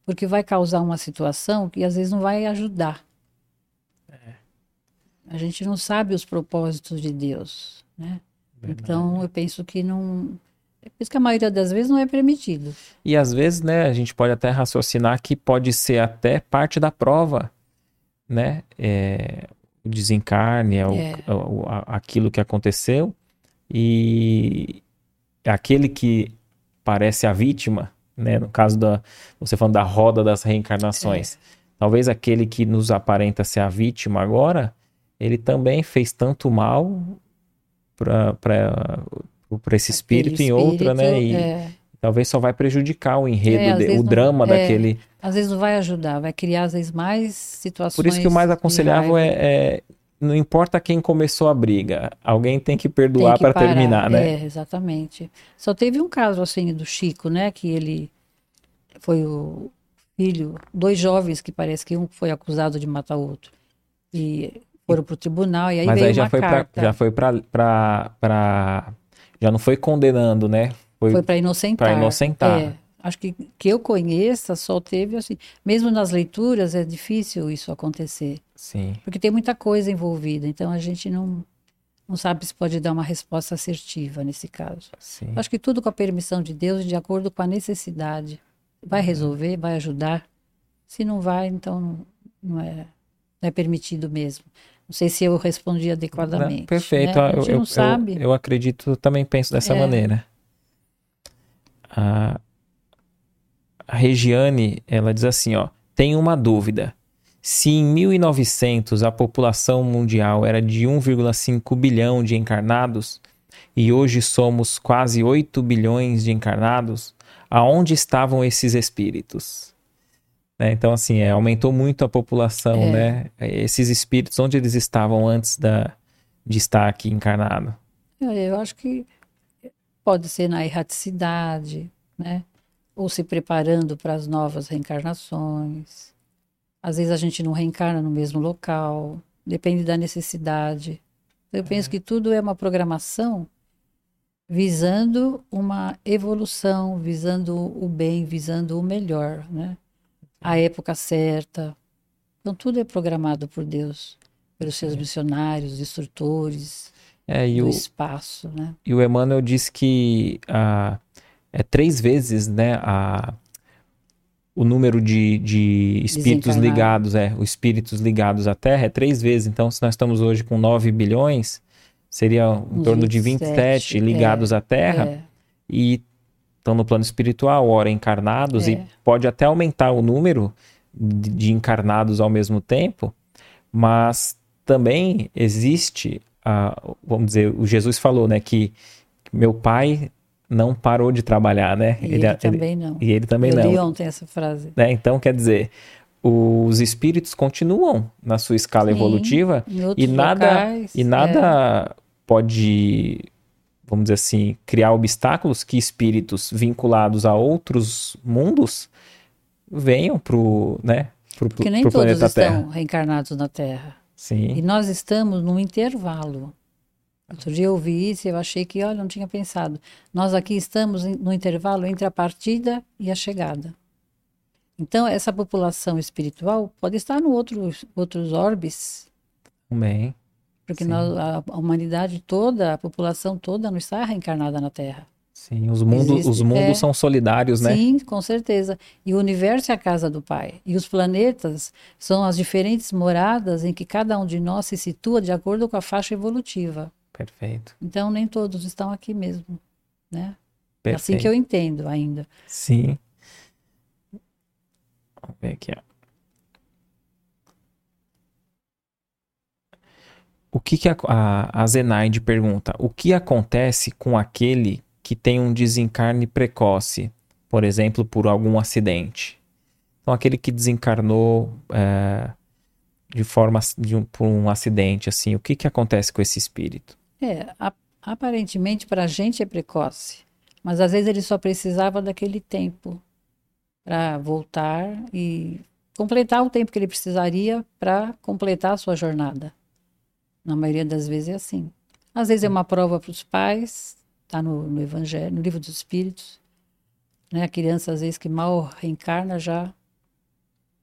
Speaker 2: porque vai causar uma situação que às vezes não vai ajudar. É. A gente não sabe os propósitos de Deus, né? Verdade. Então eu penso que não. É por isso que a maioria das vezes não é permitido.
Speaker 1: E às vezes, né, a gente pode até raciocinar que pode ser até parte da prova, né? É, o desencarne, é. O, o, aquilo que aconteceu e aquele que parece a vítima, né? No caso da. Você falando da roda das reencarnações. É. Talvez aquele que nos aparenta ser a vítima agora, ele também fez tanto mal para esse espírito, em outra, né? E é. talvez só vai prejudicar o enredo, é, de, o drama não, é, daquele.
Speaker 2: Às vezes não vai ajudar, vai criar às vezes mais situações.
Speaker 1: Por isso que o mais aconselhável é, é não importa quem começou a briga, alguém tem que perdoar para terminar, né?
Speaker 2: É, exatamente. Só teve um caso assim do Chico, né? Que ele foi o filho, dois jovens que parece que um foi acusado de matar o outro. E foram para o tribunal e aí
Speaker 1: Mas
Speaker 2: veio
Speaker 1: aí já
Speaker 2: uma
Speaker 1: foi
Speaker 2: carta.
Speaker 1: Pra, já foi para já não foi condenando, né?
Speaker 2: Foi, foi para inocentar.
Speaker 1: Para inocentar.
Speaker 2: É, acho que que eu conheça só teve assim, mesmo nas leituras é difícil isso acontecer.
Speaker 1: Sim.
Speaker 2: Porque tem muita coisa envolvida, então a gente não não sabe se pode dar uma resposta assertiva nesse caso.
Speaker 1: Sim.
Speaker 2: Acho que tudo com a permissão de Deus, de acordo com a necessidade. Vai resolver, vai ajudar. Se não vai, então não é, não é permitido mesmo. Não sei se eu respondi adequadamente. Não,
Speaker 1: perfeito.
Speaker 2: Né? A gente
Speaker 1: eu, eu. Eu, eu acredito, também penso dessa é. maneira. A, a Regiane, ela diz assim, ó, tem uma dúvida. Se em 1900 a população mundial era de 1,5 bilhão de encarnados, e hoje somos quase 8 bilhões de encarnados, aonde estavam esses espíritos? Né? Então, assim, é, aumentou muito a população, é. né? Esses espíritos, onde eles estavam antes da, de estar aqui encarnado?
Speaker 2: É, eu acho que pode ser na erraticidade, né? Ou se preparando para as novas reencarnações. Às vezes a gente não reencarna no mesmo local, depende da necessidade. Eu penso é. que tudo é uma programação visando uma evolução, visando o bem, visando o melhor, né? A época certa. Então tudo é programado por Deus, pelos seus missionários, instrutores
Speaker 1: é,
Speaker 2: do
Speaker 1: o,
Speaker 2: espaço, né?
Speaker 1: E o Emmanuel disse que ah, é três vezes, né, a, o número de, de espíritos ligados, é, os espíritos ligados à Terra é três vezes. Então, se nós estamos hoje com 9 bilhões, seria em torno 27, de 27 ligados é, à Terra é. e estão no plano espiritual, ora encarnados, é. e pode até aumentar o número de, de, encarnados ao mesmo tempo, mas também existe, a, vamos dizer, o Jesus falou, né, que meu pai não parou de trabalhar, né?
Speaker 2: E ele, ele também não.
Speaker 1: E ele também
Speaker 2: Eu
Speaker 1: não.
Speaker 2: li ontem essa frase.
Speaker 1: Né? Então, quer dizer, os espíritos continuam na sua escala Sim, evolutiva e nada, locais, e nada é. pode, vamos dizer assim, criar obstáculos que espíritos vinculados a outros mundos venham pro, né, pro,
Speaker 2: Porque nem
Speaker 1: pro
Speaker 2: todos estão
Speaker 1: Terra.
Speaker 2: reencarnados na Terra.
Speaker 1: Sim.
Speaker 2: E nós estamos num intervalo. Outro dia eu ouvi isso e eu achei que, olha, não tinha pensado. Nós aqui estamos no intervalo entre a partida e a chegada. Então, essa população espiritual pode estar no outro, outros orbes.
Speaker 1: Bem.
Speaker 2: Porque nós, a, a, humanidade toda, a população toda não está reencarnada na Terra.
Speaker 1: Sim, os mundos, Existe, os mundos é, são solidários, né?
Speaker 2: Sim, com certeza. E o universo é a casa do Pai. E os planetas são as diferentes moradas em que cada um de nós se situa de acordo com a faixa evolutiva.
Speaker 1: Perfeito.
Speaker 2: Então, nem todos estão aqui mesmo, né? Perfeito. Assim que eu entendo ainda.
Speaker 1: Sim. Vamos ver aqui, ó. O que, que a, a, a Zenaide pergunta? O que acontece com aquele que tem um desencarne precoce, por exemplo, por algum acidente? Então, aquele que desencarnou é, de forma de um, por um acidente, assim, o que, que acontece com esse espírito?
Speaker 2: É, aparentemente para a gente é precoce, mas às vezes ele só precisava daquele tempo para voltar e completar o tempo que ele precisaria para completar a sua jornada. Na maioria das vezes é assim. Às vezes é uma prova para os pais, está no, no, Evangelho, no livro dos Espíritos. Né? A criança, às vezes, que mal reencarna já.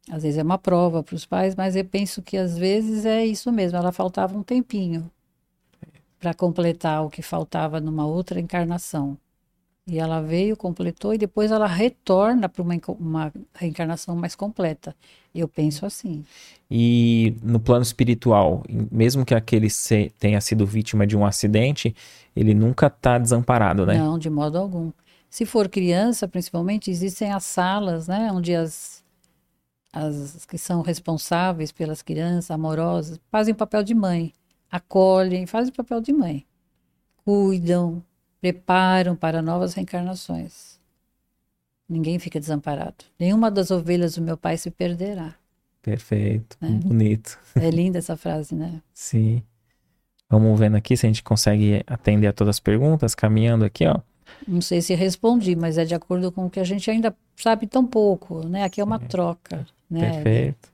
Speaker 2: Às vezes é uma prova para os pais, mas eu penso que às vezes é isso mesmo. Ela faltava um tempinho para completar o que faltava numa outra encarnação. E ela veio, completou e depois ela retorna para uma, uma reencarnação mais completa. Eu penso assim.
Speaker 1: E no plano espiritual, mesmo que aquele tenha sido vítima de um acidente, ele nunca está desamparado, né?
Speaker 2: Não, de modo algum. Se for criança, principalmente, existem as salas, né, onde as, as que são responsáveis pelas crianças, amorosas, fazem o papel de mãe acolhem, fazem o papel de mãe, cuidam, preparam para novas reencarnações. Ninguém fica desamparado. Nenhuma das ovelhas do meu pai se perderá.
Speaker 1: Perfeito, né? bonito.
Speaker 2: É linda essa frase, né?
Speaker 1: Sim. Vamos vendo aqui se a gente consegue atender a todas as perguntas, caminhando aqui, ó.
Speaker 2: Não sei se respondi, mas é de acordo com o que a gente ainda sabe tão pouco, né? Aqui é uma troca, né?
Speaker 1: Perfeito.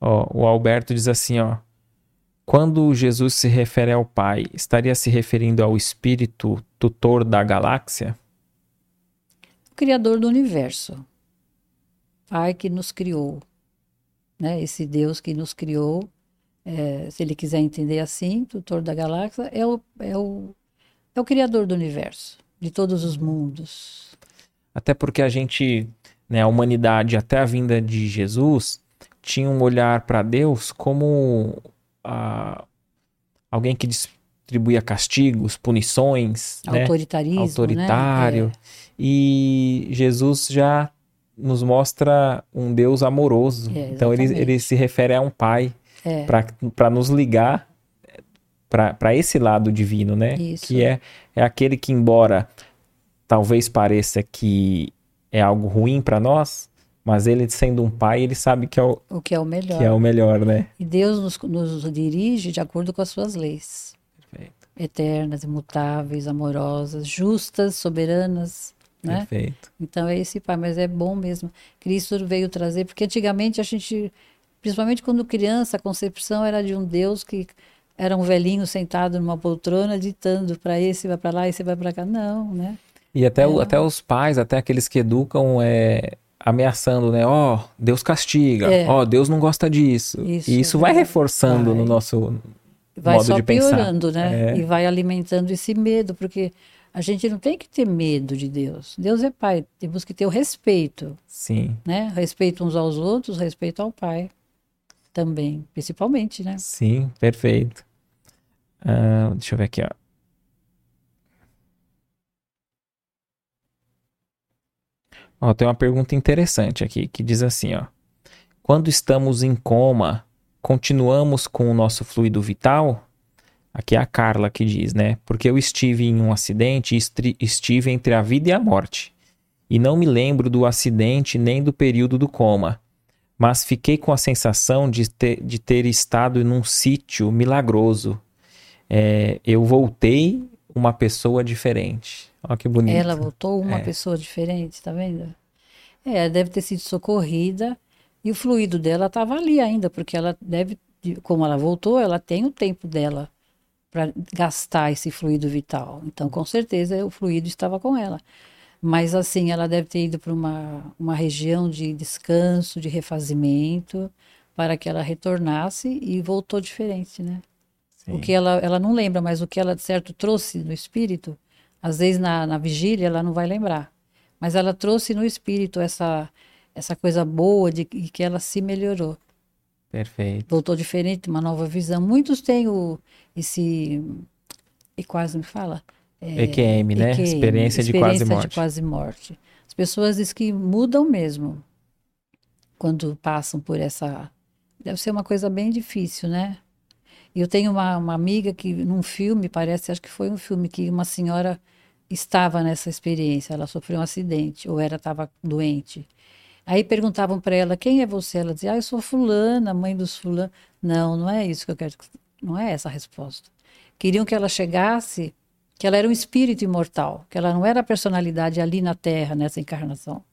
Speaker 1: Ó, o Alberto diz assim, ó. Quando Jesus se refere ao Pai, estaria se referindo ao Espírito tutor da galáxia?
Speaker 2: O Criador do universo. Pai que nos criou. Né? Esse Deus que nos criou, é, se ele quiser entender assim, tutor da galáxia, é o, é, o, é o Criador do universo, de todos os mundos.
Speaker 1: Até porque a gente, né, a humanidade, até a vinda de Jesus, tinha um olhar para Deus como alguém que distribuía castigos, punições,
Speaker 2: né? autoritarismo,
Speaker 1: né? autoritário. Né? É. E Jesus já nos mostra um Deus amoroso. É, então ele, ele se refere a um pai é. para nos ligar para esse lado divino, né?
Speaker 2: Isso.
Speaker 1: Que é, é aquele que, embora talvez pareça que é algo ruim para nós, mas ele sendo um pai, ele sabe que é o,
Speaker 2: o que é o melhor.
Speaker 1: Que é o melhor, né?
Speaker 2: E Deus nos, nos dirige de acordo com as suas leis. Perfeito. Eternas, imutáveis, amorosas, justas, soberanas, né?
Speaker 1: Perfeito.
Speaker 2: Então é esse pai, mas é bom mesmo. Cristo veio trazer, porque antigamente a gente, principalmente quando criança, a concepção era de um Deus que era um velhinho sentado numa poltrona ditando para esse vai para lá, esse vai para cá. Não, né?
Speaker 1: E até, é. até os pais, até aqueles que educam, é, ameaçando, né? Ó, oh, Deus castiga, é. ó, oh, Deus não gosta disso. Isso, e isso vai reforçando vai. no nosso
Speaker 2: vai
Speaker 1: modo
Speaker 2: só
Speaker 1: de pensar.
Speaker 2: piorando, né? É. E vai alimentando esse medo, porque a gente não tem que ter medo de Deus. Deus é pai, temos que ter o respeito.
Speaker 1: Sim.
Speaker 2: Né? Respeito uns aos outros, respeito ao pai também, principalmente, né?
Speaker 1: Sim, perfeito. Uh, deixa eu ver aqui, ó. Ó, tem uma pergunta interessante aqui que diz assim, ó. Quando estamos em coma, continuamos com o nosso fluido vital? Aqui é a Carla que diz, né? Porque eu estive em um acidente e estive entre a vida e a morte. E não me lembro do acidente nem do período do coma. Mas fiquei com a sensação de ter, de ter estado num sítio milagroso. É, eu voltei uma pessoa diferente. Olha que bonito.
Speaker 2: Ela voltou uma é. pessoa diferente, tá vendo? É, deve ter sido socorrida e o fluido dela estava ali ainda, porque ela deve, como ela voltou, ela tem o tempo dela para gastar esse fluido vital. Então, com certeza, o fluido estava com ela. Mas, assim, ela deve ter ido para uma, uma região de descanso, de refazimento, para que ela retornasse e voltou diferente, né? Sim. O que ela, ela não lembra, mas o que ela, de certo, trouxe no espírito, às vezes na, na vigília ela não vai lembrar. Mas ela trouxe no espírito essa, essa coisa boa de, que ela se melhorou.
Speaker 1: Perfeito.
Speaker 2: Voltou diferente, uma nova visão. Muitos têm o, esse. E quase me fala?
Speaker 1: É, EQM, né? EQM, experiência, de quase morte.
Speaker 2: de quase morte. As pessoas dizem que mudam mesmo quando passam por essa. Deve ser uma coisa bem difícil, né? Eu tenho uma, uma amiga que, num filme, parece, acho que foi um filme, que uma senhora estava nessa experiência. Ela sofreu um acidente, ou era estava doente. Aí perguntavam para ela, quem é você? Ela dizia, ah, eu sou fulana, mãe dos fulano. Não, não é isso que eu quero. Não é essa a resposta. Queriam que ela chegasse, que ela era um espírito imortal, que ela não era a personalidade ali na Terra, nessa encarnação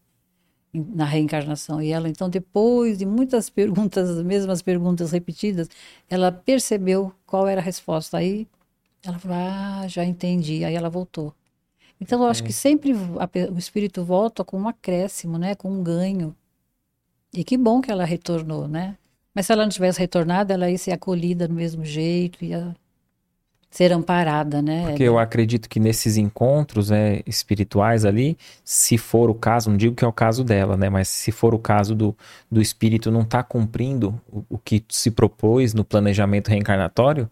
Speaker 2: na reencarnação. E ela, então, depois de muitas perguntas, as mesmas perguntas repetidas, ela percebeu qual era a resposta. Aí ela falou: Ah, já entendi. Aí ela voltou. Então, eu acho que sempre a, o espírito volta com um acréscimo, né? Com um ganho. E que bom que ela retornou, né? Mas se ela não tivesse retornado, ela ia ser acolhida do mesmo jeito, ia ser amparada, né?
Speaker 1: Porque eu acredito que nesses encontros né, espirituais ali, se for o caso, não digo que é o caso dela, né? Mas se for o caso do, do espírito não estar tá cumprindo o, o, que se propôs no planejamento reencarnatório,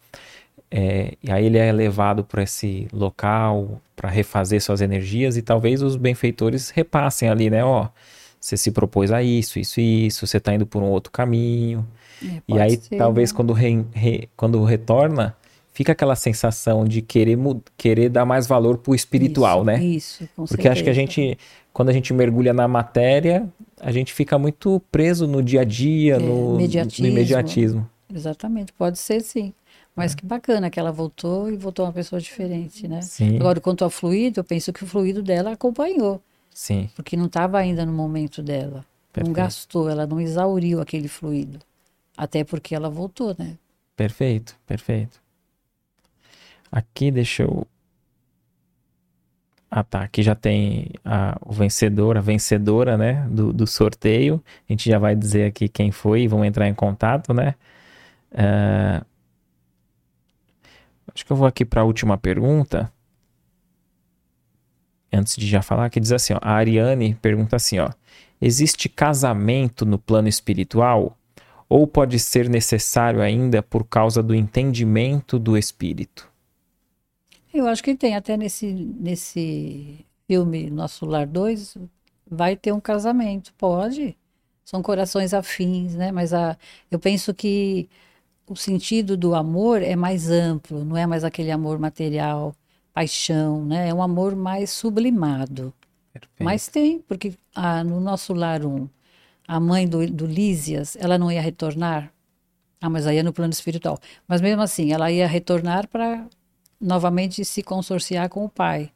Speaker 1: é, e aí ele é levado para esse local para refazer suas energias e talvez os benfeitores repassem ali, né? Ó, você se propôs a isso, isso e isso, você está indo por um outro caminho. É, e aí ser, talvez né? quando, re, re, quando retorna fica aquela sensação de querer, querer dar mais valor pro espiritual,
Speaker 2: isso,
Speaker 1: né?
Speaker 2: Isso, com
Speaker 1: Porque certeza. acho que a gente, quando a gente mergulha na matéria, a gente fica muito preso no dia a dia, é, no, no imediatismo.
Speaker 2: Exatamente, pode ser sim. Mas que bacana que ela voltou e voltou uma pessoa diferente, né?
Speaker 1: Sim.
Speaker 2: Agora, quanto ao fluido, eu penso que o fluido dela acompanhou.
Speaker 1: Sim.
Speaker 2: Porque não estava ainda no momento dela. Perfeito. Não gastou, ela não exauriu aquele fluido. Até porque ela voltou, né?
Speaker 1: Perfeito, perfeito. Aqui, deixa eu. Ah, tá. Aqui já tem a, o vencedor, a vencedora, né? Do, do sorteio. A gente já vai dizer aqui quem foi e vão entrar em contato, né? Uh, acho que eu vou aqui para a última pergunta. Antes de já falar, que diz assim: ó, a Ariane pergunta assim: ó, existe casamento no plano espiritual? Ou pode ser necessário ainda por causa do entendimento do espírito?
Speaker 2: Eu acho que tem, até nesse, nesse filme Nosso Lar 2, vai ter um casamento, pode. São corações afins, né? Mas a, eu penso que o sentido do amor é mais amplo, não é mais aquele amor material, paixão, né? É um amor mais sublimado. Perfeito. Mas tem, porque ah, no nosso lar um, a mãe do, do Lísias, ela não ia retornar. Ah, mas aí é no plano espiritual. Mas mesmo assim, ela ia retornar para novamente se consorciar com o pai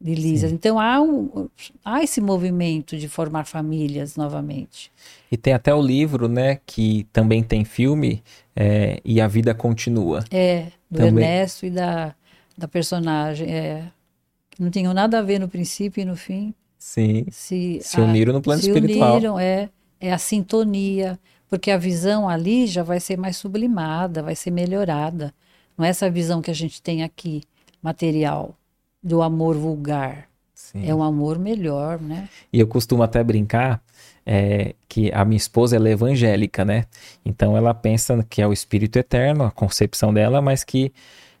Speaker 2: de Lísias. Então há, um, há esse movimento de formar famílias novamente.
Speaker 1: E tem até o livro, né, que também tem filme, é, E a Vida Continua.
Speaker 2: É, do também. Ernesto e da, da personagem. É, não tinham nada a ver no princípio e no fim.
Speaker 1: Sim. Se, se uniram no plano se espiritual.
Speaker 2: Uniram, é, é a sintonia, porque a visão ali já vai ser mais sublimada, vai ser melhorada. Não é essa visão que a gente tem aqui, material, do amor vulgar. Sim. É um amor melhor, né?
Speaker 1: E eu costumo até brincar é, que a minha esposa é evangélica, né? Então ela pensa que é o Espírito Eterno, a concepção dela, mas que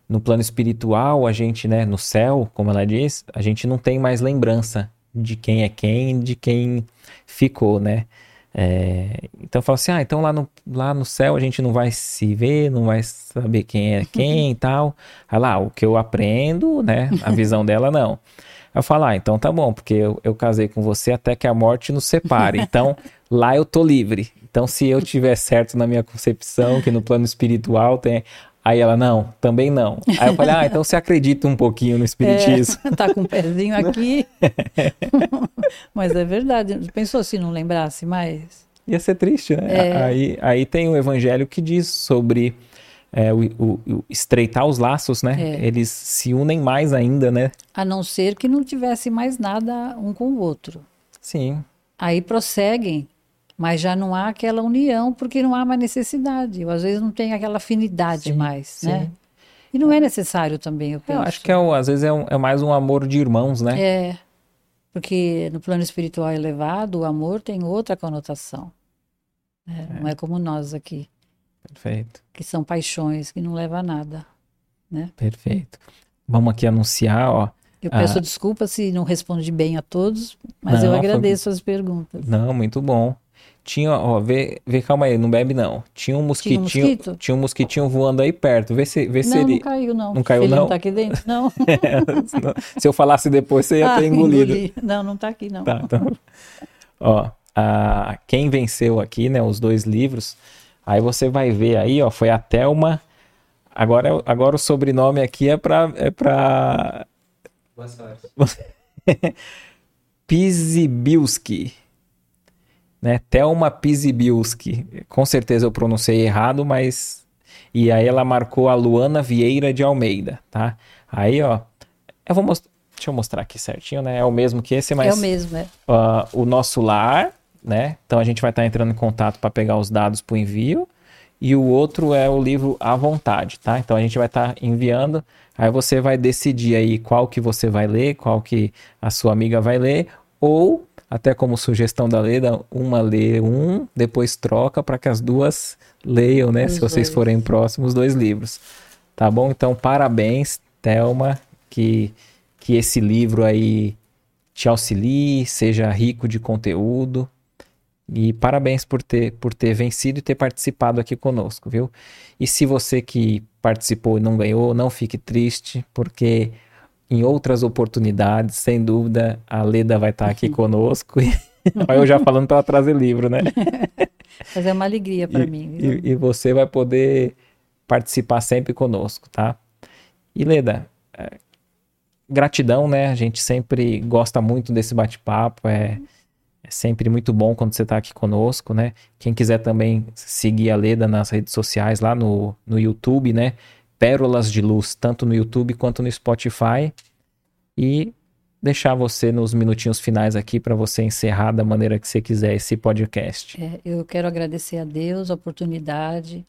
Speaker 1: no plano espiritual, a gente, né, no céu, como ela diz, a gente não tem mais lembrança de quem é quem, de quem ficou, né? É, então fala assim, ah, então lá no, lá no céu a gente não vai se ver, não vai saber quem é quem e tal. Aí lá, o que eu aprendo, né? A visão dela não. Eu falo, ah, então tá bom, porque eu, eu casei com você até que a morte nos separe. [laughs] Então lá eu tô livre. Então se eu tiver certo na minha concepção, que no plano espiritual tem Aí ela, não, também não. Aí eu falei, ah, então você acredita um pouquinho no espiritismo.
Speaker 2: É, [laughs] tá com um pezinho aqui. [laughs] Mas é verdade. Pensou se não lembrasse mais?
Speaker 1: Ia ser triste, né? É. Aí, aí tem o evangelho que diz sobre é, o, o, o, estreitar os laços, né? É. Eles se unem mais ainda, né?
Speaker 2: A não ser que não tivesse mais nada um com o outro.
Speaker 1: Sim.
Speaker 2: Aí prosseguem mas já não há aquela união porque não há mais necessidade. Ou às vezes não tem aquela afinidade sim, mais, sim. né? E não é necessário também, eu penso.
Speaker 1: Eu acho que é, às vezes é, um, é, mais um amor de irmãos, né?
Speaker 2: É, porque no plano espiritual elevado, o amor tem outra conotação. Né? É. Não é como nós aqui.
Speaker 1: Perfeito.
Speaker 2: Que são paixões que não levam a nada, né?
Speaker 1: Perfeito. Vamos aqui anunciar, ó.
Speaker 2: Eu peço ah, desculpa se não respondi bem a todos, mas não, eu agradeço foi... as perguntas.
Speaker 1: Não, muito bom. Tinha, ó, vê, vê, calma aí, não bebe não. Tinha um mosquitinho, tinha um, mosquito? tinha um mosquitinho voando aí perto. Vê se, vê
Speaker 2: não,
Speaker 1: se ele.
Speaker 2: Não caiu, não.
Speaker 1: Não caiu,
Speaker 2: ele
Speaker 1: não?
Speaker 2: não tá aqui dentro, [laughs] não.
Speaker 1: se eu falasse depois, você ia ah, ter engolido. Engoli.
Speaker 2: Não, não tá aqui, não.
Speaker 1: Tá, então. ó, a, quem venceu aqui, né, os dois livros, aí você vai ver aí, ó, foi a Thelma. Agora, agora o sobrenome aqui é pra. É pra... Boa sorte. [laughs] Pizibilski né? Thelma Pisibilski. Com certeza eu pronunciei errado, mas. E aí ela marcou a Luana Vieira de Almeida, tá? Aí, ó. Eu vou mostrar. Deixa eu mostrar aqui certinho, né? É o mesmo que esse, mas.
Speaker 2: É o mesmo, é.
Speaker 1: Uh, o nosso lar, né? Então a gente vai estar tá entrando em contato para pegar os dados para o envio. E o outro é o livro à vontade, tá? Então a gente vai estar tá enviando. Aí você vai decidir aí qual que você vai ler, qual que a sua amiga vai ler, ou até como sugestão da Leda, uma lê um, depois troca para que as duas leiam, né? Os se vocês dois. forem próximos, dois livros. Tá bom? Então, parabéns, Thelma, que, que esse livro aí te auxilie, seja rico de conteúdo. E parabéns por ter, por ter vencido e ter participado aqui conosco, viu? E se você que participou e não ganhou, não fique triste, porque em outras oportunidades, sem dúvida, a Leda vai estar aqui [laughs] conosco. [laughs] Olha eu já falando para ela trazer livro, né? [laughs]
Speaker 2: Mas é uma alegria para mim.
Speaker 1: E, e, você vai poder participar sempre conosco, tá? E Leda, é, gratidão, né? A gente sempre gosta muito desse bate-papo, é, é, sempre muito bom quando você está aqui conosco, né? Quem quiser também seguir a Leda nas redes sociais, lá no, no YouTube, né? pérolas de luz, tanto no YouTube quanto no Spotify. E deixar você nos minutinhos finais aqui para você encerrar da maneira que você quiser esse podcast.
Speaker 2: É, eu quero agradecer a Deus a oportunidade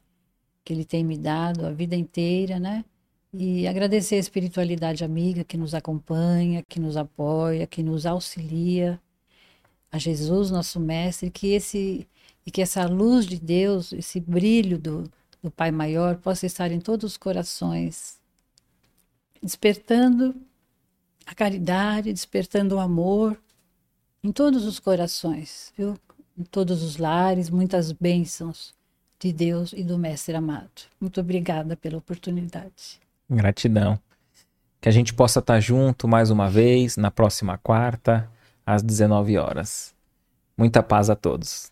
Speaker 2: que Ele tem me dado a vida inteira, né? E agradecer a espiritualidade amiga que nos acompanha, que nos apoia, que nos auxilia, a Jesus, nosso mestre, que esse e que essa luz de Deus, esse brilho do, do Pai Maior possa estar em todos os corações, despertando a caridade, despertando o amor em todos os corações, viu? Em todos os lares, muitas bênçãos de Deus e do Mestre amado. Muito obrigada pela oportunidade.
Speaker 1: Gratidão. Que a gente possa estar junto mais uma vez na próxima quarta, às 19 horas. Muita paz a todos.